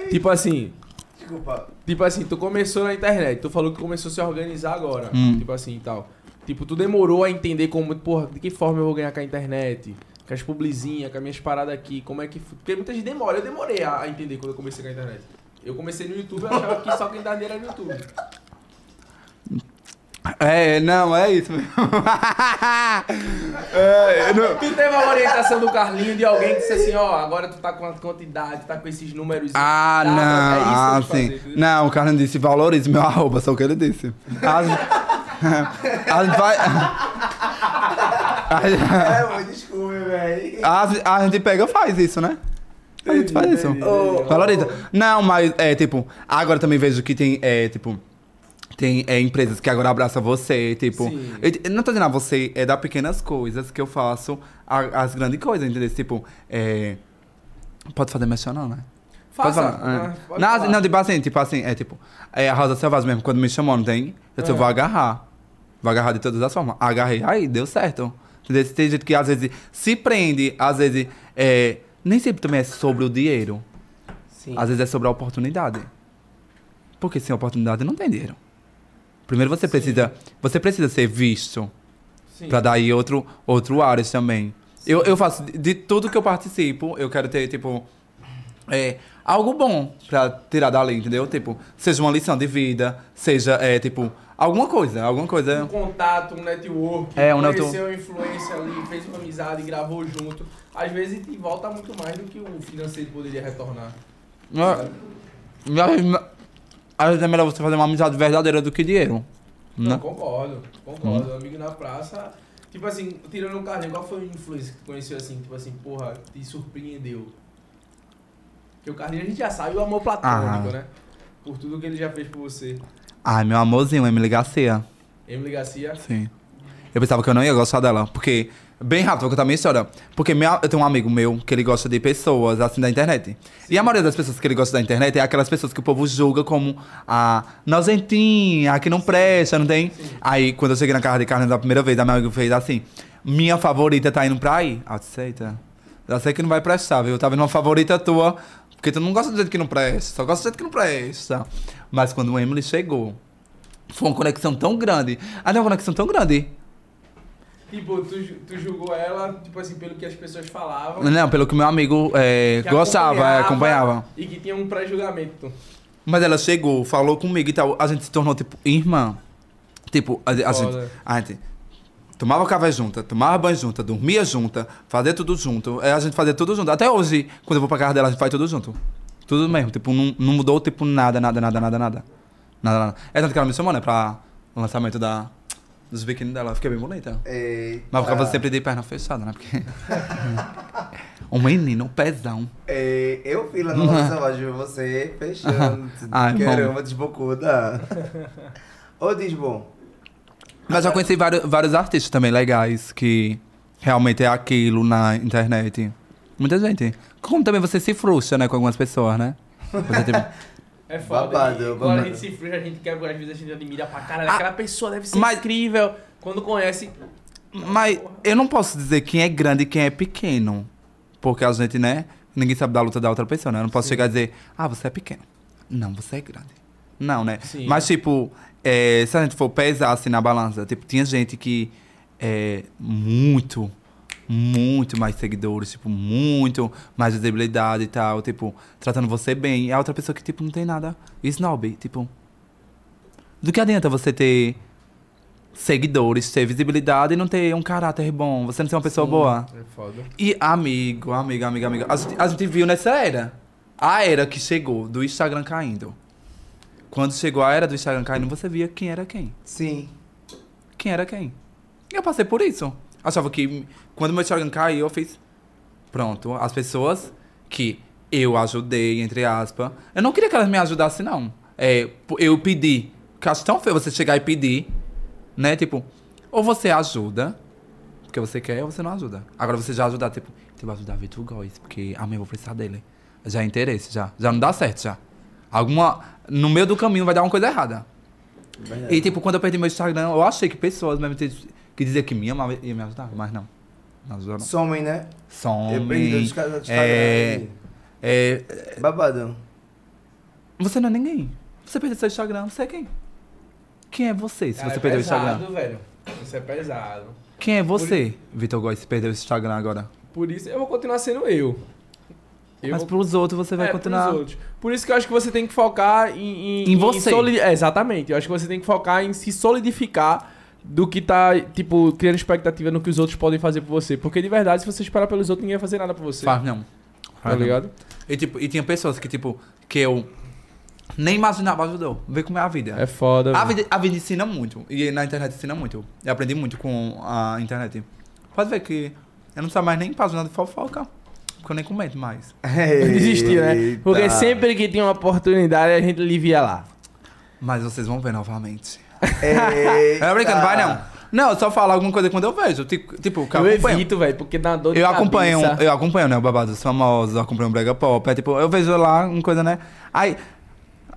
Tipo assim, Desculpa. Tipo assim, tu começou na internet, tu falou que começou a se organizar agora. Hum. Tipo assim e tal. Tipo, tu demorou a entender como, porra, de que forma eu vou ganhar com a internet, com as publizinhas, com as minhas paradas aqui, como é que. Porque muita gente demora, eu demorei a, entender quando eu comecei com a internet. Eu comecei no YouTube, eu achava que só quem dá dinheiro era no YouTube. É, não, é isso mesmo. [laughs] é, não. Tu teve a orientação do Carlinho de alguém que disse assim, ó, agora tu tá com a quantidade, tá com esses números. Ah, não, é isso que eu ah, sim. fazer? Não, o cara não disse valorize meu [laughs] arroba, só o que ele disse. A gente, a gente vai. [laughs] É, mãe, desculpe, velho. a, gente- a gente pega e faz isso, né? A gente faz isso. Valoriza. Não, mas é tipo, agora também vejo que tem, é, tipo. Tem é, empresas que agora abraçam você, tipo. Eu, eu não tô dizendo a você, é dar pequenas coisas que eu faço a- as grandes coisas, entendeu? Tipo, é. Pode fazer menção, não, né? Pode Faça, falar. ah, é. pode não, falar. não, tipo assim, tipo assim, é tipo. É, a Rosa Selvagem mesmo, quando me chamou, não tem? Eu eu vou Ah. agarrar. Vou agarrar de todas as formas. Agarrei, aí, deu certo. Entendeu? Tem gente que às vezes se prende, às vezes. É, nem sempre também é sobre o dinheiro. Sim. Às vezes é sobre a oportunidade. Porque sem oportunidade não tem dinheiro. Primeiro você precisa, você precisa ser visto Sim. pra dar aí outro outro áreas também. Eu, eu faço de, de tudo que eu participo, eu quero ter tipo é, algo bom pra tirar dali, entendeu? Tipo, seja uma lição de vida, seja é, tipo alguma coisa, alguma coisa. um contato, um network, É, um conheceu a influência ali, fez uma amizade, gravou junto. Às vezes te volta muito mais do que o financeiro poderia retornar. Ah, Às vezes é melhor você fazer uma amizade verdadeira do que dinheiro. Não, Né? concordo, concordo. Amigo na praça. Tipo assim, tirando um carrinho, qual foi o influencer que tu conheceu assim, tipo assim, porra, te surpreendeu? Porque o Carlinhos a gente já sabe o amor platônico, Ah. né? Por tudo que ele já fez por você. Ai, meu amorzinho, Emily Garcia. Emily Garcia. Sim. Eu pensava que eu não ia gostar dela, porque. Bem rápido, vou contar minha história. Porque eu tenho um amigo meu que ele gosta de pessoas assim da internet. E a maioria das pessoas que ele gosta da internet é aquelas pessoas que o povo julga como a nozentinha, a que não presta, não tem? Aí, quando eu cheguei na casa de carne da primeira vez, a minha amiga fez assim: Minha favorita tá indo pra aí. Aceita. Já sei que não vai prestar, viu? Eu tava vendo uma favorita tua, porque tu não gosta do jeito que não presta, só gosta do jeito que não presta. Mas quando o Emily chegou, foi uma conexão tão grande. Ah, não, uma conexão tão grande. Tipo, tu, tu julgou ela, tipo assim, pelo que as pessoas falavam. Não, pelo que meu amigo é, que gostava, é, acompanhava. E que tinha um pré-julgamento. Mas ela chegou, falou comigo e tal. A gente se tornou, tipo, irmã. Tipo, a, a gente, a gente tomava café junta, tomava banho junta, dormia junta, fazia tudo junto. É, a gente fazia tudo junto. Até hoje, quando eu vou pra casa dela, a gente faz tudo junto. Tudo mesmo. Tipo, não, não mudou, tipo, nada, nada, nada, nada, nada. Nada, nada. É tanto que ela me chamou, né, pra lançamento da, dos biquíni dela. Fiquei bem bonita. Eita. Mas ficava sempre de perna fechada, né? Porque. [laughs] um menino pesão. É, eu fui lá no Rosa Selvagem ver você fechando. [laughs] Ai, Caramba, desbocuda. Ô, Disbom. Mas eu conheci vários, vários artistas também legais que realmente é aquilo na internet. Muita gente. Como também você se frustra, né, com algumas pessoas, né? Você, tipo, [laughs] É foda. Babado, e quando babado. a gente se frustra, a gente quer, às vezes a gente admira pra caralho. Ah, Aquela pessoa deve ser mas- incrível. Quando conhece. Mas eu não posso dizer quem é grande e quem é pequeno. Porque a gente, né? Ninguém sabe da luta da outra pessoa, né? Eu não posso chegar e dizer, ah, você é pequeno. Não, você é grande. Não, né? Sim. Mas, tipo, é, se a gente for pesar assim na balança, tipo, tinha gente que é muito, muito mais seguidores, tipo, muito mais visibilidade e tal, tipo, tratando você bem. E a outra pessoa que, tipo, não tem nada. Snob, tipo. Do que adianta você ter seguidores, ter visibilidade e não ter um caráter bom? Você não ser uma pessoa boa? É foda. E amigo, amigo, amigo, amigo. A gente, a gente viu nessa era. A era que chegou do Instagram caindo. Quando chegou a era do Instagram caindo, você via quem era quem. Sim. Quem era quem. Eu passei por isso. Achava que quando meu Instagram caiu, eu fiz. Pronto, as pessoas que eu ajudei, entre aspas. Eu não queria que elas me ajudassem, não. É, eu pedi. Porque eu acho tão feio você chegar e pedir, né? Tipo, ou você ajuda, porque você quer, ou você não ajuda. Agora você já ajudar, tipo, vou ajudar Vitor Góes, porque amanhã eu vou precisar dele. Já é interesse, já. Já não dá certo, já. Alguma. No meio do caminho vai dar uma coisa errada. Verdade. E tipo, quando eu perdi meu Instagram, eu achei que pessoas mesmo que diziam que me amavam ia me ajudar, mas não. Ajudou, não. Somem, né? Eu perdi Some. os caras do É, Instagram. é, Babado. você não é ninguém. Você perdeu seu Instagram, você é quem? Quem é você se Cara, você é perdeu o pesado, Instagram? velho. Isso é pesado. Quem é você, Vitor Góes, se perdeu o Instagram agora? Por isso eu vou continuar sendo eu. Eu Mas vou- pros outros você vai É, continuar. pros outros. Por isso que eu acho que você tem que focar em... Em você. soli- é, exatamente. Eu acho que você tem que focar em se solidificar do que tá, tipo, criando expectativa no que os outros podem fazer por você. Porque de verdade, se você esperar pelos outros, ninguém vai fazer nada por você. Faz não. Tá Faz ligado? E, tipo, e tinha pessoas que, tipo, que eu nem imaginava ajudou. Vê como é a vida. É foda. A vida, a vida ensina muito. E na internet ensina muito. Eu aprendi muito com a internet. Pode ver que eu não sei mais nem página de fofoca. Porque eu nem comento mais. [laughs] Eu desisti, né? Porque sempre que tinha uma oportunidade, a gente livia lá. Mas vocês vão ver novamente. Eita. É brincando, vai não. Não, só falo alguma coisa quando eu vejo. Tipo, tipo que eu Eu acompanho. evito, velho, porque dá dor de Eu acompanho, cabeça. eu acompanho, né, o babado dos famosos, eu acompanho o Brega Pop. É tipo, eu vejo lá uma coisa, né? Aí,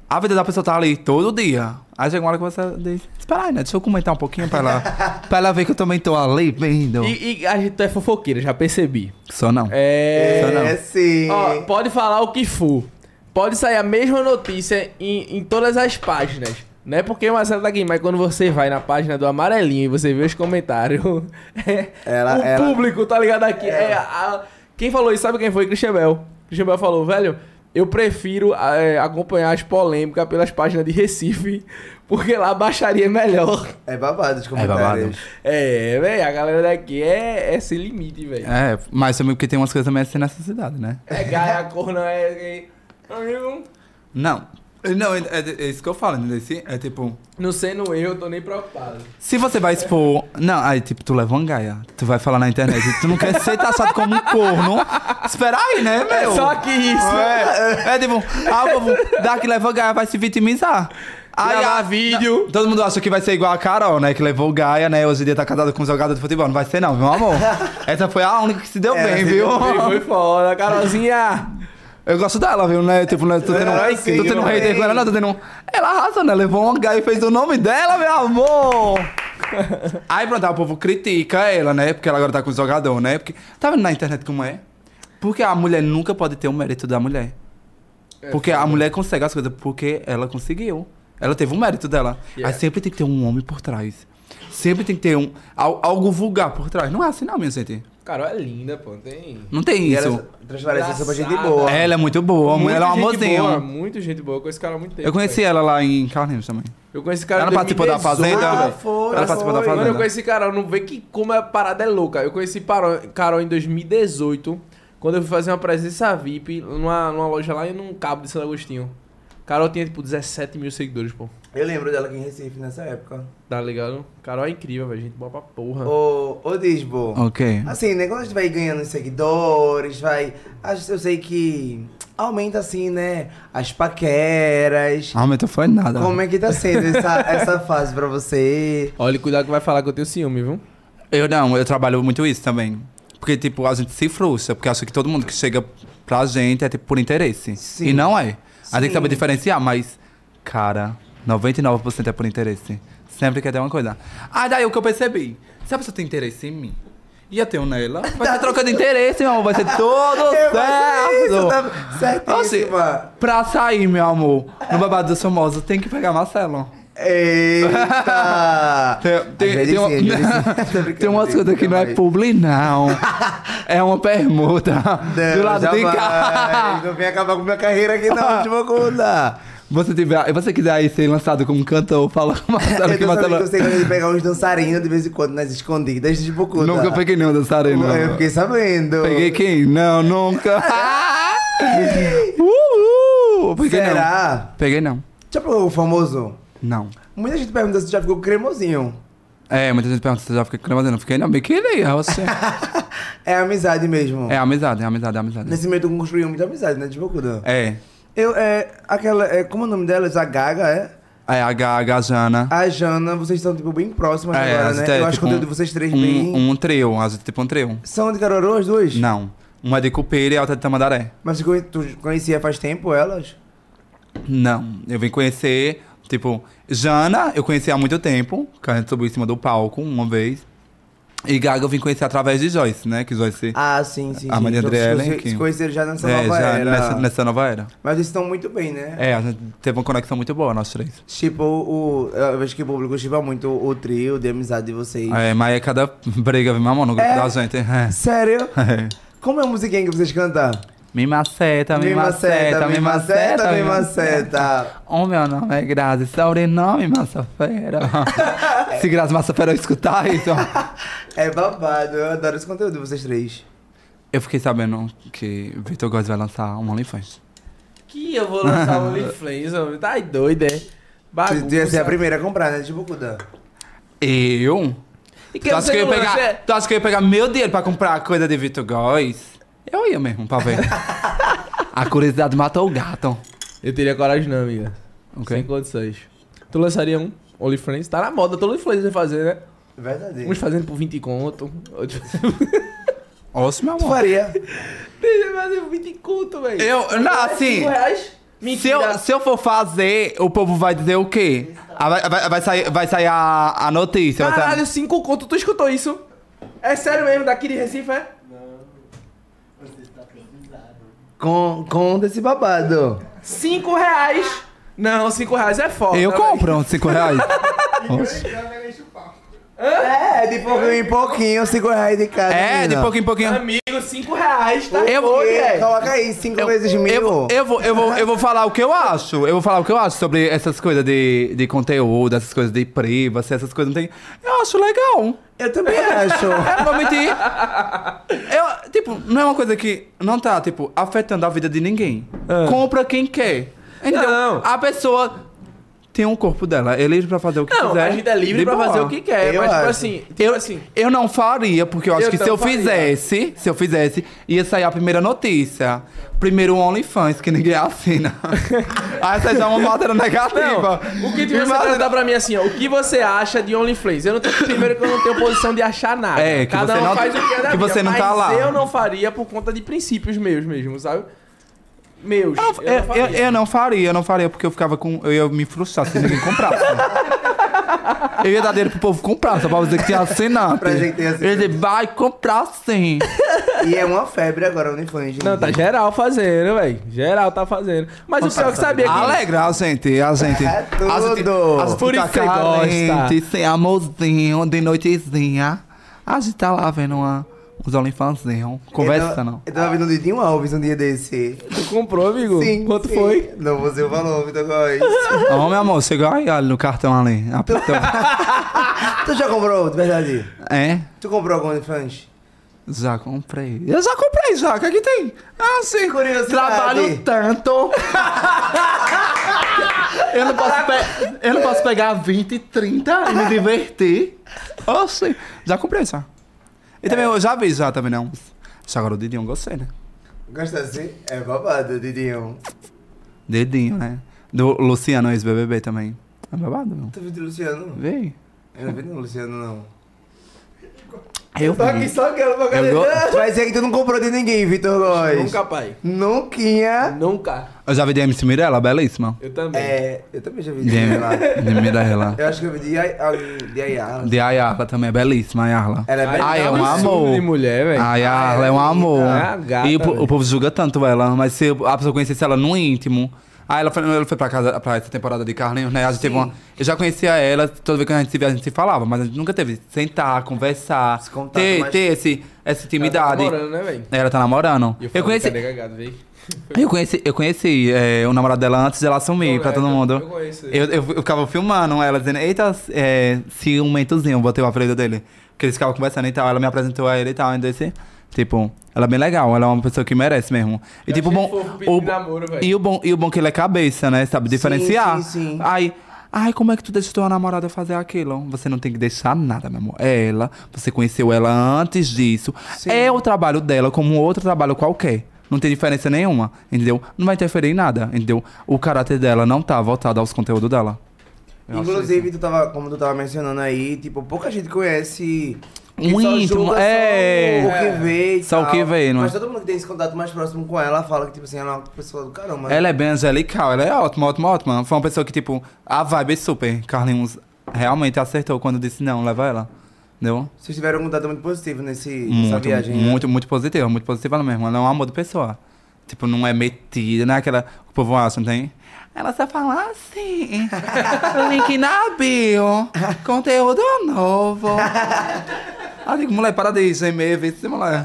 a vida da pessoa tá ali todo dia. Aí chega uma hora que você diz, espera aí, né? Deixa eu comentar um pouquinho pra ela, [laughs] pra ela ver que eu também tô ali vendo. E, e a gente é fofoqueira, já percebi. Só não. É... Só não. É sim. Ó, pode falar o que for. Pode sair a mesma notícia em, em todas as páginas. Não é porque o Marcelo tá aqui, mas quando você vai na página do Amarelinho e você vê os comentários, é, Ela- o ela- público, tá ligado aqui? É, a- quem falou isso, sabe quem foi? Christian Bell. Christian Bell falou, velho, eu prefiro é, acompanhar as polêmicas pelas páginas de Recife, porque lá baixaria melhor. É babado os comentários. É, velho, a galera daqui é, é sem limite, velho. É, mas também porque tem umas coisas também sem necessidade, né? É gaia, corno, é... é... Não. Não, é, é- é isso que eu falo, entendeu? Se- É tipo, Não sendo eu, eu tô nem preocupado. se você vai expor. Não, aí tipo, tu leva uma gaia, tu vai falar na internet, tu não quer ser taxado como um corno. Espera aí, né, meu? É só que isso. É, é tipo, ah, povo daqui leva Gaia, vai se vitimizar. Gravar a- vídeo. não, todo mundo acha que vai ser igual a Carol, né? Que levou o Gaia, né? Hoje em dia tá casado com um jogador de futebol. Não vai ser, não, meu amor. [laughs] Essa foi a única que se deu É, bem, viu? Foi, foi foda, Carolzinha. Eu gosto dela, viu, né? Tipo, né? Tô tendo, É, sim, tô tendo um hater com ela, não, tô tendo um... Ela arrasa, né? Levou uma Gaia e fez o nome dela, meu amor. [laughs] Aí, pronto, o povo critica ela, né? Porque ela agora tá com o jogador, né? Porque tá vendo na internet como é? Porque a mulher nunca pode ter o mérito da mulher. Porque a mulher consegue as coisas porque ela conseguiu. Ela teve o mérito dela. Yeah. Aí sempre tem que ter um homem por trás. Sempre tem que ter um, al- algo vulgar por trás. Não é assim não, minha gente. Carol é linda, pô. Tem. Não tem E isso. ela transparência pra gente boa. Ela é muito boa, Muito ela é um gente amorzinho. Boa, muito gente boa. Eu conheço cara há muito tempo. Eu conheci velho. ela lá em Carlinhos também. Eu conheci cara Ela participou da 2018, Fazenda? velho. foi, Ela participou da foi. Mano, eu Fazenda. conheci Carol. Não vê que como a parada é louca. Eu conheci Carol, Carol em 2018, quando eu fui fazer uma presença VIP numa, numa loja lá em um cabo de Santo Agostinho. Carol tinha, tipo, 17 mil seguidores, pô. Eu lembro dela aqui em Recife nessa época. Tá ligado? Carol é incrível, velho. Gente boa pra porra. Ô, ô Disbo. Ok. Assim, né? Quando a gente vai ganhando seguidores, vai. a gente- Eu sei que aumenta assim, né? As paqueras. Aumento foi nada. Como é que tá sendo essa, [laughs] essa fase pra você? Olha, cuidado que vai falar que eu tenho ciúme, viu? Eu não, eu trabalho muito isso também. Porque, tipo, a gente se frustra, porque acha que todo mundo que chega pra gente é, tipo, por interesse. Sim. E não é. A gente tem que saber diferenciar, mas, cara, 99% é por interesse. Sempre quer ter uma coisa. Ah, daí o que eu percebi. Se a pessoa tem interesse em mim e eu tenho nela, [laughs] vai ser troca de interesse, meu amor. Vai ser [laughs] isso, certo. tá certíssima. Pra sair, meu amor, no babado dos famosos, tem que pegar Marcelo. Eita! [laughs] Tem, uma- tem umas coisas que não é publi, não. É uma permuta. Não, do lado de cá. Não vem acabar com minha carreira aqui não, de Bocunda. Você, tiver, você quiser aí ser lançado como cantor, fala com Marcelo Eu que Marcelo... que você gosta de pegar uns dançarinos de vez em quando nas escondidas de Bocunda. Nunca peguei nenhum dançarino. Eu fiquei sabendo. Peguei quem? Não, nunca. [laughs] Uhul. Peguei não. Será? Peguei não. Já pegou o famoso? Não. Muita gente pergunta se já ficou cremosinho. É, muita gente pergunta se eu já cremando. Eu não fiquei não. Queria, você. [laughs] É amizade mesmo. É amizade, é amizade, é amizade. Nesse meio tu construiu muita amizade, né, de Bocunda? É. Eu, é, aquela, é, como é o nome dela? A Gaga, é? É a Ga- a Gajana. A Jana, vocês estão, tipo, bem próximas É, agora, né? Eu acho tipo, o conteúdo de vocês três um, bem... Um trio, a gente é tipo um trio. São de Caruaru as duas? Não. Uma é de Cupeira e a outra é de Tamandaré. Mas tu conhecia faz tempo elas? Não. Eu vim conhecer, tipo, Jana, eu conheci há muito tempo, que a gente subiu em cima do palco uma vez. E Gaga eu vim conhecer através de Joyce, né? Que Joyce. Ah, sim, sim. A sim. Maria Então, Andréa, se, né, se, que- se conheceram já nessa é, nova já era. nessa, nessa nova era. Mas eles estão muito bem, né? É, a gente teve uma conexão muito boa, nós três. Tipo, o, eu vejo que o público chipa muito o trio de amizade de vocês. É, mas é cada briga, vem mamão no grupo É? da gente. É. Sério? [laughs] É. Como é a musiquinha que vocês cantam? Me maceta, me maceta, me maceta, me me maceta. O meu nome é Grazi, sobrenome Massafera. [laughs] Se Grazi Massafera escutar isso. [laughs] É babado, eu adoro esse conteúdo de vocês três. Eu fiquei sabendo que Vitor Góes vai lançar um OnlyFans. Que eu vou lançar o OnlyFans, homem. Tá doido, é? Bagunça. tu ia ser a primeira a comprar, né? Tipo, Kuda. Eu? E que Tu acha, você que eu ia pegar, tu acha que eu ia pegar meu dinheiro pra comprar coisa de Vitor Góes? Eu ia mesmo, pra ver. [laughs] a curiosidade matou o gato. Eu teria coragem não, amiga. Ok. Sem condições. Tu lançaria um OnlyFans? Tá na moda, todo OnlyFans vai fazer, né? Verdade. Uns fazendo por 20 conto. Outros [laughs] Oxe, meu Tu amor. faria. Deixa eu fazer por 20 conto, velho. Eu, não, assim... 5 reais? Se Mentira. eu, se eu for fazer, o povo vai dizer o quê? Ah, vai, vai, vai sair, vai sair a, a notícia. vai sair- Caralho, 5 conto, tu escutou isso? É sério mesmo, daqui de Recife, é? Com, conta esse babado. 5 reais. Não, 5 reais é foda. Eu compro 5 reais. É, de pouquinho em pouquinho, 5 reais de cada. É, de menina. pouquinho em pouquinho. Amigo, 5 reais, tá? Eu- velho. Coloca aí, 5 Eu, vezes mil. eu, vou- eu, vou, eu, vou, eu vou falar o que eu acho. Eu vou falar o que eu acho sobre essas coisas de, de conteúdo, essas coisas de privacy, essas coisas não tem. Eu acho legal. Eu também acho. Eu [laughs] não vou mentir. Eu, tipo, não é uma coisa que não tá, tipo, afetando a vida de ninguém. Compra quem quer. Entendeu? Não. A pessoa tem um corpo dela, é livre pra fazer o que Não, quiser. a gente é livre pra boa. fazer o que quer, Eu mas tipo assim, tipo Eu, assim, eu não faria, porque eu acho Eu que se não eu faria. fizesse, se eu fizesse, ia sair a primeira notícia. Primeiro o OnlyFans, que ninguém assina. [laughs] Aí essa já é uma matéria negativa. Não, o que tu você Imagina- perguntar pra mim assim, ó, o que você acha de OnlyFans? Eu não tenho, primeiro que eu não tenho posição de achar nada. É, que Cada você um não- faz o que é da que vida, você não tá mas lá. eu não faria por conta de princípios meus mesmo, sabe? Meus. Eu, Eu, eu, não faria. eu- eu não faria, eu não faria, porque eu ficava com. Eu ia me frustrar se ninguém comprasse. eu ia dar dinheiro pro povo comprar, só pra dizer que tinha assinante. Pra gente ter assinante. Ele vai comprar sim. E é uma febre agora, o OnlyFans. Não, tá geral fazendo, velho. Geral tá fazendo. Mas o pior que sabia que... Alegra a gente, a gente. É tudo. A gente, a gente Por fica isso você carente, gosta. sem amorzinho, de noitezinha. A gente tá lá vendo uma, uns OnlyFanzinhos, conversando. Eu tava vendo o Didinho Alves um dia desse. Tu comprou, amigo? Quanto sim. foi? Não vou dizer o valor, Vitor Góes. Ô, meu amor, chegou aí olha, no cartão ali. Apertou. [laughs] tu já comprou, de verdade? é? Tu comprou algum OnlyFans? Já comprei. Eu já comprei, já. O que é que tem? Ah, sim. Curiosidade. Trabalho tanto. [laughs] eu, não posso pe- eu não posso pegar 20, 30 e me divertir. Oxi. Já comprei, já. E também eu já vi, já também não. Só agora o dedinho eu gostei, né? Gosta assim? É babado, Didinho. Dedinho, né? Do Luciano, ex-BBB também. É babado, meu. Tu viu do Luciano? Vê. Eu não vi do Luciano, não. Eu Tô aqui vi. só aquela pra go- Vai dizer que tu não comprou de ninguém, Vitor Góes. Nunca, pai. Nunca. Nunca. Eu já vi de MC Mirella, belíssima. Eu também. É, eu também já vi De, de lá. de Mirella. Eu acho que eu vi de, de Ayala. De Ayarla também, é belíssima, Ayarla. Ela é bem Ai, é um amor. de mulher, velho. A Ayarla Ah, é um é amor. linda. É gata, e o, o povo julga tanto ela, mas se a pessoa conhecesse ela no íntimo. Aí ela foi, ela foi pra casa pra essa temporada de Carlinhos, né? A gente teve uma, eu já conhecia ela, toda vez que a gente se via, a gente se falava, mas a gente nunca teve sentar, conversar, ter, mais- ter esse, essa intimidade. Ela tá namorando, né, velho? Ela tá namorando. E Eu, falo, conheci, cagado, véi? Eu conheci, eu conheci é, o namorado dela antes dela assumir pra todo mundo. eu conheço ele. Eu, eu, eu ficava filmando ela, dizendo, eita, é, ciumentozinho, botei o apelido dele. Porque eles ficavam conversando e tal, ela me apresentou a ele e tal, então esse, tipo, ela é bem legal, ela é uma pessoa que merece mesmo. E Eu tipo, bom, o, namoro, e o bom, e o bom que ele é cabeça, né, sabe diferenciar. sim, sim. Aí, ai, como é que tu deixa tua namorada fazer aquilo? Você não tem que deixar nada, meu amor. É ela, você conheceu ela antes disso. Sim. É o trabalho dela como outro trabalho qualquer. Não tem diferença nenhuma, entendeu? Não vai interferir em nada, entendeu? O caráter dela não tá voltado aos conteúdos dela. Eu Inclusive, tu tava, como tu tava mencionando aí, tipo, pouca gente conhece. Um íntimo, é. Só o que vê. e Só o tal. que vê, não é? Mas todo mundo que tem esse contato mais próximo com ela fala que, tipo assim, ela é uma pessoa do caramba. Ela é bem angelical, ela é ótima, ótima, ótima. Foi uma pessoa que, tipo, a vibe é super. Carlinhos realmente acertou quando disse não, leva ela. Entendeu? Vocês tiveram um contato muito positivo nesse, nessa Muito, viagem. né? muito, muito positiva, muito positiva mesmo. Ela é um amor de pessoa. Tipo, não é metida, não é aquela. O povo acha, não tem? Ela só fala assim. link na bio. Conteúdo novo. [laughs] Ah, digo, mulher, para disso, e-mail, vê se mulher.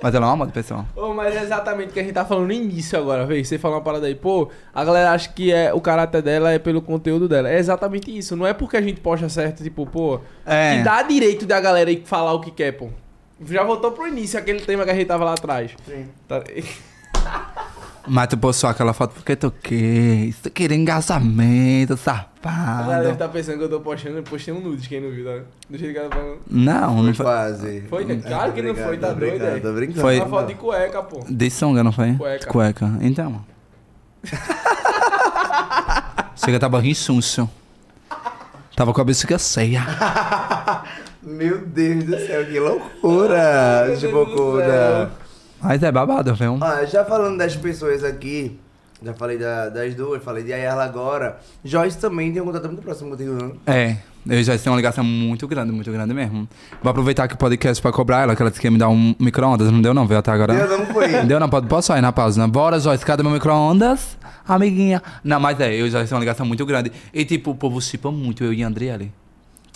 Mas ela é um amor de pessoa. Ô, mas é exatamente o que a gente tá falando no início agora, velho. Você falou uma parada aí, pô, a galera acha que é, o caráter dela é pelo conteúdo dela. É exatamente isso. Não é porque a gente posta certo, tipo, pô, É. que dá direito da galera ir falar o que quer, pô. Já voltou pro início aquele tema que a gente tava lá atrás. Sim. Tá- [laughs] Mas tu postou aquela foto porque tu quis. Tu queria engajamento, A galera safado. tá pensando que eu tô postando, eu postei um nude, quem não viu, tá? Do jeito que ela tá falando. Não, Foi não foi. quase. Foi, né? Claro que não foi, tá doido, aí. Tô brincando. Foi. Uma foto de cueca, pô. De sunga, não foi? Cueca. Cueca. Então. [laughs] Chega, tava rinchuncho. Tava com a bexiga cheia. [laughs] Meu Deus do céu, que loucura, do Chibocuda. Mas é babado, viu? Ah, já falando das pessoas aqui, já falei da- das duas, falei de Ayala agora. Joyce também tem um contato muito próximo contigo, não? É, eu já tenho uma ligação muito grande, muito grande mesmo. Vou aproveitar que o podcast pra cobrar ela, que ela disse que ia me dar um micro-ondas. Não deu não, veio até agora. Eu não foi. [laughs] Deu não, pode, posso sair na pausa, né? Bora, Joyce, cadê meu micro-ondas? Amiguinha. Não, mas é, eu já tenho uma ligação muito grande. E tipo, o povo chipa muito eu e a Andriele.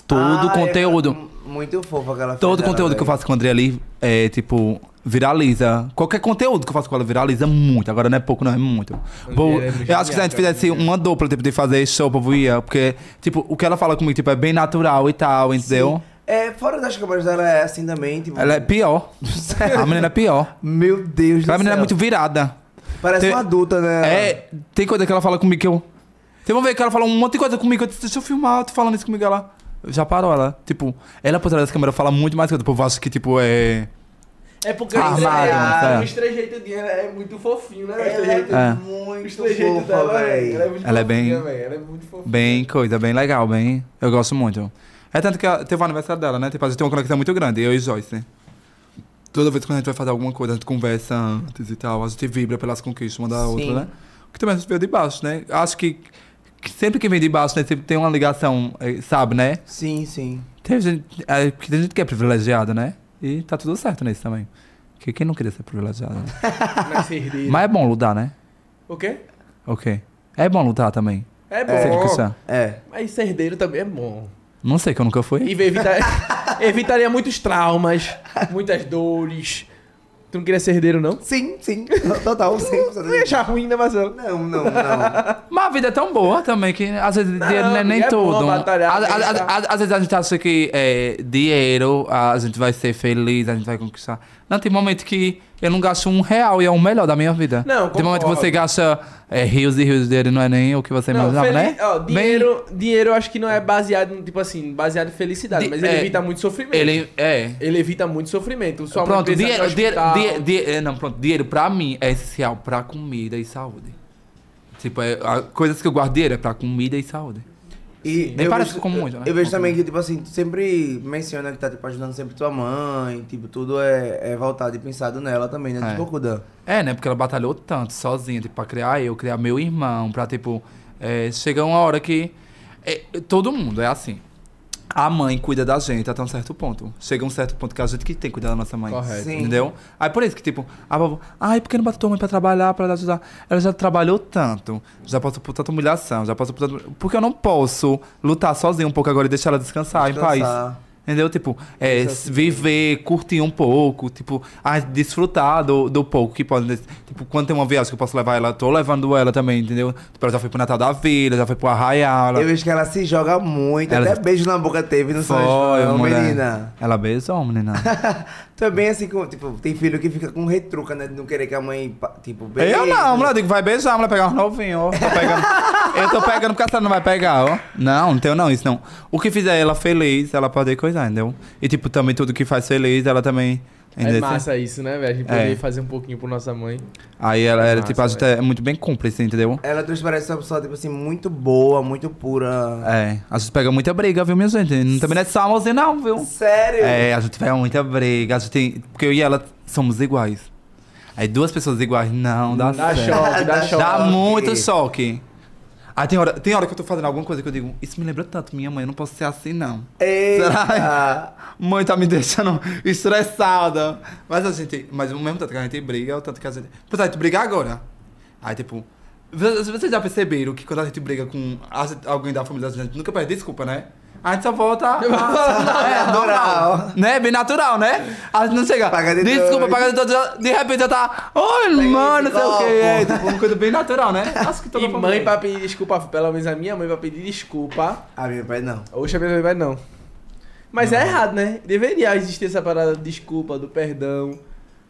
Todo Ah, conteúdo. é mu- muito fofo aquela Todo conteúdo dela, que eu faço com a Andriele é, tipo, viraliza. Qualquer conteúdo que eu faço com ela viraliza muito. Agora não é pouco, não, é muito. Vou- é eu acho que se a gente fizesse uma dupla, tipo, de fazer show, o povo ia. Porque, tipo, o que ela fala comigo, tipo, é bem natural e tal, entendeu? É, fora das câmeras dela é assim também, tipo... Ela é pior. [laughs] a menina é pior. Meu Deus do A menina é céu. muito virada. Parece Tem- uma adulta, né? É, tem coisa que ela fala comigo que eu. Vocês vão ver que ela fala um monte de coisa comigo. Eu disse, deixa eu filmar, eu tô falando isso comigo. Ela já parou, ela. Tipo, ela por trás das câmeras fala muito mais coisa. O povo acha que, tipo, é. É porque Armado, é, é. o estrejeito dela é muito fofinho, né? Ela é estrejeito, É. o muito estrejeito fofa, dela, velho. Ela é muito Ela é fofinha, bem- velho. Ela é muito fofinha. Bem coisa, bem legal, bem. Eu gosto muito. É tanto que ela- teve o aniversário dela, né? Tipo, a gente tem uma conexão muito grande, eu e Joyce. né? Toda vez que a gente vai fazer alguma coisa, a gente conversa antes e tal, a gente vibra pelas conquistas uma da Sim. outra, né? Que também a gente veio de baixo, né? Acho que, que sempre que vem de baixo, né, sempre tem uma ligação, eh, sabe, né? Sim, sim. Tem gente, é, tem gente que é privilegiada, né? E tá tudo certo nisso também. Porque quem não queria ser privilegiado? Né? [laughs] Mas herdeiro. Mas é bom lutar, né? O quê? Ok. É bom lutar também. É bom. quiser. É. Mas ser herdeiro também é bom. Não sei, que eu nunca fui. E evita- [laughs] evitaria muitos traumas, muitas dores. Tu não queria ser herdeiro, não? Sim, sim. Total, sim. Não ia achar ruim, né, Marcelo? Não, não, não. [laughs] Mas a vida é tão boa também que às vezes dinheiro não é nem é bom tudo. batalhar, Às- às- às vezes a gente acha que é, dinheiro a gente vai ser feliz, a gente vai conquistar. Não, tem momento que eu não gasto um real e é o melhor da minha vida. Não, Tem momento que concordo. você gasta é, rios e rios de dinheiro e não é nem o que você Não, imaginava, feliz- né? ó, Bem- dinheiro, dinheiro eu acho que não é baseado, em, tipo assim, baseado em felicidade, Di- mas ele é, evita muito sofrimento. Ele é. Ele evita muito sofrimento. Sua Pronto, dinheiro, dinheiro, dinheiro, dinheiro- é, não, pronto, dinheiro pra mim é essencial pra comida e saúde. Tipo, é, a- coisas que eu guardo dinheiro é pra comida e saúde. E Nem eu parece vejo- como muito, né? Eu vejo também que, tipo assim, tu sempre menciona que tá, tipo, ajudando sempre tua mãe, tipo, tudo é, é voltado e pensado nela também, né? É. Tipo, Kudan. É, né? Porque ela batalhou tanto sozinha, tipo, pra criar eu, criar meu irmão, pra, tipo, é, chega uma hora que. é, todo mundo é assim. A mãe cuida da gente até um certo ponto. Chega um certo ponto que a gente que tem que cuidar da nossa mãe. Correto. Sim. Entendeu? Aí por isso que, tipo, a vovó, ai, por que não bota tua mãe pra trabalhar, pra ajudar? Ela já trabalhou tanto, já passou por tanta humilhação, já passou por tanto. Porque eu não posso lutar sozinho um pouco agora e deixar ela descansar, em paz. Entendeu? Tipo, é, viver, curtir um pouco, tipo, ah, desfrutar do, do pouco que pode. Tipo, quando tem uma viagem que eu posso levar ela, tô levando ela também, entendeu? Tipo, ela já foi pro Natal da Vila, já foi pro Arraial. Ela... Eu vejo que ela se joga muito, Ela- até beijo na boca teve no São João, menina. Ela beijou, menina. [laughs] Tu é bem assim, com, tipo, tem filho que fica com retruca, né? De não querer que a mãe, tipo, beije. Eu não, mulher, eu digo, vai beijar, mulher, pegar uns novinhos, ó. Tô pegando. [laughs] eu tô pegando porque a senhora não vai pegar, ó. Não, não tenho não, isso não. O que fizer ela feliz, ela pode coisar, entendeu? E, tipo, também tudo que faz feliz, ela também. É massa isso, né, velho? A gente poder É. fazer um pouquinho por nossa mãe. Aí ela era, Massa, tipo, a gente é muito bem cúmplice, entendeu? Ela transparece uma pessoa, tipo assim, muito boa, muito pura. É, a gente pega muita briga, viu, minha gente? Não, também não é só você não, viu? Sério? É, a gente pega muita briga, a gente tem... Porque eu e ela somos iguais. Aí duas pessoas iguais, não dá, Dá certo. choque, dá choque. Dá muito choque. Aí tem hora, tem hora que eu tô fazendo alguma coisa que eu digo, isso me lembra tanto minha mãe, eu não posso ser assim, não. Eita! [laughs] Mãe tá me deixando estressada. Mas a gente. Mas o mesmo tanto que a gente briga, é o tanto que a gente. Por exemplo, brigar agora. Aí, tipo. Vocês já perceberam que quando a gente briga com a alguém da família da gente, nunca pede desculpa, né? A gente só volta. a- [laughs] é, normal. Né? Bem natural, né? A gente não chega. Paga de desculpa, dois. paga de todo. De repente já tá. Oi, mano, não sei o copo. É, tipo, uma coisa bem natural, né? [laughs] Acho que toda E mãe família- pra pedir desculpa, pelo menos a minha mãe pra pedir desculpa. A minha pai não. Oxe, a minha mãe vai não. Mas é errado, né? Deveria existir essa parada de desculpa, do perdão.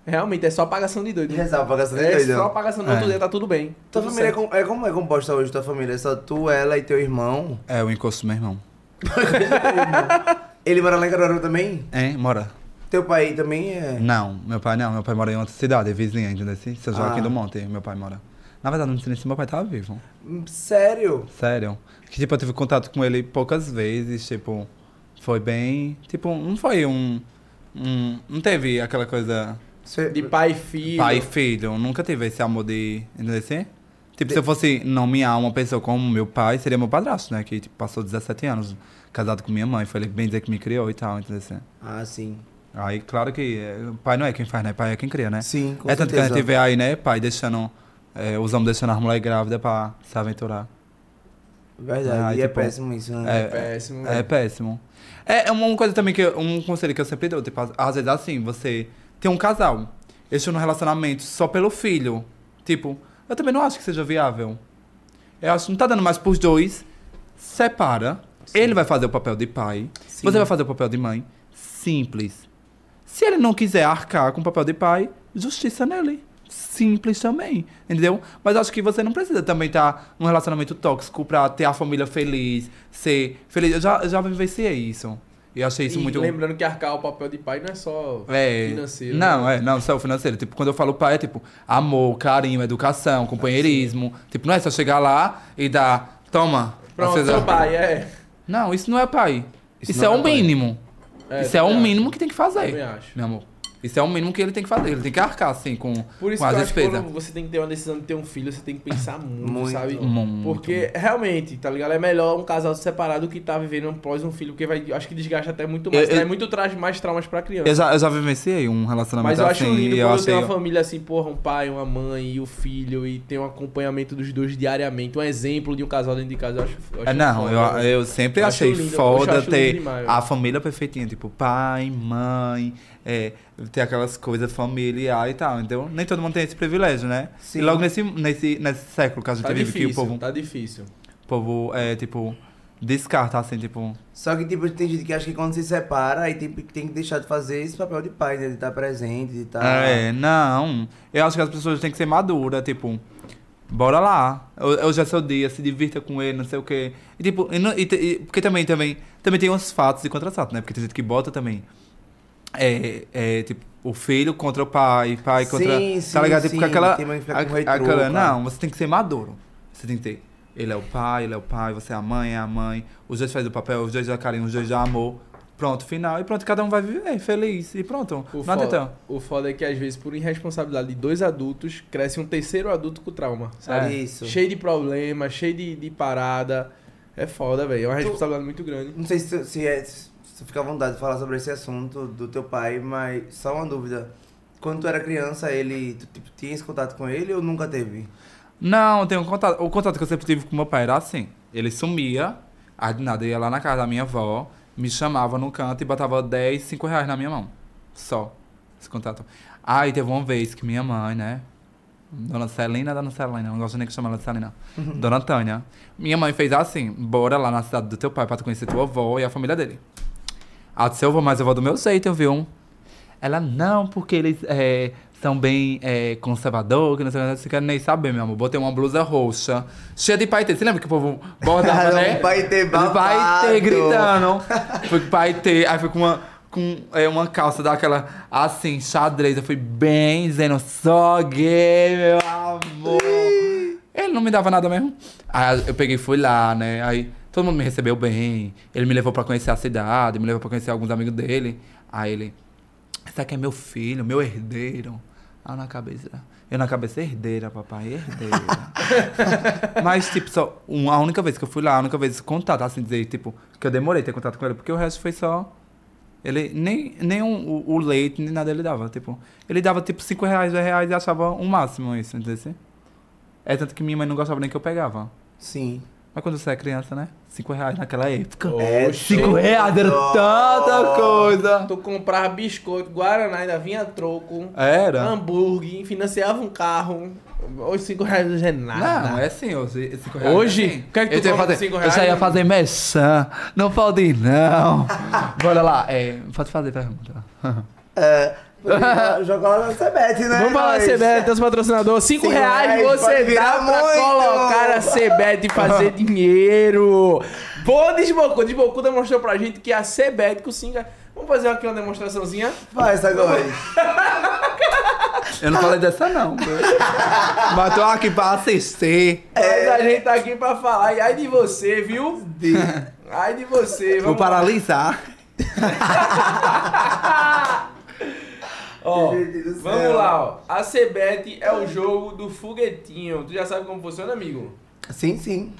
Realmente, é só apagação de doido. Rezar pra pagação de É doido. só apagação, no É. dia tá tudo bem. Tua Tudo família é, com- é como é composta hoje, tua família? É só tu, ela e teu irmão? É, o encosto do meu irmão. [laughs] Ele mora lá em Caruaru também? Hein, mora? Teu pai também é... Não, meu pai não. Meu pai mora em outra cidade, é vizinha, entendeu? assim? São Joaquim Ah. do Monte, meu pai mora. Na verdade, não sei nem se meu pai tava vivo. Hum, Sério? Sério. Que, tipo, eu tive contato com ele poucas vezes, tipo... Foi bem... Tipo, não foi um... um não teve aquela coisa... Cê- De pai e filho. Pai e filho. Nunca tive esse amor de... Entendeu? assim? Tipo, se eu fosse nomear uma pessoa como meu pai, seria meu padrasto, né? Que, tipo, passou 17 anos casado com minha mãe. Foi ele bem dizer que me criou e tal, entendeu? assim? Ah, sim. Aí, claro que é, pai não é quem faz, né? Pai é quem cria, né? Sim, com é tanto que a certeza. gente vê aí, né? Pai deixando. é, os homens deixando as mulheres grávidas pra se aventurar. Verdade, Ah, e é tipo, péssimo isso, né? É péssimo. É péssimo. É é uma coisa também que. eu- Um conselho que eu sempre dou. Tipo, às- às vezes assim, você tem um casal. Eles estão num relacionamento só pelo filho. Tipo, eu também não acho que seja viável. Eu acho que não tá dando mais pros dois. Separa. Ele vai fazer o papel de pai. Sim. Você vai fazer o papel de mãe. Simples. Se ele não quiser arcar com o papel de pai, justiça nele. Simples também, entendeu? Mas acho que você não precisa também estar num relacionamento tóxico pra ter a família feliz, ser feliz. Eu já, já vivenciei isso. E eu achei isso e muito. lembrando que arcar o papel de pai não é só É, financeiro. Não, né? é, não, só o financeiro. Tipo, quando eu falo pai, é tipo amor, carinho, educação, companheirismo. Tipo, não é só chegar lá e dar, toma. Pronto, seu pai, é. Não, isso não é pai. Isso Isso, é é o pai. mínimo. É, isso é o mínimo que tem que fazer. Também acho. Meu amor. Isso é o mínimo que ele tem que fazer. Ele tem que arcar, assim, com, Por isso com que as eu acho que despesas. quando você tem que ter uma decisão de ter um filho, você tem que pensar [laughs] muito, Muito. sabe? Muito. Porque realmente, tá ligado? É melhor um casal separado que tá vivendo após um filho, porque vai, acho que desgasta até muito mais. Eu- eu- traz muito traz mais traumas pra criança. Eu já, eu já vivenciei um relacionamento Mas eu acho assim. lindo e eu quando achei... tem uma família assim, porra, um pai, uma mãe e o filho, e tem um acompanhamento dos dois diariamente, um exemplo de um casal dentro de casa. Eu acho, eu acho É, não, foda, eu, eu sempre achei lindo, eu foda ter demais, a família perfeitinha, tipo pai, mãe, é, ter aquelas coisas familiar e tal, entendeu? Nem todo mundo tem esse privilégio, né? Sim. E logo nesse, nesse, nesse século que a gente Tá vive, difícil, que o povo, tá difícil. o povo é, tipo, descarta, assim, tipo... Só que, tipo, tem gente que acha que quando se separa, aí tem, tem que deixar de fazer esse papel de pai, né? De estar presente, de estar... É, não. Eu acho que as pessoas têm que ser maduras, tipo, bora lá. Ho- Hoje é seu dia, se divirta com ele, não sei o quê. E tipo, e e e- porque também, também, também tem uns fatos e contrafatos, né? Porque tem gente que bota também. É, é, tipo, o filho contra o pai, pai contra. Sim, tá sim, ligado? Tipo, sim, aquela. tem mãe que fica com a- aquela não, você tem que ser maduro. Você tem que ter Ele é o pai, ele é o pai, você é a mãe, é a mãe. Os dois fazem o papel, os dois dão carinho, os dois dão amor. Pronto, final. E pronto, cada um vai viver feliz. E pronto. O não foda, o foda é que às vezes, por irresponsabilidade de dois adultos, cresce um terceiro adulto com trauma, sabe? É isso. Cheio de problema, cheio de, de parada. É foda, velho. É uma responsabilidade muito grande. Não sei se, se, é, se fica à vontade de falar sobre esse assunto do teu pai, mas só uma dúvida. Quando tu era criança, ele. Tu tipo, tinha esse contato com ele ou nunca teve? Não, um contato. O contato que eu sempre tive com meu pai era assim. Ele sumia, de nada ia lá na casa da minha avó, me chamava no canto e botava 10, 5 reais na minha mão. Só. Esse contato. Aí teve uma vez que minha mãe, né? Dona Celina, Dona Celina, não gosto nem que chama ela de Celina. Dona Tânia. Minha mãe fez assim: bora lá na cidade do teu pai pra tu conhecer tua avó e a família dele. Ela disse: eu vou, mas eu vou do meu jeito, viu? Ela, não, porque eles é, são bem é, conservadores, que não sei o que, você quer nem saber, meu amor. Botei uma blusa roxa, cheia de paetê. Você lembra que o povo bordava, [laughs] né? paetê babado. Paetê gritando. Fui com paetê, aí fui com uma, com, é, uma calça daquela, assim, xadrez. Eu fui bem dizendo, só gay, meu amor. Ele não me dava nada mesmo. Aí eu peguei e fui lá, né? Aí todo mundo me recebeu bem. Ele me levou pra conhecer a cidade, me levou pra conhecer alguns amigos dele. Aí ele, esse aqui é meu filho, meu herdeiro. Ah, na cabeça. Eu na cabeça, herdeira, papai, herdeira. [laughs] Mas, tipo, só uma, a única vez que eu fui lá, a única vez contato, assim, dizer, tipo, que eu demorei ter contato com ele, porque o resto foi só. Ele nem, nem um- o, o leite, nem nada ele dava. Tipo, ele dava tipo 5 reais, 10 reais e achava um máximo isso, entendeu? É tanto que minha mãe não gostava nem que eu pegava. Sim. Mas quando você é criança, né? 5 reais naquela época. É. 5 reais era tanta coisa. Tu comprava biscoito, Guaraná, ainda vinha troco, Era. hambúrguer, financiava um carro. Hoje 5 reais hoje é nada. Não, é assim, hoje. cinco reais Hoje? é assim. O que é que tu eu, fazer, cinco eu já ia reais? fazer mexã. Não pode ir, não. [laughs] Bora lá. É, pode fazer pergunta. É, [laughs] jogar lá na né? Vamos falar. CBET, teus patrocinadores. 5 Cinco reais reais você dá pra muito. colocar a CBET e fazer [laughs] dinheiro. Boa Desbocu. Desbocu demonstrou pra gente que a CBET com 5 Vamos fazer aqui uma demonstraçãozinha? Faz agora. Eu não falei dessa, não. Mas tô aqui pra assistir. Mas a gente tá aqui pra falar. E ai de você, viu? Ai de você. Vou Vamos lá. paralisar. [laughs] Ó, Gente do céu. vamos lá, ó. A CBET é o jogo do foguetinho. Tu já sabe como funciona, amigo? Sim, sim.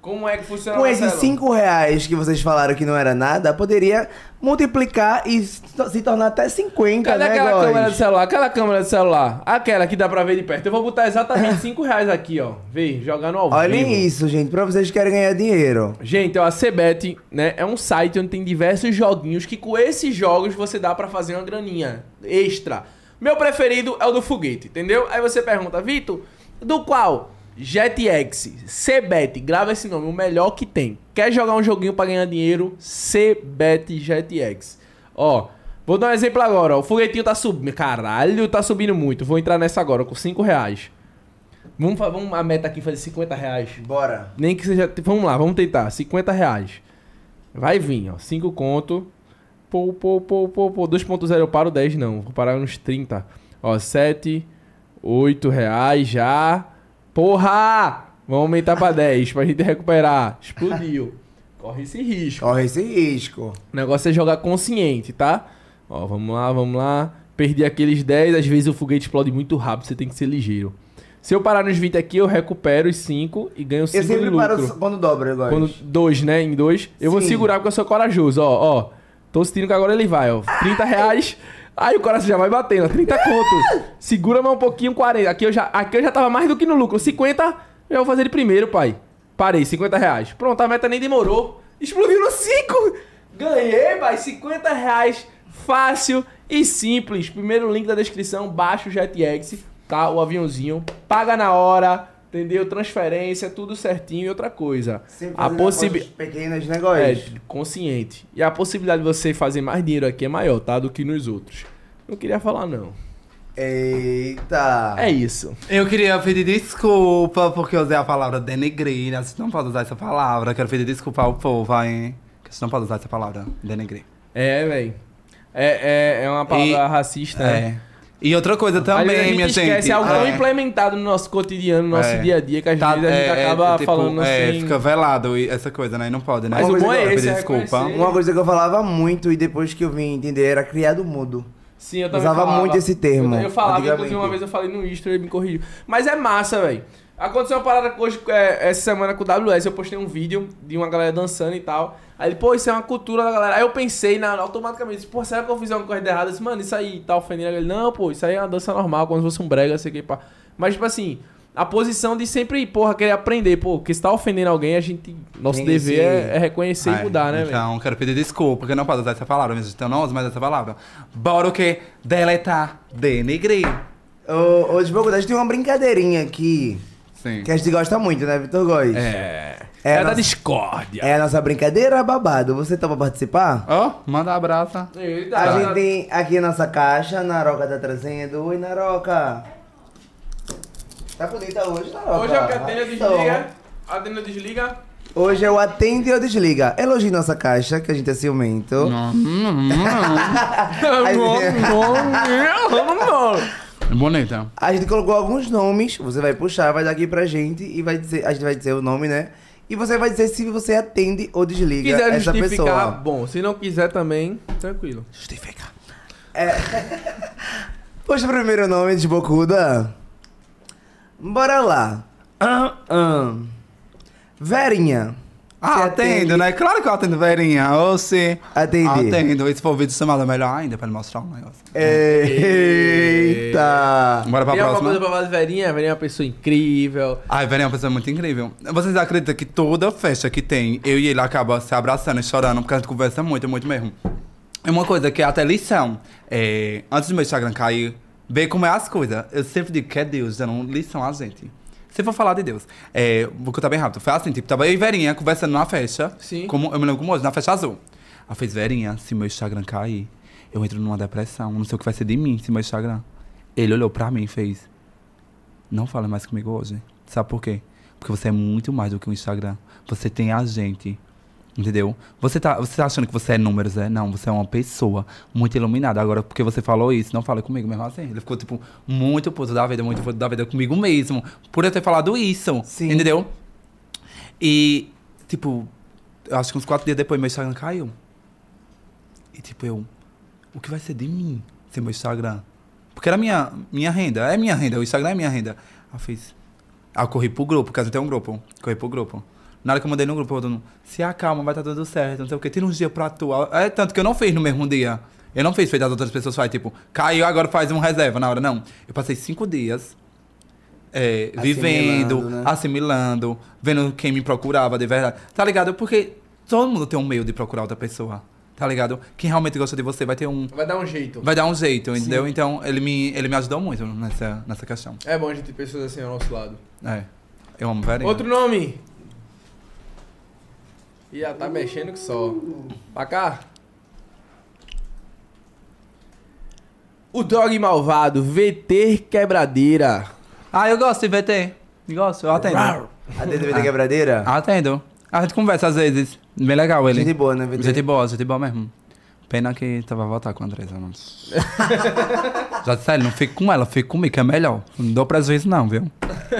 Como é que funciona, Com esses Marcelo? 5 reais que vocês falaram que não era nada, poderia multiplicar e se tornar até 50, Cadê né, aquela câmera do celular? Aquela câmera do celular. Aquela que dá pra ver de perto. Eu vou botar exatamente 5 reais aqui, ó. Vê, jogando ao Olhem vivo. isso, gente, pra vocês que querem ganhar dinheiro. Gente, ó, a CBET, né, é um site onde tem diversos joguinhos que com esses jogos você dá pra fazer uma graninha extra. Meu preferido é o do foguete, entendeu? Aí você pergunta, Vitor, do qual? JetX, CBET, grava esse nome, o melhor que tem. Quer jogar um joguinho pra ganhar dinheiro? CBET JetX. Ó, vou dar um exemplo agora, ó. O foguetinho tá subindo. Caralho, tá subindo muito. Vou entrar nessa agora, com 5 reais. Vamos, vamos a meta aqui fazer 50 reais. Bora. Nem que seja. Vamos lá, vamos tentar. 50 reais. Vai vir, ó. 5 conto. Pô, pô, pô, pô, pô. 2.0 eu paro 10, não. Vou parar uns 30. Ó, 7, 8 reais já. Porra! Vamos aumentar pra 10 pra gente recuperar. Explodiu. Corre esse risco. Corre esse risco. O negócio é jogar consciente, tá? Ó, vamos lá, vamos lá. Perdi aqueles 10, às vezes o foguete explode muito rápido, você tem que ser ligeiro. Se eu parar nos 20 aqui, eu recupero os 5 e ganho 5 Eu sempre paro quando dobra, eu gosto. Quando dois, né? Em dois. Eu vou Sim. segurar porque eu sou corajoso, ó, ó. Tô sentindo que agora ele vai, ó. 30 reais. Aí o coração já vai batendo, ó. 30 conto. Segura mais um pouquinho, 40. Aqui eu, já, aqui eu já tava mais do que no lucro. 50, eu vou fazer de primeiro, pai. Parei, 50 reais. Pronto, a meta nem demorou. Explodiu no 5. Ganhei, pai. 50 reais. Fácil e simples. Primeiro link da descrição, baixa o JetX, tá? O aviãozinho. Paga na hora, entendeu? Transferência, tudo certinho. E outra coisa. Sempre A possibilidade. pequenas, né, É, consciente. E a possibilidade de você fazer mais dinheiro aqui é maior, tá? Do que nos outros. Não queria falar, não. Eita. É isso. Eu queria pedir desculpa porque eu usei a palavra denegrir. né? Você não pode usar essa palavra. Eu quero pedir desculpa ao povo, hein? Que você não pode usar essa palavra, denegrir. É, velho. É, é, é uma palavra E- racista, É. né? E outra coisa também, a gente minha esquece gente. algo tão é, implementado no nosso cotidiano, no nosso É. dia a dia, que às tá- vezes a gente é, acaba é, tipo, falando é, assim. fica velado e essa coisa, né? E não pode, né? Mas o bom é esse, é desculpa. Uma coisa que eu falava muito e depois que eu vim entender era criado mudo. Sim, eu também Usava falava. muito esse termo, Eu, eu falava, inclusive uma vez eu falei no Insta, ele me corrigiu. Mas é massa, velho. Aconteceu uma parada hoje, é, essa semana com o WS, eu postei um vídeo de uma galera dançando e tal. Aí ele, pô, isso é uma cultura da galera. Aí eu pensei na, automaticamente, disse, pô, será que eu fiz uma coisa errada? Eu disse, mano, isso aí tá ofendendo. Ele, não, pô, isso aí é uma dança normal, como se fosse um brega, sei o que, pá. Mas, tipo assim, a posição de sempre, porra, querer aprender, pô, porque se tá ofendendo alguém, a gente. Nosso Tem dever esse- é, é reconhecer e Ai, mudar, né, velho? Então, quero pedir desculpa, porque não pode usar essa palavra, mas então não uso mais essa palavra. Bora o quê? Deletar, denegrir. Ô, ô gente tem uma brincadeirinha aqui Sim. que a gente gosta muito, né, Vitor Góes? É. É É, a da nossa- discórdia. É a nossa brincadeira babado. Você topa participar? Ó, manda um abraço. Eita, A gente tem aqui a nossa caixa, Naroca tá trazendo. Oi, Naroca. Tá bonita hoje, Naroca. Hoje é o que atende ou desliga. Atende ou desliga. Hoje é o atende ou desliga. Elogie nossa caixa, que a gente é ciumento. Aí- [laughs] Bonita. A gente colocou alguns nomes, você vai puxar, vai dar aqui pra gente e vai dizer, a gente vai dizer o nome, né? E você vai dizer se você atende ou desliga quiser essa justificar, pessoa. bom. Se não quiser também, tranquilo. Justifica. É. [laughs] Puxa o primeiro nome de Bocuda. Bora lá. Ahn, ahn. Verinha. Ah, atendo, né? Claro que eu atendo, verinha. Ou se... Atende. Atendo. E se for vídeo chamado, é melhor ainda pra ele mostrar um negócio. Eita. Bora pra Tem alguma próxima? coisa pra falar de Verinha? Verinha é uma pessoa incrível. Ai, Verinha é uma pessoa muito incrível. Vocês acreditam que toda festa que tem, eu e ele acaba se abraçando e chorando, porque a gente conversa muito, muito mesmo. É uma coisa que é até lição. É, antes do meu Instagram cair, ver como é as coisas. Eu sempre digo que é Deus dando lição a gente. Se for falar de Deus, é, vou contar bem rápido. Foi assim, tipo, tava eu e Verinha conversando numa festa. Sim. Como, eu me lembro como hoje, na festa azul. Ela fez, Verinha, se meu Instagram cair, eu entro numa depressão. Não sei o que vai ser de mim se meu Instagram. Ele olhou pra mim e fez, não fala mais comigo hoje. Sabe por quê? Porque você é muito mais do que um Instagram. Você tem a gente. Entendeu? Você tá, você tá achando que você é números, é? Não, você é uma pessoa muito iluminada. Agora, porque você falou isso, não fala comigo mesmo assim. Ele ficou, tipo, muito puto da vida, muito puto da vida comigo mesmo. Por eu ter falado isso. Sim. Entendeu? E, tipo, acho que uns quatro dias depois meu Instagram caiu. E, tipo, eu. O que vai ser de mim sem meu Instagram? Porque era minha, minha renda. É minha renda. O Instagram é minha renda. Eu fiz. Aí eu corri pro grupo, porque a gente tem um grupo. Corri pro grupo. Na hora que eu mandei no grupo, eu dando, se acalma, vai estar tudo certo, não sei o quê. Tira uns dias pra tu. É tanto que eu não fiz no mesmo dia. Eu não fiz feito as outras pessoas fazem, tipo, caiu, agora faz um reserva na hora. Não. Eu passei cinco dias é, vivendo, Assimilando, né? assimilando, vendo quem me procurava de verdade. Tá ligado? Porque todo mundo tem um meio de procurar outra pessoa. Tá ligado? Quem realmente gosta de você vai ter um. Vai dar um jeito. Vai dar um jeito, entendeu? Então ele me, ele me ajudou muito nessa, nessa questão. É bom a gente ter pessoas assim ao nosso lado. É. Eu amo Verinha. Outro nome. Ih, já tá mexendo que só. Pra cá. O Dog Malvado, VT Quebradeira. Ah, eu gosto de VT. Gosto, eu atendo. Atende VT Quebradeira? Atendo. A gente conversa às vezes. Bem legal ele. Gente boa, né, VT? Gente boa, gente boa mesmo. Pena que tava a voltar com a Andresa, não. [laughs] Já disse, não fique com ela, fique comigo, que é melhor. Não dou prejuízo não, viu?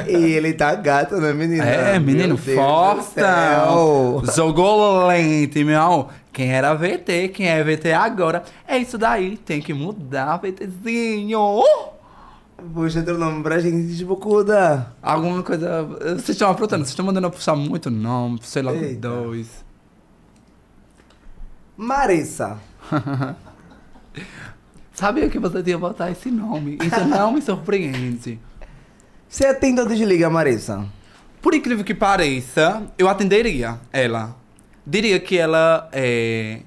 E ele tá gato, né? É, menino, do fortão. céu. Jogou lente, meu. Quem era VT, quem é VT agora. É isso daí, tem que mudar, VTzinho. Puxa outro nome pra gente, de Bocuda. Alguma coisa. Vocês estão aprontando, vocês estão mandando eu puxar muito nome, sei lá, Eita. dois. Marissa. [laughs] Sabia que você tinha botar esse nome. Isso não me [laughs] surpreende. Você atende ou desliga, Marissa? Por incrível que pareça, eu atenderia ela. Diria que ela é.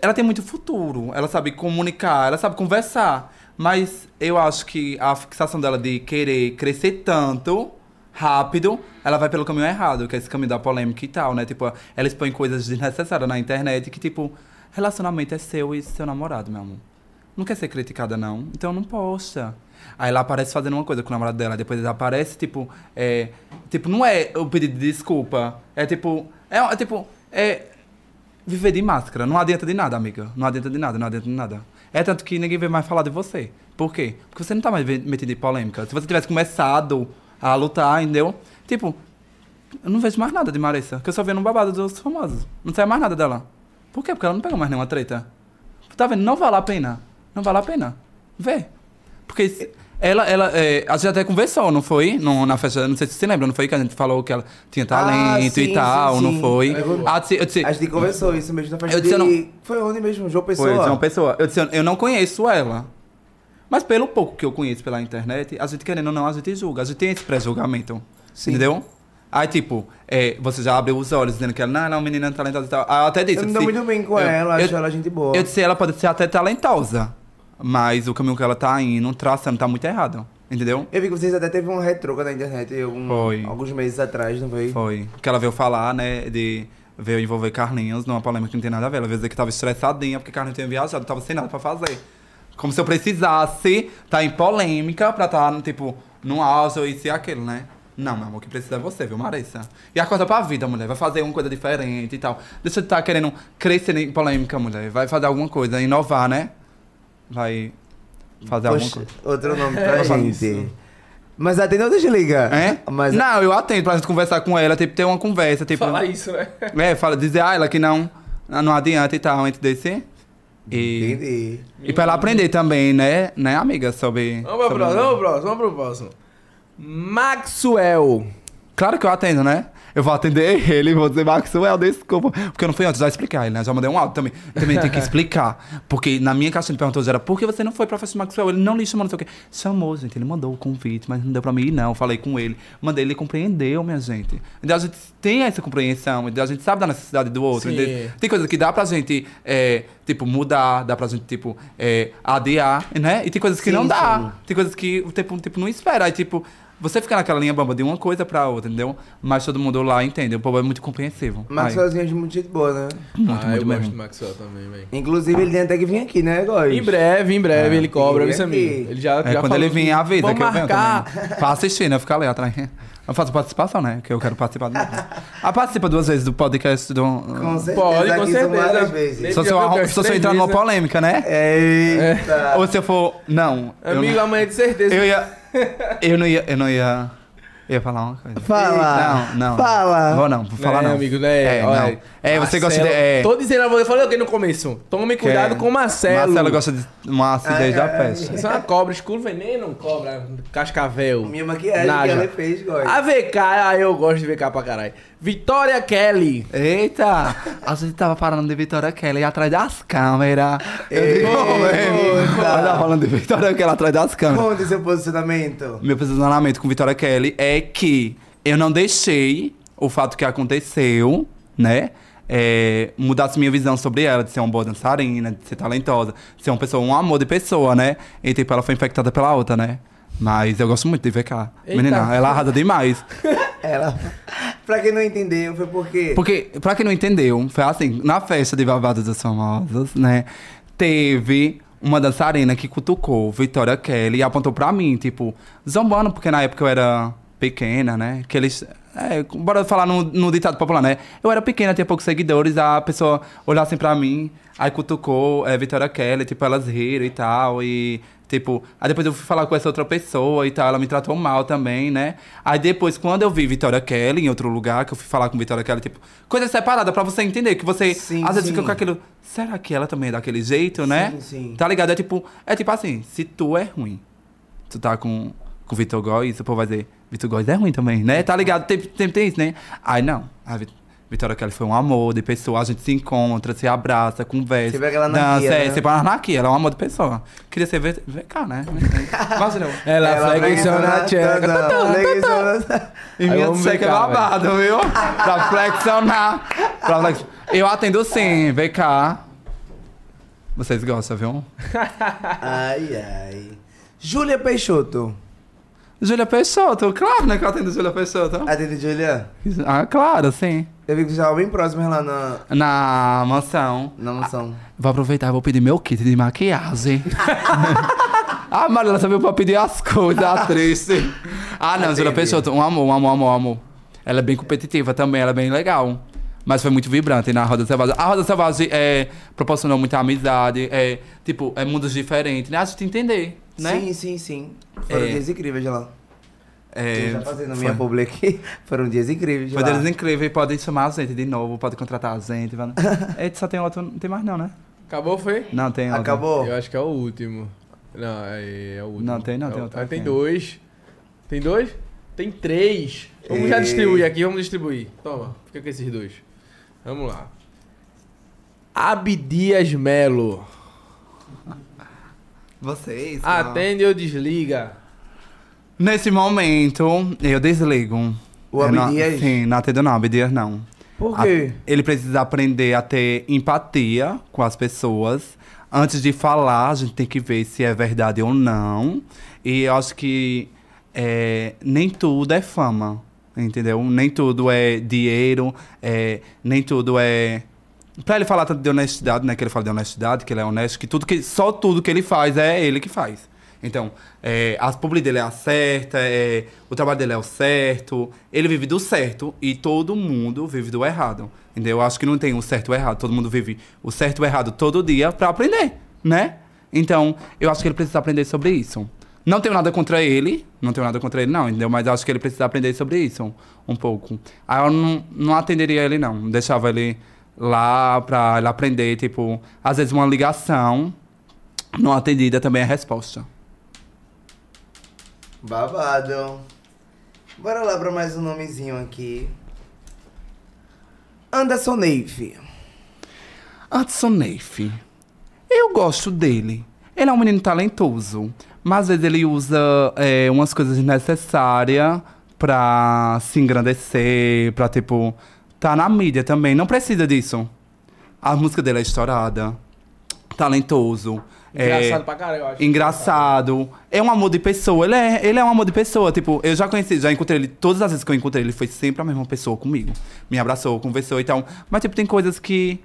Ela tem muito futuro. Ela sabe comunicar, ela sabe conversar. Mas eu acho que a fixação dela de querer crescer tanto, rápido, ela vai pelo caminho errado, que é esse caminho da polêmica e tal, né? Tipo, ela expõe coisas desnecessárias na internet que, tipo, relacionamento é seu e seu namorado, meu amor. Não quer ser criticada, não. Então não posta. Aí ela aparece fazendo uma coisa com o namorado dela. Depois ela aparece, tipo, é. Tipo, não é o pedido de desculpa. É tipo. É, é tipo. É. Viver de máscara. Não adianta de nada, amiga. Não adianta de nada, não adianta de nada. É tanto que ninguém vê mais falar de você. Por quê? Porque você não tá mais metido em polêmica. Se você tivesse começado a lutar, entendeu? Tipo, eu não vejo mais nada de Marissa. Que eu só vejo no babado dos famosos. Não sai mais nada dela. Por quê? Porque ela não pega mais nenhuma treta. Tá vendo? Não vale a pena. Não vale a pena. Vê. Porque ela, ela, é, a gente até conversou, não foi? No, na festa, não sei se você lembra, não foi que a gente falou que ela tinha talento sim, e tal, sim, não sim. foi? É verdade. Ah, eu disse- eu A gente conversou isso mesmo na festa Eu disse, eu de... Foi onde mesmo? João Pessoa? foi, eu uma pessoa. Eu disse, eu não conheço ela. Mas pelo pouco que eu conheço pela internet, a gente querendo ou não, a gente julga. A gente tem esse pré-julgamento. Sim. Entendeu? Aí, tipo, é, você já abriu os olhos dizendo que ela, não, é uma menina talentosa e tal. Aí eu até disse. Eu disse, dou muito bem com eu- ela, eu- acho ela gente boa. Eu disse, ela pode ser até talentosa. Mas o caminho que ela tá indo, traçando, tá muito errado. Entendeu? Eu vi que vocês até teve uma retroca na internet Foi. alguns meses atrás, não foi? Foi. Que ela veio falar, né, de... Veio envolver Carlinhos numa polêmica que não tem nada a ver. Ela veio dizer que tava estressadinha porque Carlinhos tinha viajado, tava sem nada pra fazer. Como se eu precisasse tá em polêmica pra estar, tá, tipo, auge ou isso e aquilo, né? Não, meu amor, o que precisa é você, viu, Marissa? E acorda pra vida, mulher. Vai fazer uma coisa diferente e tal. Deixa de estar querendo crescer em polêmica, mulher. Vai fazer alguma coisa, inovar, né? Vai fazer alguma Poxa, coisa. outro nome pra Fala gente. Mas atende ou desliga? É? Mas Não, eu atendo pra gente conversar com ela, tipo, ter uma conversa, tipo. Falar isso, né? [laughs] É, fala, dizer a ela que não, não adianta e tal, entre desse. E, Entendi. e pra ela aprender também, né, né, amiga, sobre. Vamos pro próximo, vamos pro próximo, vamos pro próximo. Maxwell. Claro que eu atendo, né? Eu vou atender ele vou dizer, Maxwell, desculpa. Porque eu não fui antes, já explicar ele, né? Já mandei um áudio também. Também tem que [laughs] explicar. Porque na minha caixa ele perguntou, era por que você não foi do Maxwell? Ele não lhe chamou, não sei o quê. Chamou, gente. Ele mandou o convite, mas não deu pra mim ir, não. Eu falei com ele. Mandei, ele compreendeu, minha gente. Então a gente tem essa compreensão, então a gente sabe da necessidade do outro. Sim. entendeu? Tem coisas que dá pra gente, é, tipo, mudar, dá pra gente, tipo, é, adiar, né? E tem coisas que Sim, não dá. sim. Tem coisas que o tempo, tipo, não espera. Aí, tipo, você fica naquela linha bamba de uma coisa pra outra, entendeu? Mas todo mundo lá entende. O povo é muito compreensivo. Maxwellzinho é de muito gente boa, né? Muito, ah, muito eu mesmo. gosto do Maxwell também, velho. Inclusive, ele tem até que vir aqui, né, Góis? Em breve, em breve ele cobra, ele isso, aqui. amigo. Ele já, É, já quando ele vir, avisa vamos que eu venho marcar. também. Pra assistir, né? Ficar ali atrás. Eu faço participação, né? Que eu quero participar. Do... Ah, participa duas vezes do podcast do... Com certeza. Pode, com certeza. vezes. Só se eu, arrum- viu só se eu entrar numa né? polêmica, né? Eita. Ou se eu for... Não. eu Amigo, não- amanhã de certeza. Eu ia... Eu não ia... Eu não ia... Eu ia falar uma coisa. Fala. Não, não. Fala. Vou não, vou falar né, não. amigo, né? É, Olha, não. É, você gosta de... É, Tô dizendo a você, eu falei aqui no começo. Tome cuidado com o Marcelo. Marcelo gosta de uma acidez da peste. Isso é uma cobra, escuro veneno, cobra, cascavel. Minha maquiagem Naja. que ela fez, Góis. A VK, ah, eu gosto de VK pra caralho. Vitória Kelly. Eita! A gente tava falando de Vitória Kelly atrás das câmeras. Eu digo, Eita. Mas tava falando de Vitória Kelly atrás das câmeras. Conta seu posicionamento. Meu posicionamento com Vitória Kelly é que eu não deixei o fato que aconteceu, né? É, mudasse minha visão sobre ela, de ser uma boa dançarina, de ser talentosa, de ser uma pessoa, um amor de pessoa, né? E tipo, ela foi infectada pela outra, né? Mas eu gosto muito de VK. Eita. Menina, ela arrasa demais. [laughs] Ela. pra quem não entendeu, foi porque. Porque, pra quem não entendeu, foi assim, na festa de Babados dos Famosos, né? Teve uma dançarina que cutucou Vitória Kelly e apontou pra mim, tipo, zombando, porque na época eu era pequena, né? Que eles. É, bora falar no, no ditado popular, né? Eu era pequena, tinha poucos seguidores, a pessoa olhava assim pra mim, aí cutucou é, Vitória Kelly, tipo, elas riram e tal, e. Tipo, aí depois eu fui falar com essa outra pessoa e tal, ela me tratou mal também, né? Aí depois, quando eu vi Vitória Kelly em outro lugar, que eu fui falar com Vitória Kelly, tipo, coisa separada pra você entender, que você Sim, às vezes sim. fica com aquilo, será que ela também é daquele jeito, né? Sim, sim. Tá ligado? É tipo, é tipo assim, se tu é ruim, tu tá com, com o Vitor Góes, o povo vai dizer, Vitor Góes é ruim também, né? Tá ligado? Tem, tem, tem isso, né? Aí não, a Vi- Vitória Kelly foi um amor de pessoa, a gente se encontra, se abraça, conversa. Você vê aquela dança, anarquia, é, né? sempre uma anarquia, ela é um amor de pessoa. Queria ser V- VK, né? Imagina. eu- Ela, flexiona a tcheca. E minha tcheca é babado, viu? pra flexionar. Pra flex... Eu atendo sim, VK. Vocês gostam, viu? Ai, ai. Júlia Peixoto. Júlia Peixoto, claro, né que eu atendo Júlia Peixoto. Atende, Júlia? Ah, claro, sim. Eu vi que você estava bem próximo lá na, Na mansão. na mansão. Vou aproveitar e vou pedir meu kit de maquiagem. [laughs] ah, Marila, você veio pra pedir as coisas, a triste. Ah, não, Júlia Atende. Peixoto, um amor, um amor, um amor, um amor. Ela é bem competitiva também, ela é bem legal. Mas foi muito vibrante na Roda Selvagem. A Roda Selvagem é, proporcionou muita amizade, é, tipo, é mundos diferentes, né? A gente entender, né? Sim, sim, sim. Foram É. dias incríveis de lá. É, já fazendo foi- minha publi aqui. [laughs] Foram dias incríveis de Foi lá. deles incríveis, pode chamar a gente de novo, pode contratar a gente. Vai... [laughs] Eita, só tem outro, não tem mais não, né? Acabou, foi? Não, tem outro. Acabou? Eu acho que é o último. Não, é, é o último. Não, tem não, É tem outro ah, tem dois. Tem dois? Tem três. Vamos já Ei. distribuir aqui, vamos distribuir. Toma, fica com esses dois. Vamos lá. Abdias Melo. Vocês. Atende ou desliga? Nesse momento, eu desligo. O Eu não- Abdias? Sim, não atendo não, Abdias não. Por A- quê? ele precisa aprender a ter empatia com as pessoas. Antes de falar, a gente tem que ver se é verdade ou não. E eu acho que é, nem tudo é fama, entendeu? Nem tudo é dinheiro, é, nem tudo é... Pra ele falar tanto de honestidade, né? Que ele fala de honestidade, que ele é honesto, que tudo que só tudo que ele faz é ele que faz. Então, é, as publi dele é a certa, é, o trabalho dele é o certo, ele vive do certo e todo mundo vive do errado. Entendeu? Eu acho que não tem o certo e o errado, todo mundo vive o certo e o errado todo dia pra aprender, né? Então, eu acho que ele precisa aprender sobre isso. Não tenho nada contra ele, não tenho nada contra ele, não, entendeu? Mas acho que ele precisa aprender sobre isso um, um pouco. Aí eu não, não atenderia ele, não. Deixava ele lá pra ele aprender, tipo, às vezes uma ligação não atendida também é resposta. Babado. Bora lá pra mais um nomezinho aqui. Anderson Neif. Hudson Neif. Eu gosto dele. Ele é um menino talentoso. Mas às vezes ele usa é, umas coisas desnecessárias pra se engrandecer, pra tipo. Tá na mídia também. Não precisa disso. A música dele é estourada. Talentoso. é, Engraçado pra caralho, eu acho. engraçado. É um amor de pessoa. Ele é, ele é um amor de pessoa. Tipo, eu já conheci, já encontrei ele. Todas as vezes que eu encontrei ele, foi sempre a mesma pessoa comigo. Me abraçou, conversou e tal. Mas, tipo, tem coisas que.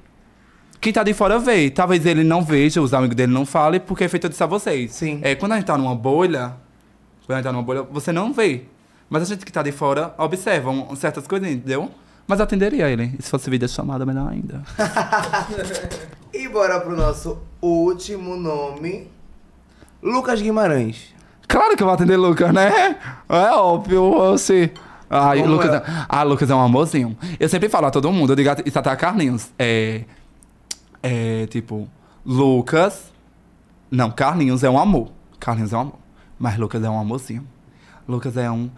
Quem tá de fora vê. Talvez ele não veja, os amigos dele não falem, porque é feito disso a vocês. Sim. É, quando a gente tá numa bolha. Quando a gente tá numa bolha, você não vê. Mas a gente que tá de fora observa um- certas coisas, entendeu? Mas eu atenderia ele. E se fosse vídeo chamada, melhor ainda. [laughs] E bora pro nosso último nome. Lucas Guimarães. Claro que eu vou atender Lucas, né? É óbvio, você. Ai, Como Lucas, é? é... Ah, Lucas é um amorzinho. Eu sempre falo a todo mundo, eu digo isso até a Carlinhos. É. É tipo, Lucas. Não, Carlinhos é um amor. Carlinhos é um amor. Mas Lucas é um amorzinho. Lucas é um.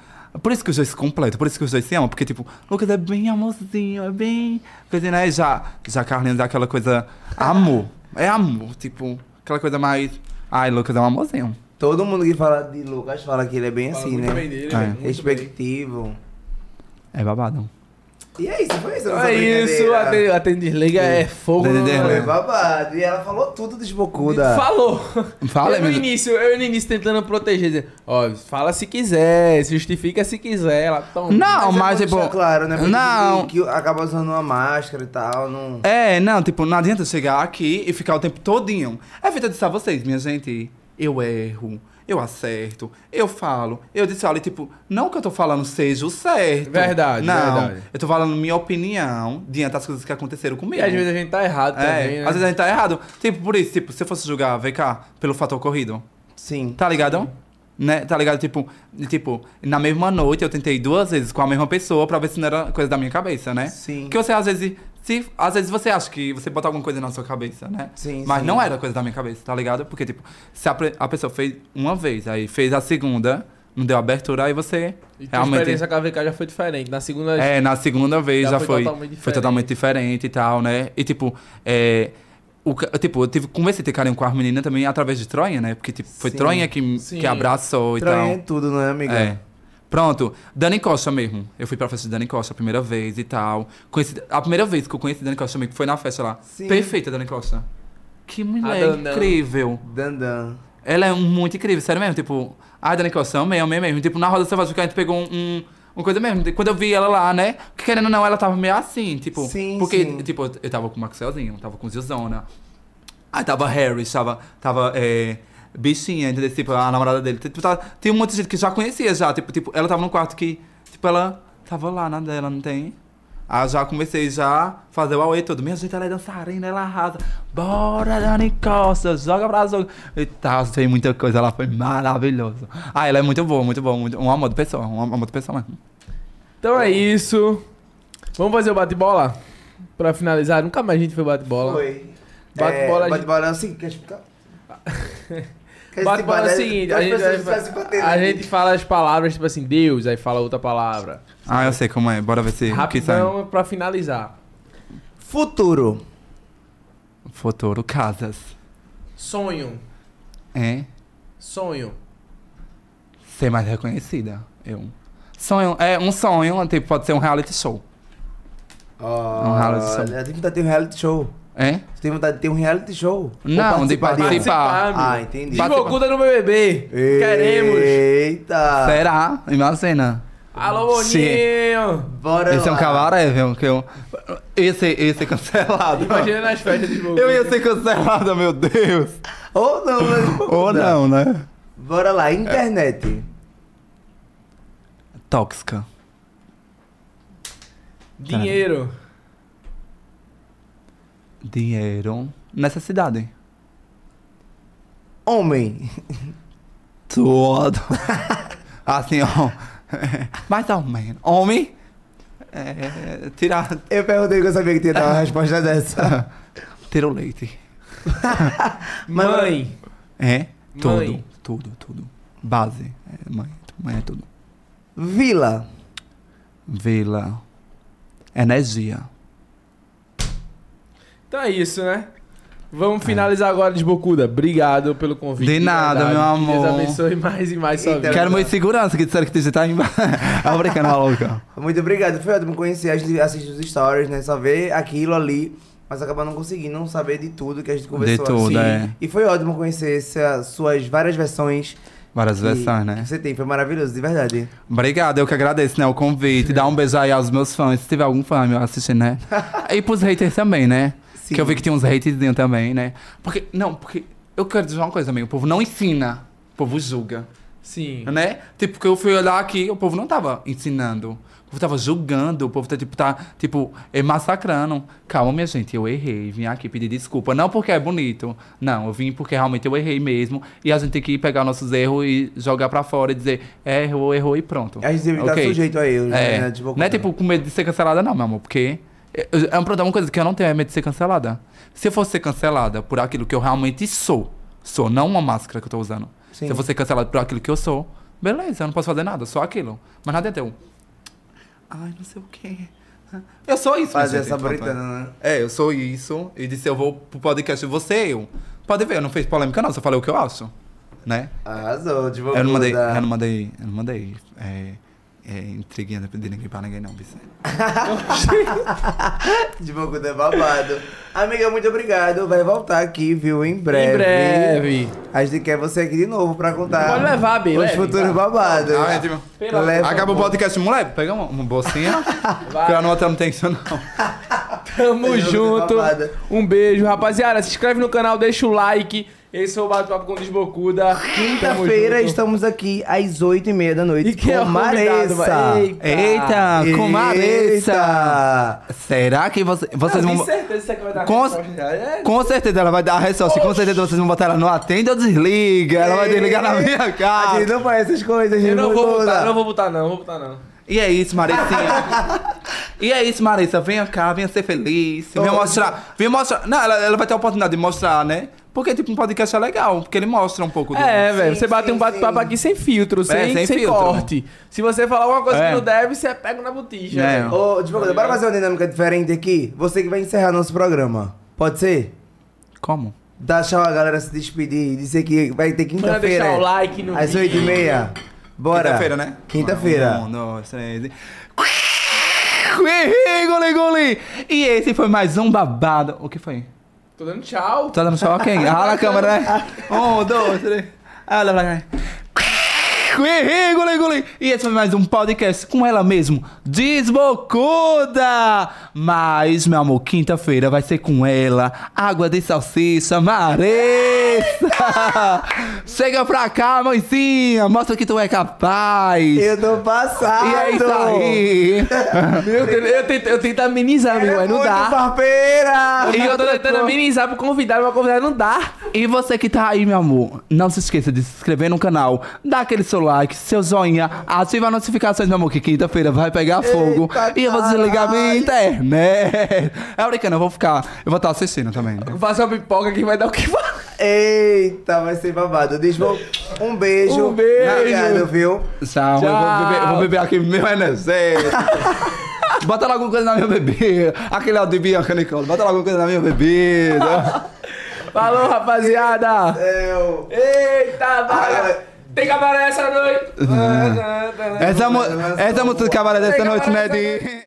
Por isso que os dois se completam, por isso que os dois se amam, porque, tipo, Lucas é bem amorzinho, é bem. Coisa, né? Já, já Carlinhos é aquela coisa. Amor. É amor, tipo, aquela coisa mais. Ai, Lucas é um amorzinho. Todo mundo que fala de Lucas fala que ele é bem Fala assim, muito né? bem dele, É. velho, muito bem. Respectivo. É babado. E é isso, foi isso. É isso, atende desliga é fogo. Desliga. Foi babado. E ela falou tudo desbocuda. Falou. Fala, eu no início, eu no início tentando proteger, dizendo, ó, fala se quiser, se justifica se quiser. Ela, toma. Não, é mas, bom tipo. claro, né? Porque Não. Que, acaba usando uma máscara e tal. Não... É, não, tipo, não adianta chegar aqui e ficar o tempo todinho. É feita disso a vocês, minha gente. Eu erro, eu acerto, eu falo. Eu disse, olha, tipo, não que eu tô falando seja o certo. Verdade, não, verdade. Eu tô falando minha opinião diante das coisas que aconteceram comigo. E às vezes a gente tá errado é, também, né? às vezes a gente tá errado. Tipo, por isso, tipo, se eu fosse julgar, vem cá, pelo fator ocorrido. Sim. Tá ligado? Né? Tá ligado? Tipo, tipo, na mesma noite eu tentei duas vezes com a mesma pessoa pra ver se não era coisa da minha cabeça, né? Sim. Porque você às vezes. Se, às vezes você acha que você bota alguma coisa na sua cabeça, né? Sim, Mas sim. não era coisa da minha cabeça, tá ligado? Porque, tipo, se a, a pessoa fez uma vez, aí fez a segunda, não deu abertura, aí você E realmente. experiência com a VK já foi diferente. Na segunda. É, na segunda vez Já já, foi foi, totalmente foi diferente. totalmente diferente e tal, né? E tipo, é. O, tipo, eu tive, comecei a ter carinho com as meninas também através de Tronha, né? Porque tipo, foi Sim. Tronha que, Sim. que abraçou e tal. Estranho é tudo, não é, amiga? É. Pronto, Dani Costa mesmo. Eu fui pra festa de Dani Costa a primeira vez e tal. Conheci, a primeira vez que eu conheci Dani Costa que foi na festa lá. Sim. Perfeita, Dani Costa. Que mulher Dandan. incrível. Dandan. Ela é um- muito incrível, sério mesmo. Tipo, a Dani Costa, amei, amei mesmo. Tipo, na Roda Selvagem, que a gente pegou um, um- uma coisa mesmo. Quando eu vi ela lá, né? Que querendo ou não, ela tava meio assim, tipo. Sim, porque, sim. tipo, eu tava com o Maxelzinho, tava com o Zilzona. Aí tava Harris, tava, tava é, bichinha, entendeu? Tipo, a namorada dele. Tipo, tava, tem um monte de gente que já conhecia já. Tipo, tipo, ela tava num quarto que, tipo, ela tava lá na dela, não tem? Aí já comecei já a fazer o auê todo. Minha gente, ela é dançarina, ela arrasa. Bora, Dani Costa, joga pra jogo. E tal, tem muita coisa, ela foi maravilhosa. Ah, ela é muito boa, muito boa, muito, um amor de pessoa, um amor de pessoa mesmo. Então é isso. Vamos fazer o bate-bola? Pra finalizar. Nunca mais a gente foi bate-bola. Foi. Bate-bola, É, gente- bate-bola é seguinte, quer explicar? [laughs] Bate-bola é o seguinte, a gente, a gente fala as palavras, tipo assim, Deus, aí fala outra palavra. Ah, eu sei como é, bora ver se que. Rapidão pra finalizar. Futuro. Futuro Casas. Sonho. É? Sonho. Ser mais reconhecida. Eu. Sonho, é um sonho, tipo, pode ser um reality show. Um reality show. Olha, tem vontade de ter um reality show. É? Você tem vontade de ter um reality show? Não, de participar de participar. Ah, entendi. Desbocuda no BBB. Queremos. Eita. Será? Imagina. Alô, Sim. Boninho. Bora Esse é um lá. cabaré, viu? Que eu... Esse, esse é cancelado. Imagina nas festas de Desbocuda. Eu ia ser cancelado, meu Deus. Ou não, né? Ou não, né? Bora lá, internet. Tóxica. Dinheiro. Dinheiro. Necessidade. Homem. Tudo. [laughs] assim, ó. Mais ou menos. Homem. É, tirar. Eu perguntei que eu sabia que tinha dar uma resposta dessa. [laughs] Tira o leite. [laughs] Mãe. É? Tudo. Mãe. Tudo, tudo. Base. É, mãe. Mãe é tudo. Vila. Vila. Energia. Então é isso, né? Vamos finalizar agora, Desbocuda. Obrigado pelo convite. De nada, verdade. meu amor. Deus abençoe mais e mais sua vida. Quero muito segurança que disseram que você tá embaixo. [laughs] Ah, brincando, maluca. Muito obrigado. Foi ótimo conhecer. A gente assiste os stories, né? Só vê aquilo ali. Mas acaba não conseguindo não saber de tudo que a gente conversou. tudo, assim. é. E foi ótimo conhecer suas várias versões. Várias que- versões, né? que você tem. Foi maravilhoso, de verdade. Obrigado, eu que agradeço, né, o convite. [laughs] Dá um beijo aí aos meus fãs, se tiver algum fã meu assistindo, né? [laughs] e pros haters também, né? Sim. Que eu vi que tinha uns haterzinhos também, né? Porque, não, porque eu quero dizer uma coisa, amigo. O povo não ensina, o povo julga, Sim. né? Tipo, porque eu fui olhar aqui, o povo não tava ensinando. O povo tava julgando, o povo tá, tipo, tá, tipo, é massacrando. Calma, minha gente, eu errei. Vim aqui pedir desculpa. Não porque é bonito. Não, eu vim porque realmente eu errei mesmo. E a gente tem que pegar nossos erros e jogar pra fora e dizer, é, errou, errou e pronto. A gente deve estar Ok. sujeito a erros, É, né? Tipo, não é tipo com medo de ser cancelada, não, meu amor, porque. É é um problema, uma coisa que eu não tenho é medo de ser cancelada. Se eu fosse ser cancelada por aquilo que eu realmente sou, sou, não uma máscara que eu tô usando. Sim. Se eu fosse ser cancelada por aquilo que eu sou, beleza, eu não posso fazer nada, só aquilo. Mas nada é eu. Ai, não sei o quê. Eu sou isso, Fazer essa britana, né? É, eu sou isso. E disse, eu vou pro podcast, você eu. Pode ver, eu não fiz polêmica, não, só falei o que eu acho. Né? Arrasou, tipo, Eu não mandei, eu não mandei, eu não mandei é, é, intriguinha de ninguém pra ninguém, não, Vicente. [laughs] De Bocuda é babado. Amiga, muito obrigado. Vai voltar aqui, viu? Em breve. Em breve. A gente quer você aqui de novo pra contar. Pode levar, Bê, Os leve, futuros vai. babados. Ah, é, tipo, Acaba o podcast, moleque. Pega uma, uma bolsinha. Porque a nota não tem isso, não. Tamo junto. Um beijo, rapaziada. Se inscreve no canal, deixa o like. Esse foi o Bate-Papo com Desbocuda. Quinta-feira estamos aqui às 8h30 da noite E quem é com o Maressa. Eita. Eita, com Maressa. Será que você- vocês Não, vão. certeza que você vai dar Com- resposta. É. Com certeza ela vai dar a resposta. Com certeza vocês vão botar ela no atende ou desliga. Ela vai desligar na minha A cara. gente não faz essas coisas, Eu gente. não vou botar, não vou botar não, vou botar não. E é isso, Marecinha. e é isso, Marissa. Venha cá, venha ser feliz. Venha mostrar. Venha mostrar. Não, ela, ela vai ter a oportunidade de mostrar, né? Porque, tipo, um podcast é legal. Porque ele mostra um pouco do. É, velho, você bate sim, um bate-papo aqui sem filtro, sem, sem sem, filtro. corte. Se você falar alguma coisa É. que não deve, você pega na botija. É. Ô, Desbocuda, bora fazer uma dinâmica diferente aqui? Você que vai encerrar nosso programa. Pode ser? Como? Dá tchau a galera se despedir e dizer que vai ter Manda quinta-feira. deixar o like no Às vídeo. 8h30. Bora. Quinta-feira, né? Quinta-feira. Um, dois, três. e- Ih, Goli, goli. E esse foi mais um babado. O que foi? Tô dando tchau. Tá dando tchau a quem? [laughs] Ah, na câmera, né? Um, dois, três. Lá, lá. Ih, goli, goli. E esse foi mais um podcast com ela mesmo, desbocuda. Mas, meu amor, quinta-feira vai ser com ela, água de salsicha, Marê. Vanessa! [laughs] Chega pra cá, mãezinha! Mostra que tu é capaz! Eu tô passado. E é isso aí! [laughs] Meu Deus, eu tento, eu tento amenizar, amigo, mas não Muito dá. farpeira. E eu tô tentando amenizar pro convidado, mas o convidado não dá. E você que tá aí, meu amor, não se esqueça de se inscrever no canal, dá aquele seu like, seu joinha, ativa as notificações, meu amor, que quinta-feira vai pegar fogo. e eu vou desligar minha internet. [laughs] É brincando, eu vou ficar, eu vou estar assistindo também. né? Faça uma pipoca que vai dar o que falar. Eita, vai ser babado. Deixa um beijo. Um beijo. Obrigado, viu? Tchau, eu vou beber, eu vou beber aqui meu energético. [laughs] Bota logo alguma coisa na minha bebida. Aquele áudio de Bianca Nicole, bota logo alguma coisa na minha bebida. [laughs] Falou, rapaziada. Eu... Eita, vai. Tem cabaré essa noite. essa, mu- essa música de cabaré dessa noite, né, de...